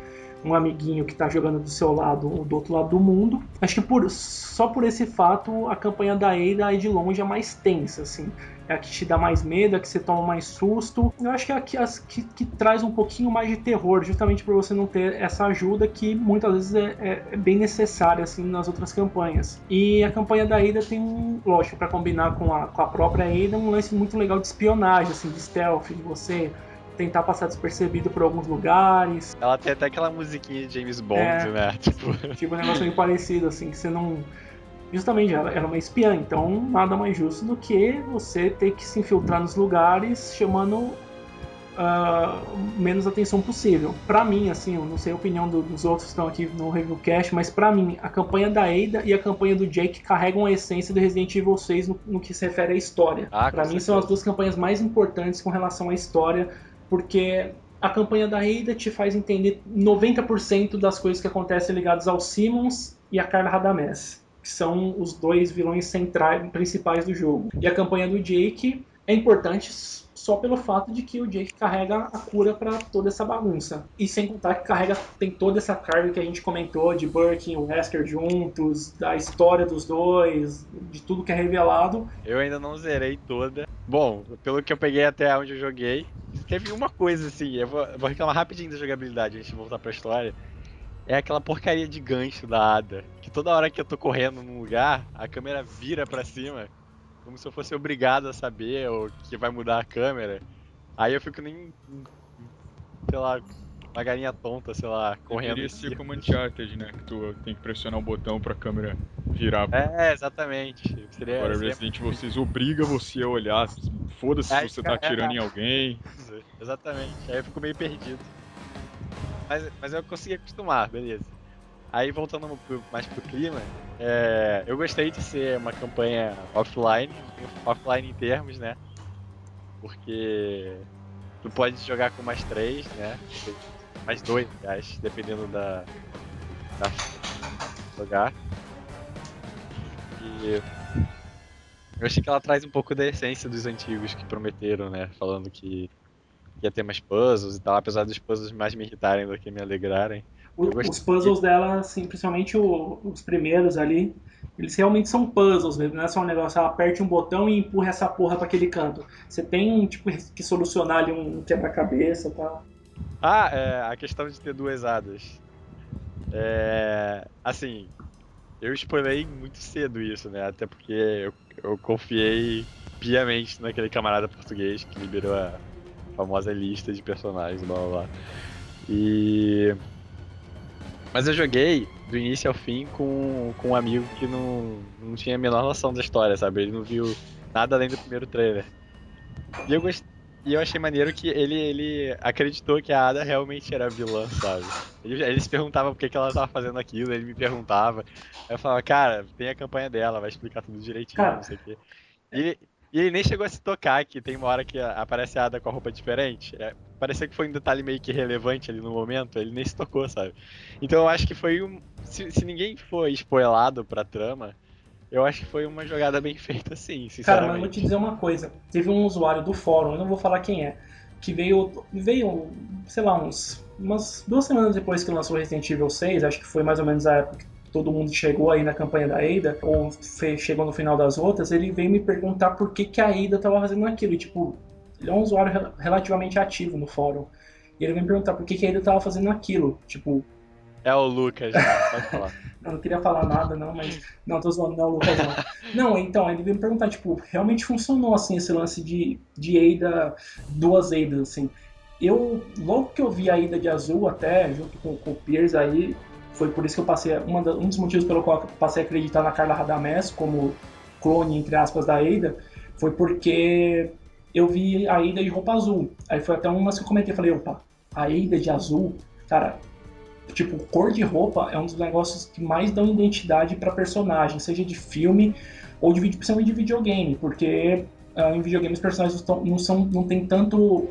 um amiguinho que tá jogando do seu lado ou do outro lado do mundo. Acho que por, só por esse fato a campanha da Ada é de longe a mais tensa, assim. É a que te dá mais medo, é a que você toma mais susto. Eu acho que é a que, as, que, que traz um pouquinho mais de terror, justamente por você não ter essa ajuda que muitas vezes é, é, é bem necessária assim nas outras campanhas. E a campanha da Ada tem um, lógico, para combinar com a, com a própria Ada, um lance muito legal de espionagem, assim, de stealth, de você tentar passar despercebido por alguns lugares. Ela tem até aquela musiquinha de James Bond, É. né? Tipo, Tipo, um negócio meio parecido, assim, que você não. Justamente, ela ela é uma espiã, então nada mais justo do que você ter que se infiltrar nos lugares chamando ah, menos atenção possível. Pra mim, assim, eu não sei a opinião do- dos outros que estão aqui no Reviewcast, mas pra mim, a campanha da Ada e a campanha do Jake carregam a essência do Resident Evil 6 no, no que se refere à história. Ah, pra mim, são certeza. as duas campanhas mais importantes com relação à história, porque a campanha da Ada te faz entender 90% das coisas que acontecem ligadas ao Simmons e a Carla Radamés, que são os dois vilões centrais principais do jogo. E a campanha do Jake é importante só pelo fato de que o Jake carrega a cura para toda essa bagunça. E sem contar que carrega tem toda essa carga que a gente comentou de Burke e o Wesker juntos, da história dos dois, de tudo que é revelado. eu ainda não zerei toda. Bom, pelo que eu peguei até onde eu joguei, teve uma coisa assim, eu vou, eu vou reclamar rapidinho da jogabilidade antes de voltar pra história. É aquela porcaria de gancho da Ada. Que toda hora que eu tô correndo num lugar, a câmera vira pra cima. Como se eu fosse obrigado a saber ou que vai mudar a câmera. Aí eu fico nem. Sei lá, uma galinha tonta, sei lá, correndo. Deveria ser como Uncharted, né? Que tu tem que pressionar o botão pra câmera virar. É, exatamente. Seria, Agora seria Resident Evil 6 obriga você a olhar. Foda-se É, se você tá cara, atirando é. em alguém. Exatamente. Aí eu fico meio perdido. Mas, mas eu consegui acostumar, beleza. Aí voltando mais pro clima, é, eu gostei de ser uma campanha offline, offline em termos, né? Porque tu pode jogar com mais três, né? Mais dois, aliás, dependendo da, da jogar. E eu achei que ela traz um pouco da essência dos antigos que prometeram, né? Falando que ia ter mais puzzles e tal, apesar dos puzzles mais me irritarem do que me alegrarem. O- os puzzles dela, assim, principalmente o- os primeiros ali, eles realmente são puzzles mesmo, não é só um negócio, ah, aperte um botão e empurra essa porra pra aquele canto. Você tem, tipo, que solucionar ali um quebra-cabeça e tal. Ah, é, a questão de ter duas hadas. É, assim, eu spoilei muito cedo isso, né? Até porque eu, eu confiei piamente naquele camarada português que liberou a famosa lista de personagens, blá blá blá. E. Mas eu joguei do início ao fim com, com um amigo que não, não tinha a menor noção da história, sabe? Ele não viu nada além do primeiro trailer. E eu gostei. E eu achei maneiro que ele, ele acreditou que a Ada realmente era vilã, sabe? Ele, ele se perguntava por que, que ela tava fazendo aquilo, ele me perguntava. Eu falava, cara, tem a campanha dela, vai explicar tudo direitinho, Cara. não sei o quê. E e ele nem chegou a se tocar que tem uma hora que aparece a Ada com a roupa diferente. É, parecia que foi um detalhe meio que relevante ali no momento, ele nem se tocou, sabe? Então eu acho que foi um. Se, se ninguém for spoilado pra trama, eu acho que foi uma jogada bem feita sim, Cara, sinceramente. mas eu vou te dizer uma coisa. Teve um usuário do fórum, eu não vou falar quem é, que veio, veio sei lá, uns, umas duas semanas depois que lançou Resident Evil 6, acho que foi mais ou menos a época todo mundo chegou aí na campanha da Ada, ou chegou no final das outras, ele veio me perguntar por que, que a Ada tava fazendo aquilo. E, tipo, ele é um usuário rel- relativamente ativo no fórum. E ele veio me perguntar por que, que a Ada tava fazendo aquilo. Tipo, É o Lucas, pode falar. eu não queria falar nada, não, mas. Não, tô zoando, não, Lucas, não. Não, então, ele veio me perguntar, tipo, realmente funcionou, assim, esse lance de, de Ada, duas Adas, assim. Eu, logo que eu vi a Ada de azul, até, junto com, com o Piers aí, foi por isso que eu passei, da- um dos motivos pelo qual eu passei a acreditar na Carla Radamés como clone, entre aspas, da Ada, foi porque eu vi a Ada de roupa azul. Aí foi até umas que eu comentei, falei, opa, a Ada de azul, cara, tipo, cor de roupa é um dos negócios que mais dão identidade pra personagem, seja de filme ou de principalmente de videogame, porque ah, em videogame os personagens não são, não tem tanto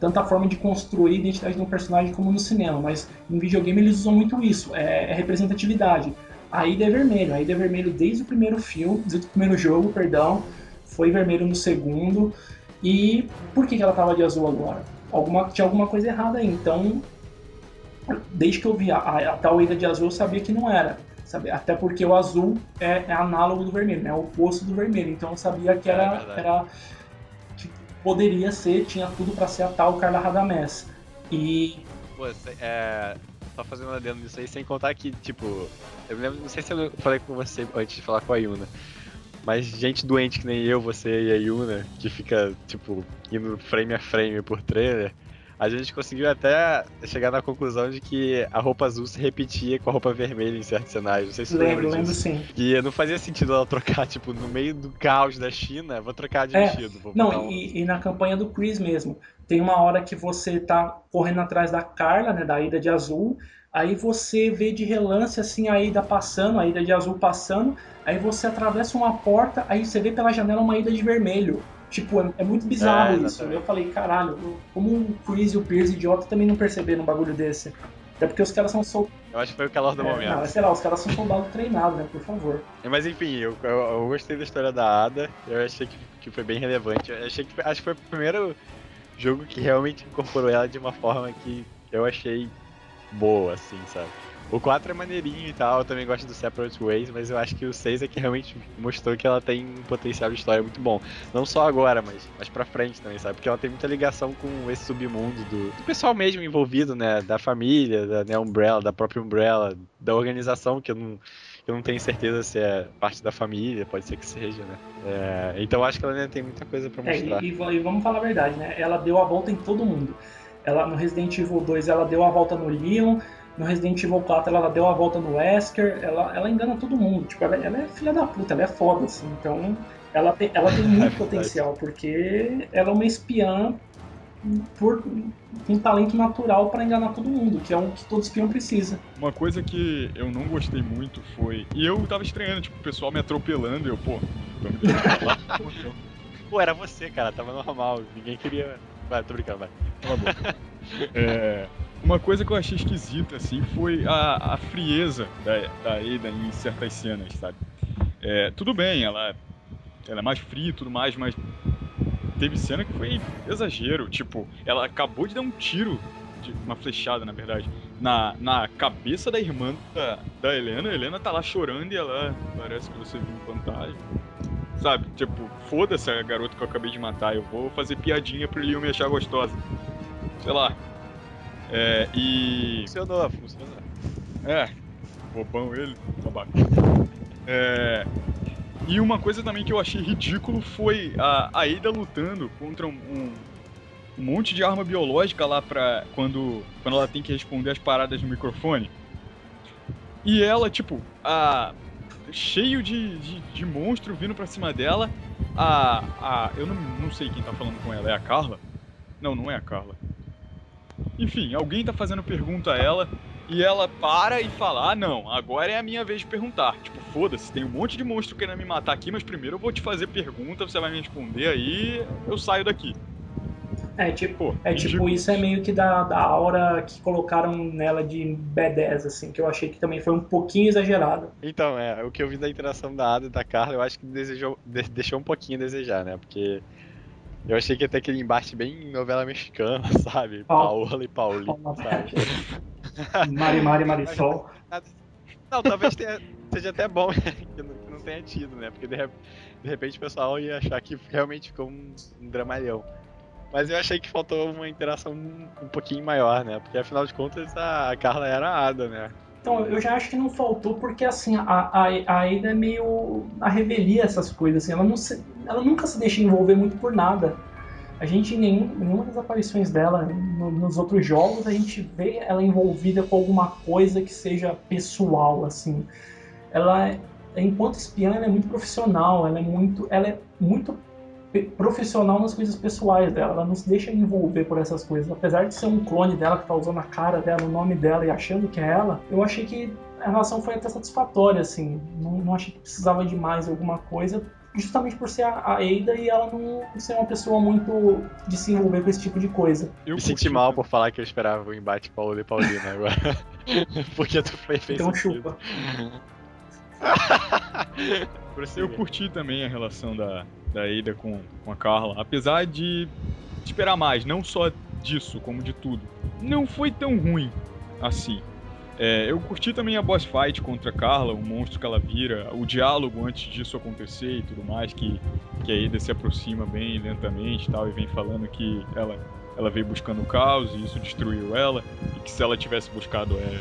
tanta forma de construir a identidade de um personagem como no cinema, mas em videogame eles usam muito isso, é, é representatividade. A Ida é vermelho, a Ida é vermelho desde o primeiro filme, desde o primeiro jogo, perdão, foi vermelho no segundo. E por que, que ela tava de azul agora? Alguma, tinha alguma coisa errada aí. Então, desde que eu vi a, a, a tal Ida de azul, eu sabia que não era. Sabe? Até porque o azul é, é análogo do vermelho, né? É o oposto do vermelho. Então eu sabia que era, É era poderia ser, tinha tudo para ser a tal Carla Radamés. E Pô, é. Só fazendo uma adendo nisso aí, sem contar que, tipo. Eu me lembro, não sei se eu falei com você antes de falar com a Yuna. Mas gente doente que nem eu, você e a Yuna, que fica, tipo, indo frame a frame por trailer, a gente conseguiu até chegar na conclusão de que a roupa azul se repetia com a roupa vermelha em certos cenários. Não sei se lembro, lembra lembro disso. sim. E não fazia sentido ela trocar, tipo, no meio do caos da China, vou trocar de É, vestido. Não, um- e, e na campanha do Chris mesmo. Tem uma hora que você tá correndo atrás da Carla, né, da Ida de Azul, aí você vê de relance assim a Ida passando, a Ida de Azul passando, aí você atravessa uma porta, aí você vê pela janela uma Ida de vermelho. Tipo, é, é muito bizarro É, isso. exatamente. Eu falei, caralho, como o Chris e o Pierce idiota também não perceberam um bagulho desse. Até porque os caras são soldados. Eu acho que foi o calor do momento. não, sei lá, os caras são soldados treinados, né? Por favor. Mas enfim, eu, eu, eu gostei da história da Ada, eu achei que, que foi bem relevante. Eu achei que foi- acho que foi o primeiro jogo que realmente incorporou ela de uma forma que eu achei boa, assim, sabe? O 4 é maneirinho e tal, eu também gosto do Separate Ways, mas eu acho que o 6 é que realmente mostrou que ela tem um potencial de história muito bom. Não só agora, mas, mas pra frente também, sabe? Porque ela tem muita ligação com esse submundo do, do pessoal mesmo envolvido, né? Da família, da né, Umbrella, da própria Umbrella, da organização, que eu não, eu não tenho certeza se é parte da família, pode ser que seja, né? É, então eu acho que ela ainda tem muita coisa pra É, mostrar. e, e va- e vamos falar a verdade, né? Ela deu a volta em todo mundo. Ela no Resident Evil 2 ela deu a volta no Leon, no Resident Evil 4 ela deu a volta no Wesker, ela, ela engana todo mundo. Tipo, ela, ela é filha da puta, ela é foda, assim. Então, ela tem, ela tem muito verdade. potencial, porque ela é uma espiã por um talento natural pra enganar todo mundo, que é um que todo espião precisa. Uma coisa que eu não gostei muito foi. E eu tava estranhando, tipo, o pessoal me atropelando e eu, pô, me atropelando. Pô, era você, cara, tava normal, ninguém queria. Vai, tô brincando, vai. Cala a boca. É, uma coisa que eu achei esquisita, assim, foi a, a frieza da, da Ada em certas cenas, sabe? É, tudo bem, ela, ela é mais fria e tudo mais, mas teve cena que foi exagero. Tipo, ela acabou de dar um tiro, de, uma flechada, na verdade, na, na cabeça da irmã da, da Helena. A Helena tá lá chorando e ela parece que você viu um fantasma. Sabe, tipo, foda-se a garota que eu acabei de matar, eu vou fazer piadinha pro Leon me achar gostosa. Sei lá. É, e. Funcionou, funcionou. É, bobão ele, babaca. É, e uma coisa também que eu achei ridículo foi a, a Ada lutando contra um, um, um monte de arma biológica lá pra quando, quando ela tem que responder as paradas no microfone. E ela, tipo, a, cheio de, de, de monstro vindo pra cima dela. A, a, eu não, não sei quem tá falando com ela, é a Carla? Não, não é a Carla. Enfim, alguém tá fazendo pergunta a ela e ela para e fala: Ah, não, agora é a minha vez de perguntar. Tipo, foda-se, tem um monte de monstro querendo me matar aqui, mas primeiro eu vou te fazer pergunta, você vai me responder, aí eu saio daqui. É, tipo, Pô, É tipo, isso é meio que da, da aura que colocaram nela de B10, assim, que eu achei que também foi um pouquinho exagerado. Então, é, o que eu vi da interação da Ada e da Carla, eu acho que desejou, de- deixou um pouquinho a desejar, né? Porque eu achei que ia ter aquele embate bem novela mexicana, sabe? Paola e Paulinho, sabe? Mari, Mari, Marisol. Não, talvez tenha- seja até bom que não, que não tenha tido, né? Porque de, de repente o pessoal ia achar que realmente ficou um, um dramalhão. Mas eu achei que faltou uma interação um, um pouquinho maior, né? Porque afinal de contas a Carla era a Ada, né? Então, eu já acho que não faltou, porque assim, a, a, a Ada é meio a revelia essas coisas, assim, ela, não se- ela nunca se deixa envolver muito por nada. A gente, em nenhum, nenhuma das aparições dela no- nos outros jogos, a gente vê ela envolvida com alguma coisa que seja pessoal, assim. Ela, é- enquanto espiã, ela é muito profissional, ela é muito, ela é muito profissional nas coisas pessoais dela, ela não se deixa envolver por essas coisas. Apesar de ser um clone dela que tá usando a cara dela, o nome dela e achando que é ela, eu achei que a relação foi até satisfatória, assim. Não, não achei que precisava de mais alguma coisa, justamente por ser a, a Ada e ela não ser uma pessoa muito de se envolver com esse tipo de coisa. Eu Me senti mal por falar que eu esperava o embate Paulo e Paulina agora. Porque tu foi fez Então sentido. chupa. Eu curti também a relação da, da Ada com, com a Carla, apesar de esperar mais, não só disso, como de tudo. Não foi tão ruim. assim. É, eu curti também a boss fight contra Carla, o monstro que ela vira, o diálogo antes disso acontecer e tudo mais, que, que a Ada se aproxima bem lentamente e tal, e vem falando que ela, ela veio buscando o caos e isso destruiu ela, e que se ela tivesse buscado é,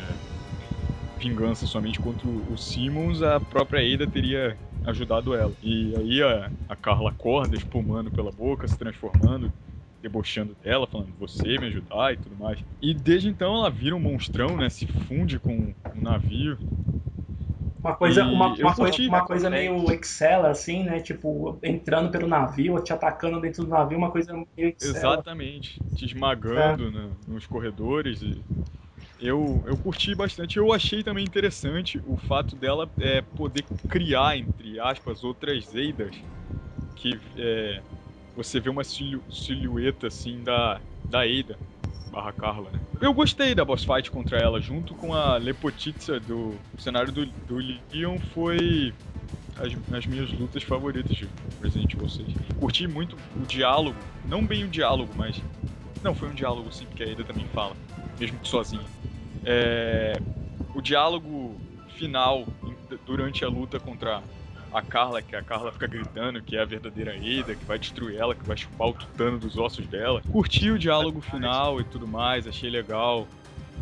vingança somente contra o Simmons, a própria Ada teria ajudado ela. E aí a, a Carla acorda, espumando pela boca, se transformando debochando dela, falando você me ajudar e tudo mais. E desde então ela vira um monstrão, né? Se funde com um navio. Uma coisa, uma, uma, coisa, uma coisa meio Excel, assim, né? Tipo, entrando pelo navio, te atacando dentro do navio, uma coisa meio Excel. Exatamente. Te esmagando é. né, nos corredores. E eu, eu curti bastante. Eu achei também interessante o fato dela é, poder criar, entre aspas, outras Eidas que é, você vê uma silu silhueta assim da, da Ada barra Carla, né? Eu gostei da boss fight contra ela, junto com a Lepotitsa do cenário do, do Leon foi as, as, minhas lutas favoritas de Evil 6. Curti muito o diálogo, não bem o diálogo, mas. Não, foi um diálogo sim, porque a Ada também fala, mesmo que sozinha. É, o diálogo final durante a luta contra a Carla, que a Carla fica gritando que é a verdadeira Ada, que vai destruir ela, que vai chupar o tutano dos ossos dela. Curti o diálogo final e tudo mais, achei legal.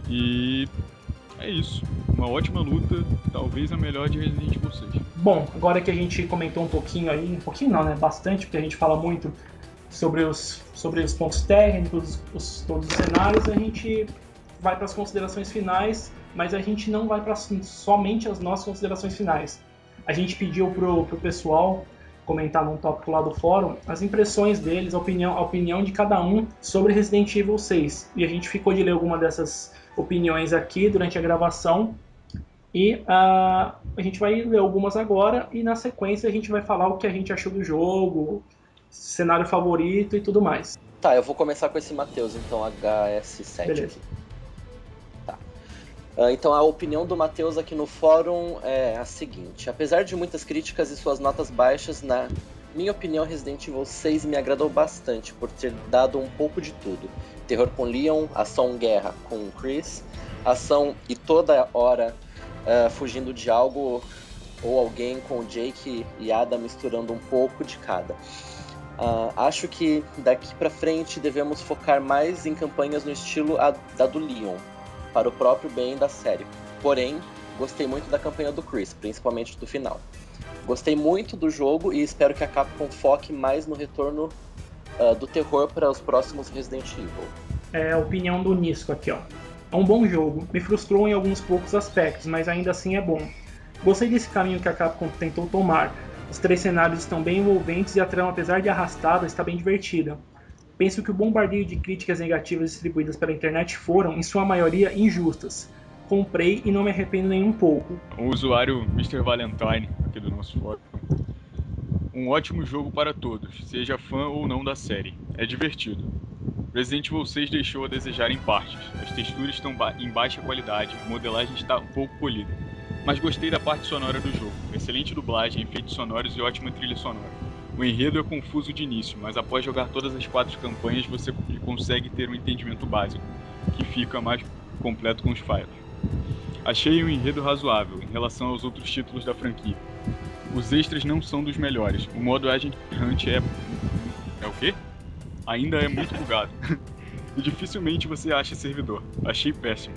E é isso. Uma ótima luta, talvez a melhor de Resident Evil 6. Bom, agora que a gente comentou um pouquinho aí, um pouquinho não, né? Bastante, porque a gente fala muito sobre os, sobre os pontos técnicos, os, todos os cenários, a gente vai para as considerações finais, mas a gente não vai para somente as nossas considerações finais a gente pediu pro, pro pessoal comentar num tópico lá do fórum as impressões deles, a opinião, a opinião de cada um sobre Resident Evil 6. E a gente ficou de ler alguma dessas opiniões aqui durante a gravação. E uh, a gente vai ler algumas agora e na sequência a gente vai falar o que a gente achou do jogo, cenário favorito e tudo mais. Tá, eu vou começar com esse Matheus, então, HS7 Beleza. aqui. Uh, então a opinião do Matheus aqui no fórum é a seguinte: apesar de muitas críticas e suas notas baixas, na minha opinião, Resident Evil 6 me agradou bastante por ter dado um pouco de tudo. Terror com Leon, ação guerra com Chris, ação e toda hora uh, fugindo de algo ou alguém com Jake e Ada misturando um pouco de cada. Uh, acho que daqui para frente devemos focar mais em campanhas no estilo da do Leon, para o próprio bem da série. Porém, gostei muito da campanha do Chris, principalmente do final. Gostei muito do jogo e espero que a Capcom foque mais no retorno uh, do terror para os próximos Resident Evil. É a opinião do Nisco aqui, ó. É um bom jogo, me frustrou em alguns poucos aspectos, mas ainda assim é bom. Gostei desse caminho que a Capcom tentou tomar. Os três cenários estão bem envolventes e a trama, apesar de arrastada, está bem divertida. Penso que o bombardeio de críticas negativas distribuídas pela internet foram, em sua maioria, injustas. Comprei e não me arrependo nem um pouco. O usuário Mr. Valentine, aqui do nosso fórum. Um ótimo jogo para todos, seja fã ou não da série. É divertido. Resident Evil 6 deixou a desejar em partes. As texturas estão ba em baixa qualidade, a modelagem está um pouco polida. Mas gostei da parte sonora do jogo. Excelente dublagem, efeitos sonoros e ótima trilha sonora. O enredo é confuso de início, mas após jogar todas as quatro campanhas você consegue ter um entendimento básico, que fica mais completo com os files. Achei um enredo razoável em relação aos outros títulos da franquia. Os extras não são dos melhores. O modo Agent Hunt é. É o quê? Ainda é muito bugado. e dificilmente você acha servidor. Achei péssimo.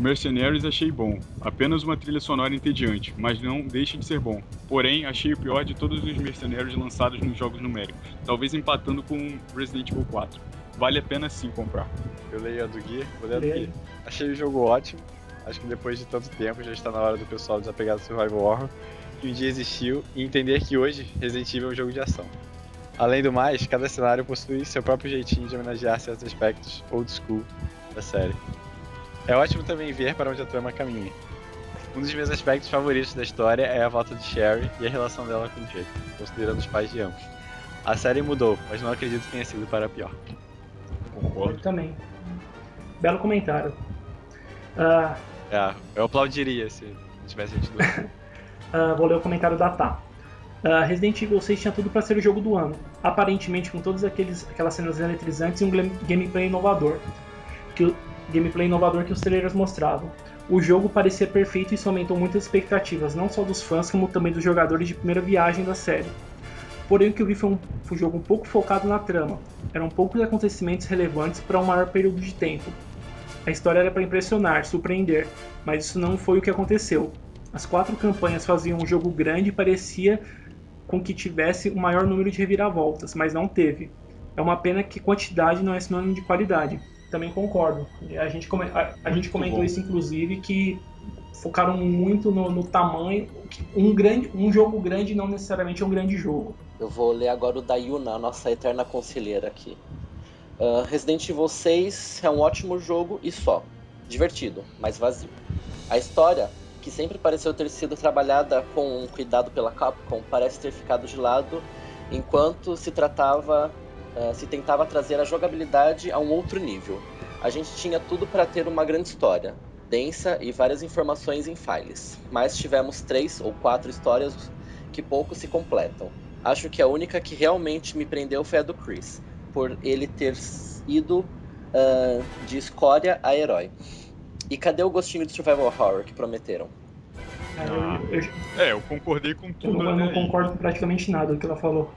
Mercenaries achei bom, apenas uma trilha sonora entediante, mas não deixa de ser bom. Porém, achei o pior de todos os Mercenaries lançados nos jogos numéricos, talvez empatando com Resident Evil 4. Vale a pena sim comprar. Eu leio a do Gui, vou ler a do Gui. Achei o jogo ótimo, acho que depois de tanto tempo já está na hora do pessoal desapegar do Survival Horror, que um dia existiu, e entender que hoje Resident Evil é um jogo de ação. Além do mais, cada cenário possui seu próprio jeitinho de homenagear certos aspectos old school da série. É ótimo também ver para onde a trama caminha. Um dos meus aspectos favoritos da história é a volta de Sherry e a relação dela com Jake, considerando os pais de ambos. A série mudou, mas não acredito que tenha sido para pior. Concordo. Eu também. Belo comentário. Uh... É, eu aplaudiria se tivesse gente do. uh, Vou ler o comentário da Tá. Uh, Resident Evil 6 tinha tudo para ser o jogo do ano, aparentemente com todas aqueles, aquelas cenas eletrizantes e um gameplay inovador. Que gameplay inovador que os trailers mostravam. O jogo parecia perfeito e isso aumentou muitas expectativas, não só dos fãs, como também dos jogadores de primeira viagem da série. Porém, o que eu vi foi um, um jogo um pouco focado na trama. Eram poucos acontecimentos relevantes para um maior período de tempo. A história era para impressionar, surpreender, mas isso não foi o que aconteceu. As quatro campanhas faziam um jogo grande e parecia com que tivesse o maior número de reviravoltas, mas não teve. É uma pena que quantidade não é sinônimo de qualidade. Também concordo. A gente, a, a gente comentou bom. isso, inclusive, que focaram muito no, no, tamanho. Um, grande, um jogo grande não necessariamente é um grande jogo. Eu vou ler agora o da Yuna, a nossa eterna conselheira aqui. Uh, Resident Evil 6 é um ótimo jogo e só. Divertido, mas vazio. A história, que sempre pareceu ter sido trabalhada com cuidado pela Capcom, parece ter ficado de lado enquanto se tratava uh, se tentava trazer a jogabilidade a um outro nível. A gente tinha tudo para ter uma grande história, densa e várias informações em files, mas tivemos três ou quatro histórias que pouco se completam. Acho que a única que realmente me prendeu foi a do Chris, por ele ter ido uh, de escória a herói. E cadê o gostinho de survival horror que prometeram? Ah, é, eu concordei com tudo. Eu não, não concordo com praticamente nada do que ela falou.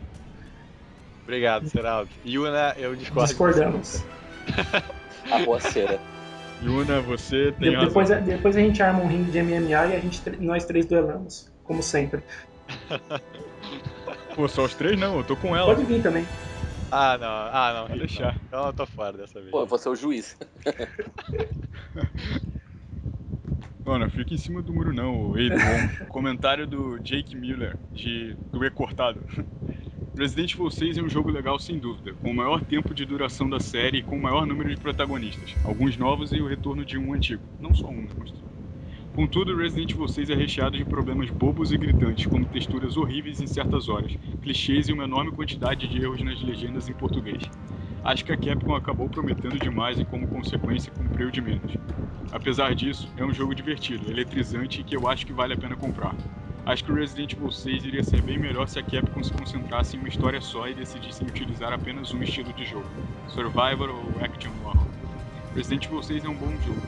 Obrigado, Seraldo. Yuna, eu discordo. Discordamos. Arruaceira. Yuna, você tem de, depois, razão. depois a gente arma um ringue de MMA e a gente, nós três duelamos, como sempre. Pô, só os três não, eu tô com ela. Pode vir também. Ah, não, ah, não, Pode deixar. Não. Então eu tô fora dessa vez. Pô, eu vou ser o juiz. Mano, fica em cima do muro não, Ei, bom. Comentário do Jake Miller, de, do E Cortado. Resident Evil 6 é um jogo legal sem dúvida, com o maior tempo de duração da série e com o maior número de protagonistas, alguns novos e o retorno de um antigo, não só um, mas Contudo, Resident Evil 6 é recheado de problemas bobos e gritantes, como texturas horríveis em certas horas, clichês e uma enorme quantidade de erros nas legendas em português. Acho que a Capcom acabou prometendo demais e, como consequência, cumpriu de menos. Apesar disso, é um jogo divertido, eletrizante e que eu acho que vale a pena comprar. Acho que o Resident Evil 6 iria ser bem melhor se a Capcom se concentrasse em uma história só e decidisse utilizar apenas um estilo de jogo, Survivor ou Action Horror. Resident Evil 6 é um bom jogo,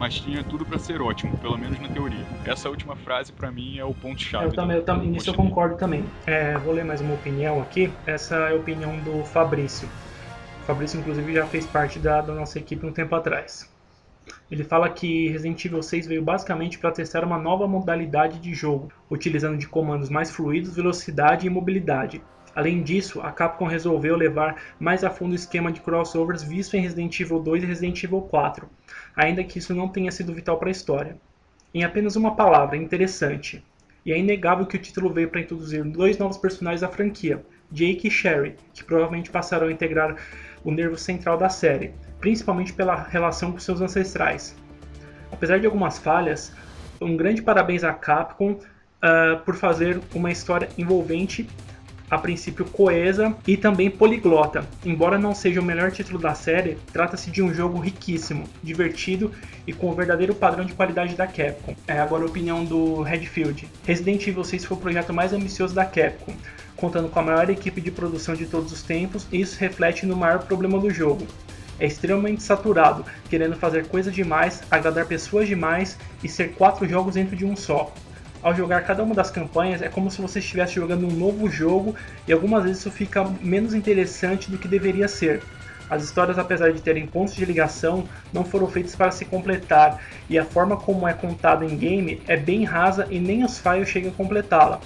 mas tinha tudo para ser ótimo, pelo menos na teoria. Essa última frase para mim é o ponto chave. Eu também, eu também nisso eu concordo também. É, vou ler mais uma opinião aqui. Essa é a opinião do Fabrício. O Fabrício inclusive já fez parte da, da nossa equipe um tempo atrás. Ele fala que Resident Evil 6 veio basicamente para testar uma nova modalidade de jogo, utilizando de comandos mais fluidos, velocidade e mobilidade. Além disso, a Capcom resolveu levar mais a fundo o esquema de crossovers visto em Resident Evil 2 e Resident Evil 4, ainda que isso não tenha sido vital para a história. Em apenas uma palavra, interessante. E é inegável que o título veio para introduzir dois novos personagens da franquia, Jake e Sherry, que provavelmente passarão a integrar o nervo central da série, principalmente pela relação com seus ancestrais. Apesar de algumas falhas, um grande parabéns à Capcom uh, por fazer uma história envolvente, a princípio coesa e também poliglota. Embora não seja o melhor título da série, trata-se de um jogo riquíssimo, divertido e com o verdadeiro padrão de qualidade da Capcom. É agora a opinião do Redfield. Resident Evil 6 foi o projeto mais ambicioso da Capcom, contando com a maior equipe de produção de todos os tempos, e isso reflete no maior problema do jogo, é extremamente saturado, querendo fazer coisa demais, agradar pessoas demais e ser quatro jogos dentro de um só. Ao jogar cada uma das campanhas, é como se você estivesse jogando um novo jogo e algumas vezes isso fica menos interessante do que deveria ser. As histórias, apesar de terem pontos de ligação, não foram feitas para se completar, e a forma como é contada em game é bem rasa e nem os files chegam a completá-la.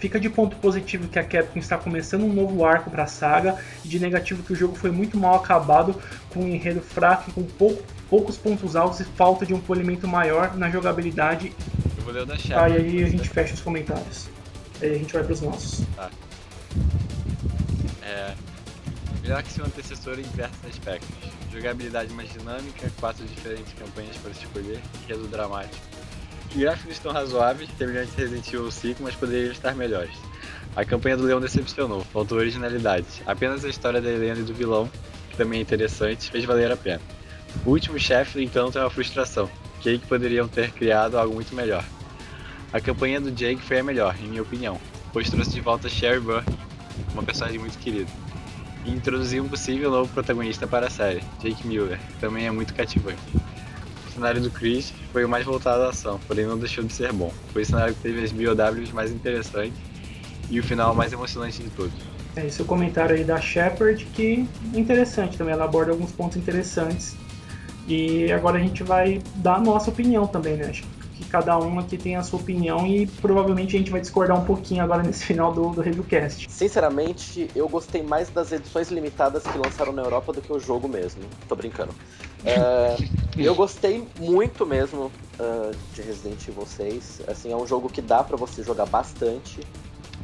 Fica de ponto positivo que a Capcom está começando um novo arco para a saga, e de negativo que o jogo foi muito mal acabado, com um enredo fraco e com pouco, poucos pontos altos e falta de um polimento maior na jogabilidade. Eu vou ler o da Tá, e aí a gente fecha os comentários. Aí a gente vai para os nossos. Tá. É. Melhor que seu antecessor em diversos aspectos. Jogabilidade mais dinâmica, quatro diferentes campanhas para escolher, enredo dramático gráficos estão razoáveis, semelhantes a Resident Evil 5, mas poderiam estar melhores. A campanha do Leão decepcionou, faltou originalidade. Apenas a história da Helena e do vilão, que também é interessante, fez valer a pena. O último chefe, entanto, é uma frustração. Jake poderiam ter criado algo muito melhor. A campanha do Jake foi a melhor, em minha opinião, pois trouxe de volta Sherry Burke, uma personagem muito querida. e introduzir um possível novo protagonista para a série, Jake Miller, que também é muito cativante. O cenário do Chris foi o mais voltado à ação, porém não deixou de ser bom. Foi o cenário que teve as BOWs mais interessantes e o final mais emocionante de todos. É esse é o comentário aí da Shepard, que é interessante também, ela aborda alguns pontos interessantes. E agora a gente vai dar a nossa opinião também, né? Que cada um aqui tem a sua opinião e provavelmente a gente vai discordar um pouquinho agora nesse final do, do reviewcast. Sinceramente, eu gostei mais das edições limitadas que lançaram na Europa do que o jogo mesmo. Tô brincando. É, eu gostei muito mesmo uh, de Resident Evil 6. Assim, é um jogo que dá para você jogar bastante,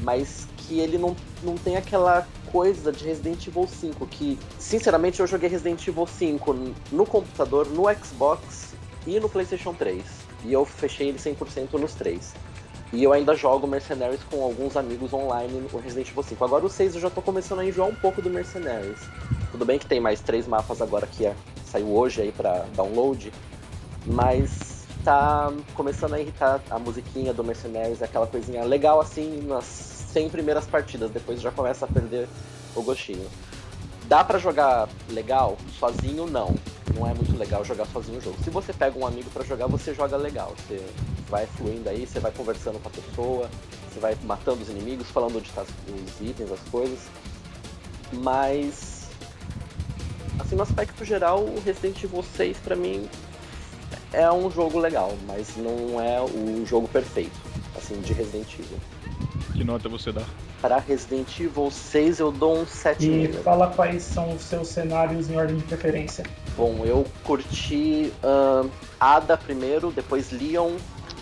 mas que ele não, não tem aquela coisa de Resident Evil 5, que, sinceramente, eu joguei Resident Evil 5 no computador, no Xbox e no PlayStation 3. E eu fechei ele 100% nos três. E eu ainda jogo Mercenaries com alguns amigos online no Resident Evil 5. Agora o 6 eu já tô começando a enjoar um pouco do Mercenaries. Tudo bem que tem mais três mapas agora que é, saiu hoje aí para download, mas tá começando a irritar a musiquinha do Mercenaries, aquela coisinha legal assim nas 100 primeiras partidas, depois já começa a perder o gostinho. Dá para jogar legal? Sozinho, não. Não é muito legal jogar sozinho o jogo. Se você pega um amigo para jogar, você joga legal. Você vai fluindo aí, você vai conversando com a pessoa, você vai matando os inimigos, falando de os itens, as coisas. Mas, assim, no aspecto geral, o Resident Evil 6 pra mim é um jogo legal, mas não é o jogo perfeito, assim, de Resident Evil. Que nota você dá? Para Resident Evil 6 eu dou um 7,5. E fala quais são os seus cenários em ordem de preferência. Bom, eu curti uh, Ada primeiro, depois Leon,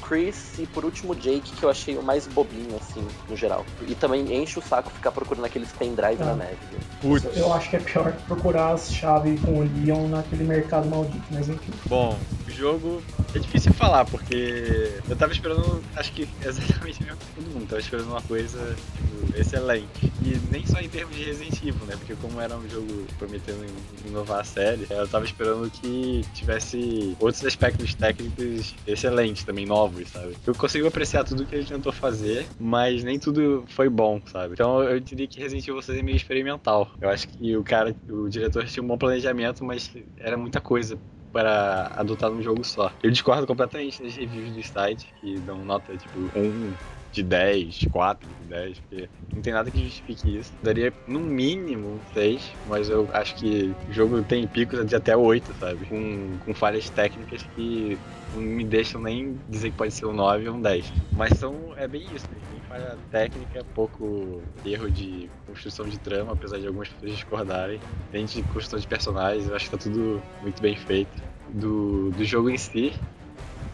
Chris e por último Jake, que eu achei o mais bobinho, assim, no geral. E também enche o saco ficar procurando aqueles pendrive ah. na neve. Putz. Eu acho que é pior procurar as chaves com o Leon naquele mercado maldito, mas enfim. Bom, o jogo é difícil falar, porque eu tava esperando, acho que exatamente mesmo todo mundo, tava esperando uma coisa tipo, excelente. E nem só em termos de Resident Evil, né? Porque como era um jogo prometendo inovar a série, eu tava esperando que tivesse outros aspectos técnicos excelentes também, novos, sabe? Eu consigo apreciar tudo que ele tentou fazer, mas nem tudo foi bom, sabe? Então eu diria que Resident Evil 6 é meio experimental. Eu acho que o cara, o diretor tinha um bom planejamento, mas era muita coisa para adotar num jogo só. Eu discordo completamente das reviews do site, que dão nota tipo 1 de 10, 4 de 10, porque não tem nada que justifique isso. Daria no mínimo 6, mas eu acho que o jogo tem picos de até 8, sabe? Com, com falhas técnicas que não me deixam nem dizer que pode ser um 9 ou um 10. Mas são, é bem isso, né? Tem falha técnica, pouco erro de construção de trama, apesar de algumas pessoas discordarem. Dentro de construção de personagens, eu acho que tá tudo muito bem feito. Do, do jogo em si,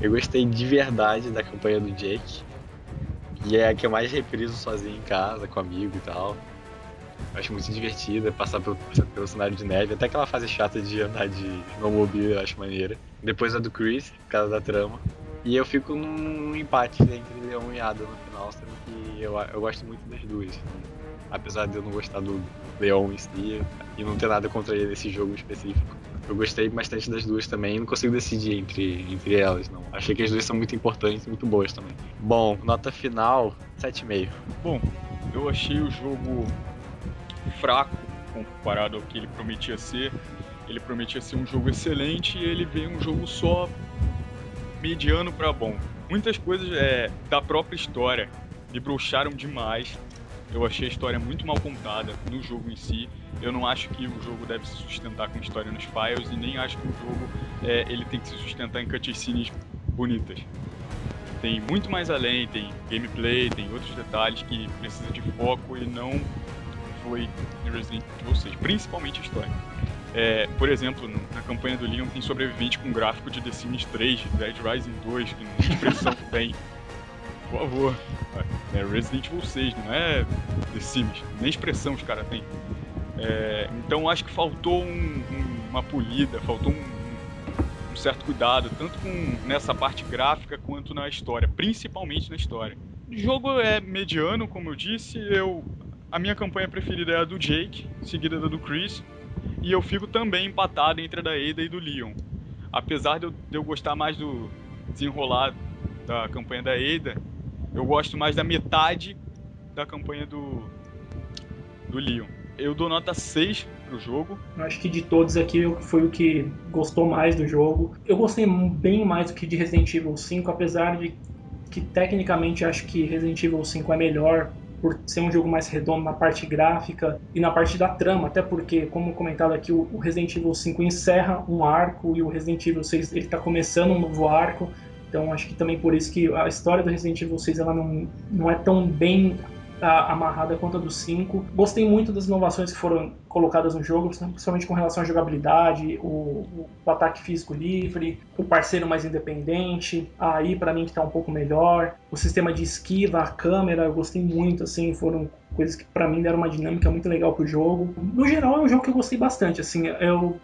eu gostei de verdade da campanha do Jake. E é a que eu mais repriso sozinho em casa, com amigo e tal. Eu acho muito divertida passar pelo, pelo cenário de neve, até aquela fase chata de andar de snowmobile eu acho maneira. Depois a do Chris, por causa da trama. E eu fico num empate entre Leon e Ada no sendo que eu, eu gosto muito das duas. Apesar de eu não gostar do Leon em si e não ter nada contra ele nesse jogo específico. Eu gostei bastante das duas também, não consigo decidir entre, entre elas, não. Achei que as duas são muito importantes e muito boas também. Bom, nota final, 7,5. Bom, eu achei o jogo fraco comparado ao que ele prometia ser. Ele prometia ser um jogo excelente e ele veio um jogo só mediano para bom. Muitas coisas é, da própria história me broxaram demais. Eu achei a história muito mal contada no jogo em si. Eu não acho que o jogo deve se sustentar com história nos files e nem acho que o jogo é, ele tem que se sustentar em cutscenes bonitas. Tem muito mais além, tem gameplay, tem outros detalhes que precisa de foco e não foi Resident Evil 6, principalmente a história. É, por exemplo, na campanha do Leon tem sobrevivente com gráfico de The Sims 3, Dead Rising 2, que não expressão bem. Por favor. É Resident Evil 6, não é The Sims. Nem expressão os caras têm. É, então acho que faltou um, um, uma polida, faltou um, um, certo cuidado, tanto com nessa parte gráfica quanto na história, principalmente na história. O jogo é mediano, como eu disse, eu a minha campanha preferida é a do Jake, seguida da do Chris, e eu fico também empatado entre a da Ada e do Leon. Apesar de eu, de eu gostar mais do desenrolar da campanha da Ada, eu gosto mais da metade da campanha do, do Leon. Eu dou nota 6 pro jogo. Acho que de todos aqui foi o que gostou mais do jogo. Eu gostei bem mais do que de Resident Evil 5, apesar de que tecnicamente acho que Resident Evil 5 é melhor por ser um jogo mais redondo na parte gráfica e na parte da trama, até porque, como comentado aqui, o Resident Evil 5 encerra um arco e o Resident Evil 6 ele está começando um novo arco. Então acho que também por isso que a história do Resident Evil 6 ela não, não é tão bem amarrada quanto a do 5. Gostei muito das inovações que foram colocadas no jogo, principalmente com relação à jogabilidade, o, o ataque físico livre, o parceiro mais independente, aí para mim que tá um pouco melhor, o sistema de esquiva, a câmera, eu gostei muito, assim, foram coisas que para mim deram uma dinâmica muito legal pro jogo. No geral é um jogo que eu gostei bastante, assim, eu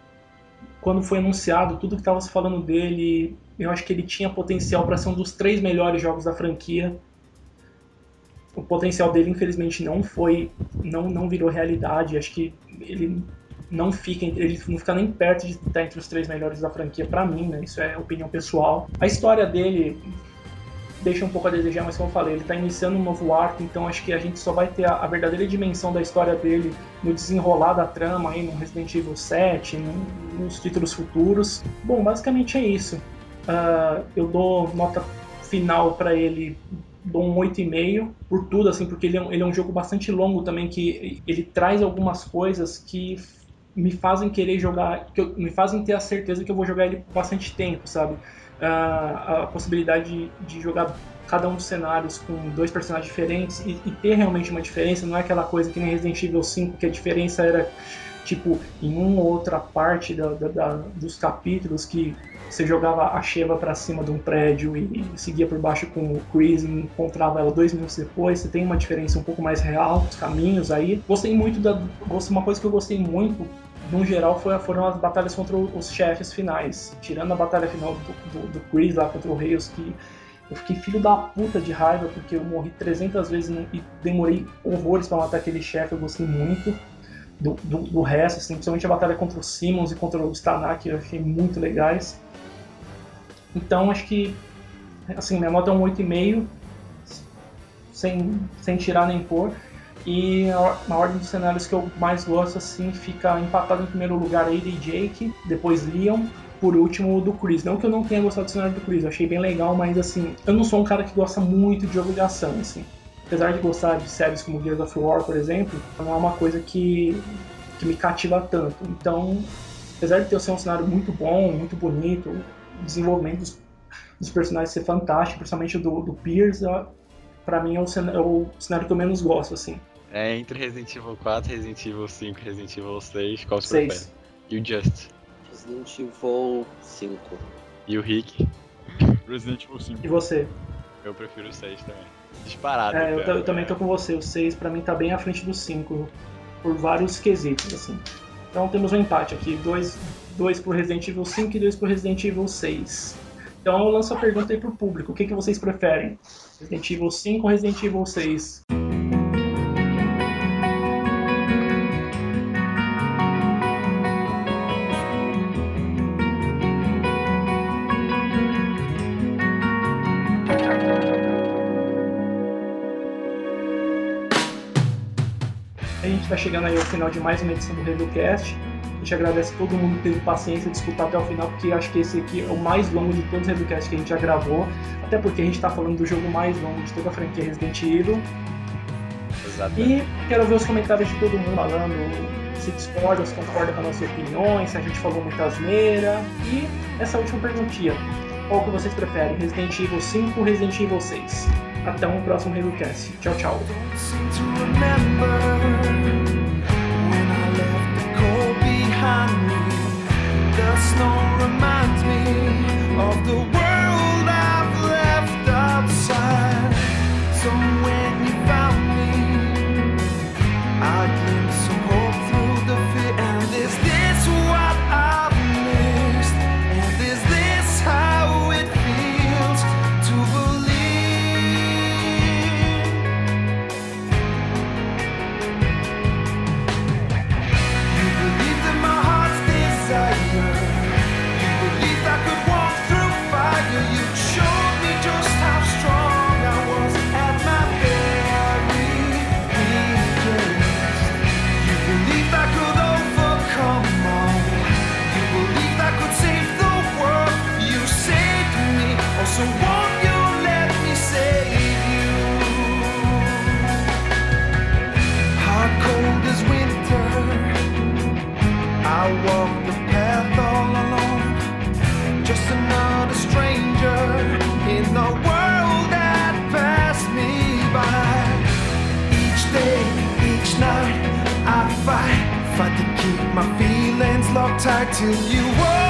quando foi anunciado tudo que estava se falando dele, eu acho que ele tinha potencial para ser um dos três melhores jogos da franquia o potencial dele infelizmente não foi não não virou realidade. Acho que ele não fica ele não fica nem perto de estar entre os três melhores da franquia para mim né? Isso é opinião pessoal. A história dele deixa um pouco a desejar mas como eu falei ele está iniciando um novo arco então acho que a gente só vai ter a, a, verdadeira dimensão da história dele no desenrolar da trama aí no Resident Evil 7 no, nos títulos futuros. Bom basicamente é isso. Uh, eu dou nota final para ele dou um 8,5 por tudo, assim, porque ele é, um, ele é um jogo bastante longo também, que ele traz algumas coisas que me fazem querer jogar, que eu, me fazem ter a certeza que eu vou jogar ele por bastante tempo, sabe? Uh, a possibilidade de, de, jogar cada um dos cenários com dois personagens diferentes e, e, ter realmente uma diferença, não é aquela coisa que nem Resident Evil 5, que a diferença era tipo em uma ou outra parte da, da, da, dos capítulos que você jogava a Sheva para cima de um prédio e, seguia por baixo com o Chris e encontrava ela dois minutos depois. Você tem uma diferença um pouco mais real, os caminhos aí. Gostei muito da. Uma coisa que eu gostei muito no geral foi, foram as batalhas contra os chefes finais. Tirando a batalha final do, do, do Chris lá contra o Reis, que eu fiquei filho da puta de raiva porque eu morri 300 vezes e demorei horrores para matar aquele chefe, eu gostei muito. Do, do, do, resto, assim, principalmente a batalha contra o Simmons e contra o Stanak, eu achei muito legais. Então acho que assim, minha nota é um 8,5, sem, sem tirar nem pôr. E na ordem dos cenários que eu mais gosto, assim, fica empatado em primeiro lugar Ada e Jake, depois Leon, por último o do Chris. Não que eu não tenha gostado do cenário do Chris, eu achei bem legal, mas assim, eu não sou um cara que gosta muito de jogo de ação, assim. Apesar de gostar de séries como Gears of War, por exemplo, não é uma coisa que, que me cativa tanto. Então, apesar de ter um cenário muito bom, muito bonito, desenvolvimento dos, dos, personagens ser fantástico, principalmente do, do Pierce, para mim é o, é o, cenário que eu menos gosto, assim. É entre Resident Evil 4, Resident Evil 5 Resident Evil 6, qual você prefere? E o Just? Resident Evil 5. E o Rick? Resident Evil 5. E você? Eu prefiro o 6 também. Disparado. É, eu, eu, também tô com você. O 6 pra mim tá bem à frente do 5. Por vários quesitos, assim. Então temos um empate aqui. Dois, 2 pro Resident Evil 5 e 2 pro Resident Evil 6. Então eu lanço a pergunta aí pro público: o que, que vocês preferem? Resident Evil 5 ou Resident Evil 6? A gente vai chegando aí ao final de mais uma edição do RedoCast gente agradece a todo mundo que teve paciência de escutar até o final, porque acho que esse aqui é o mais longo de todos os Reducasts que a gente já gravou. Até porque a gente está falando do jogo mais longo de toda a franquia Resident Evil. Exatamente. E quero ver os comentários de todo mundo falando se discorda, se concorda com as nossas opiniões, se a gente falou muita asneira. E essa última perguntinha: qual que vocês preferem, Resident Evil 5 ou Resident Evil 6? Até um próximo Reducast. Tchau, tchau. Behind me. The snow reminds me of the world tight till you. Walk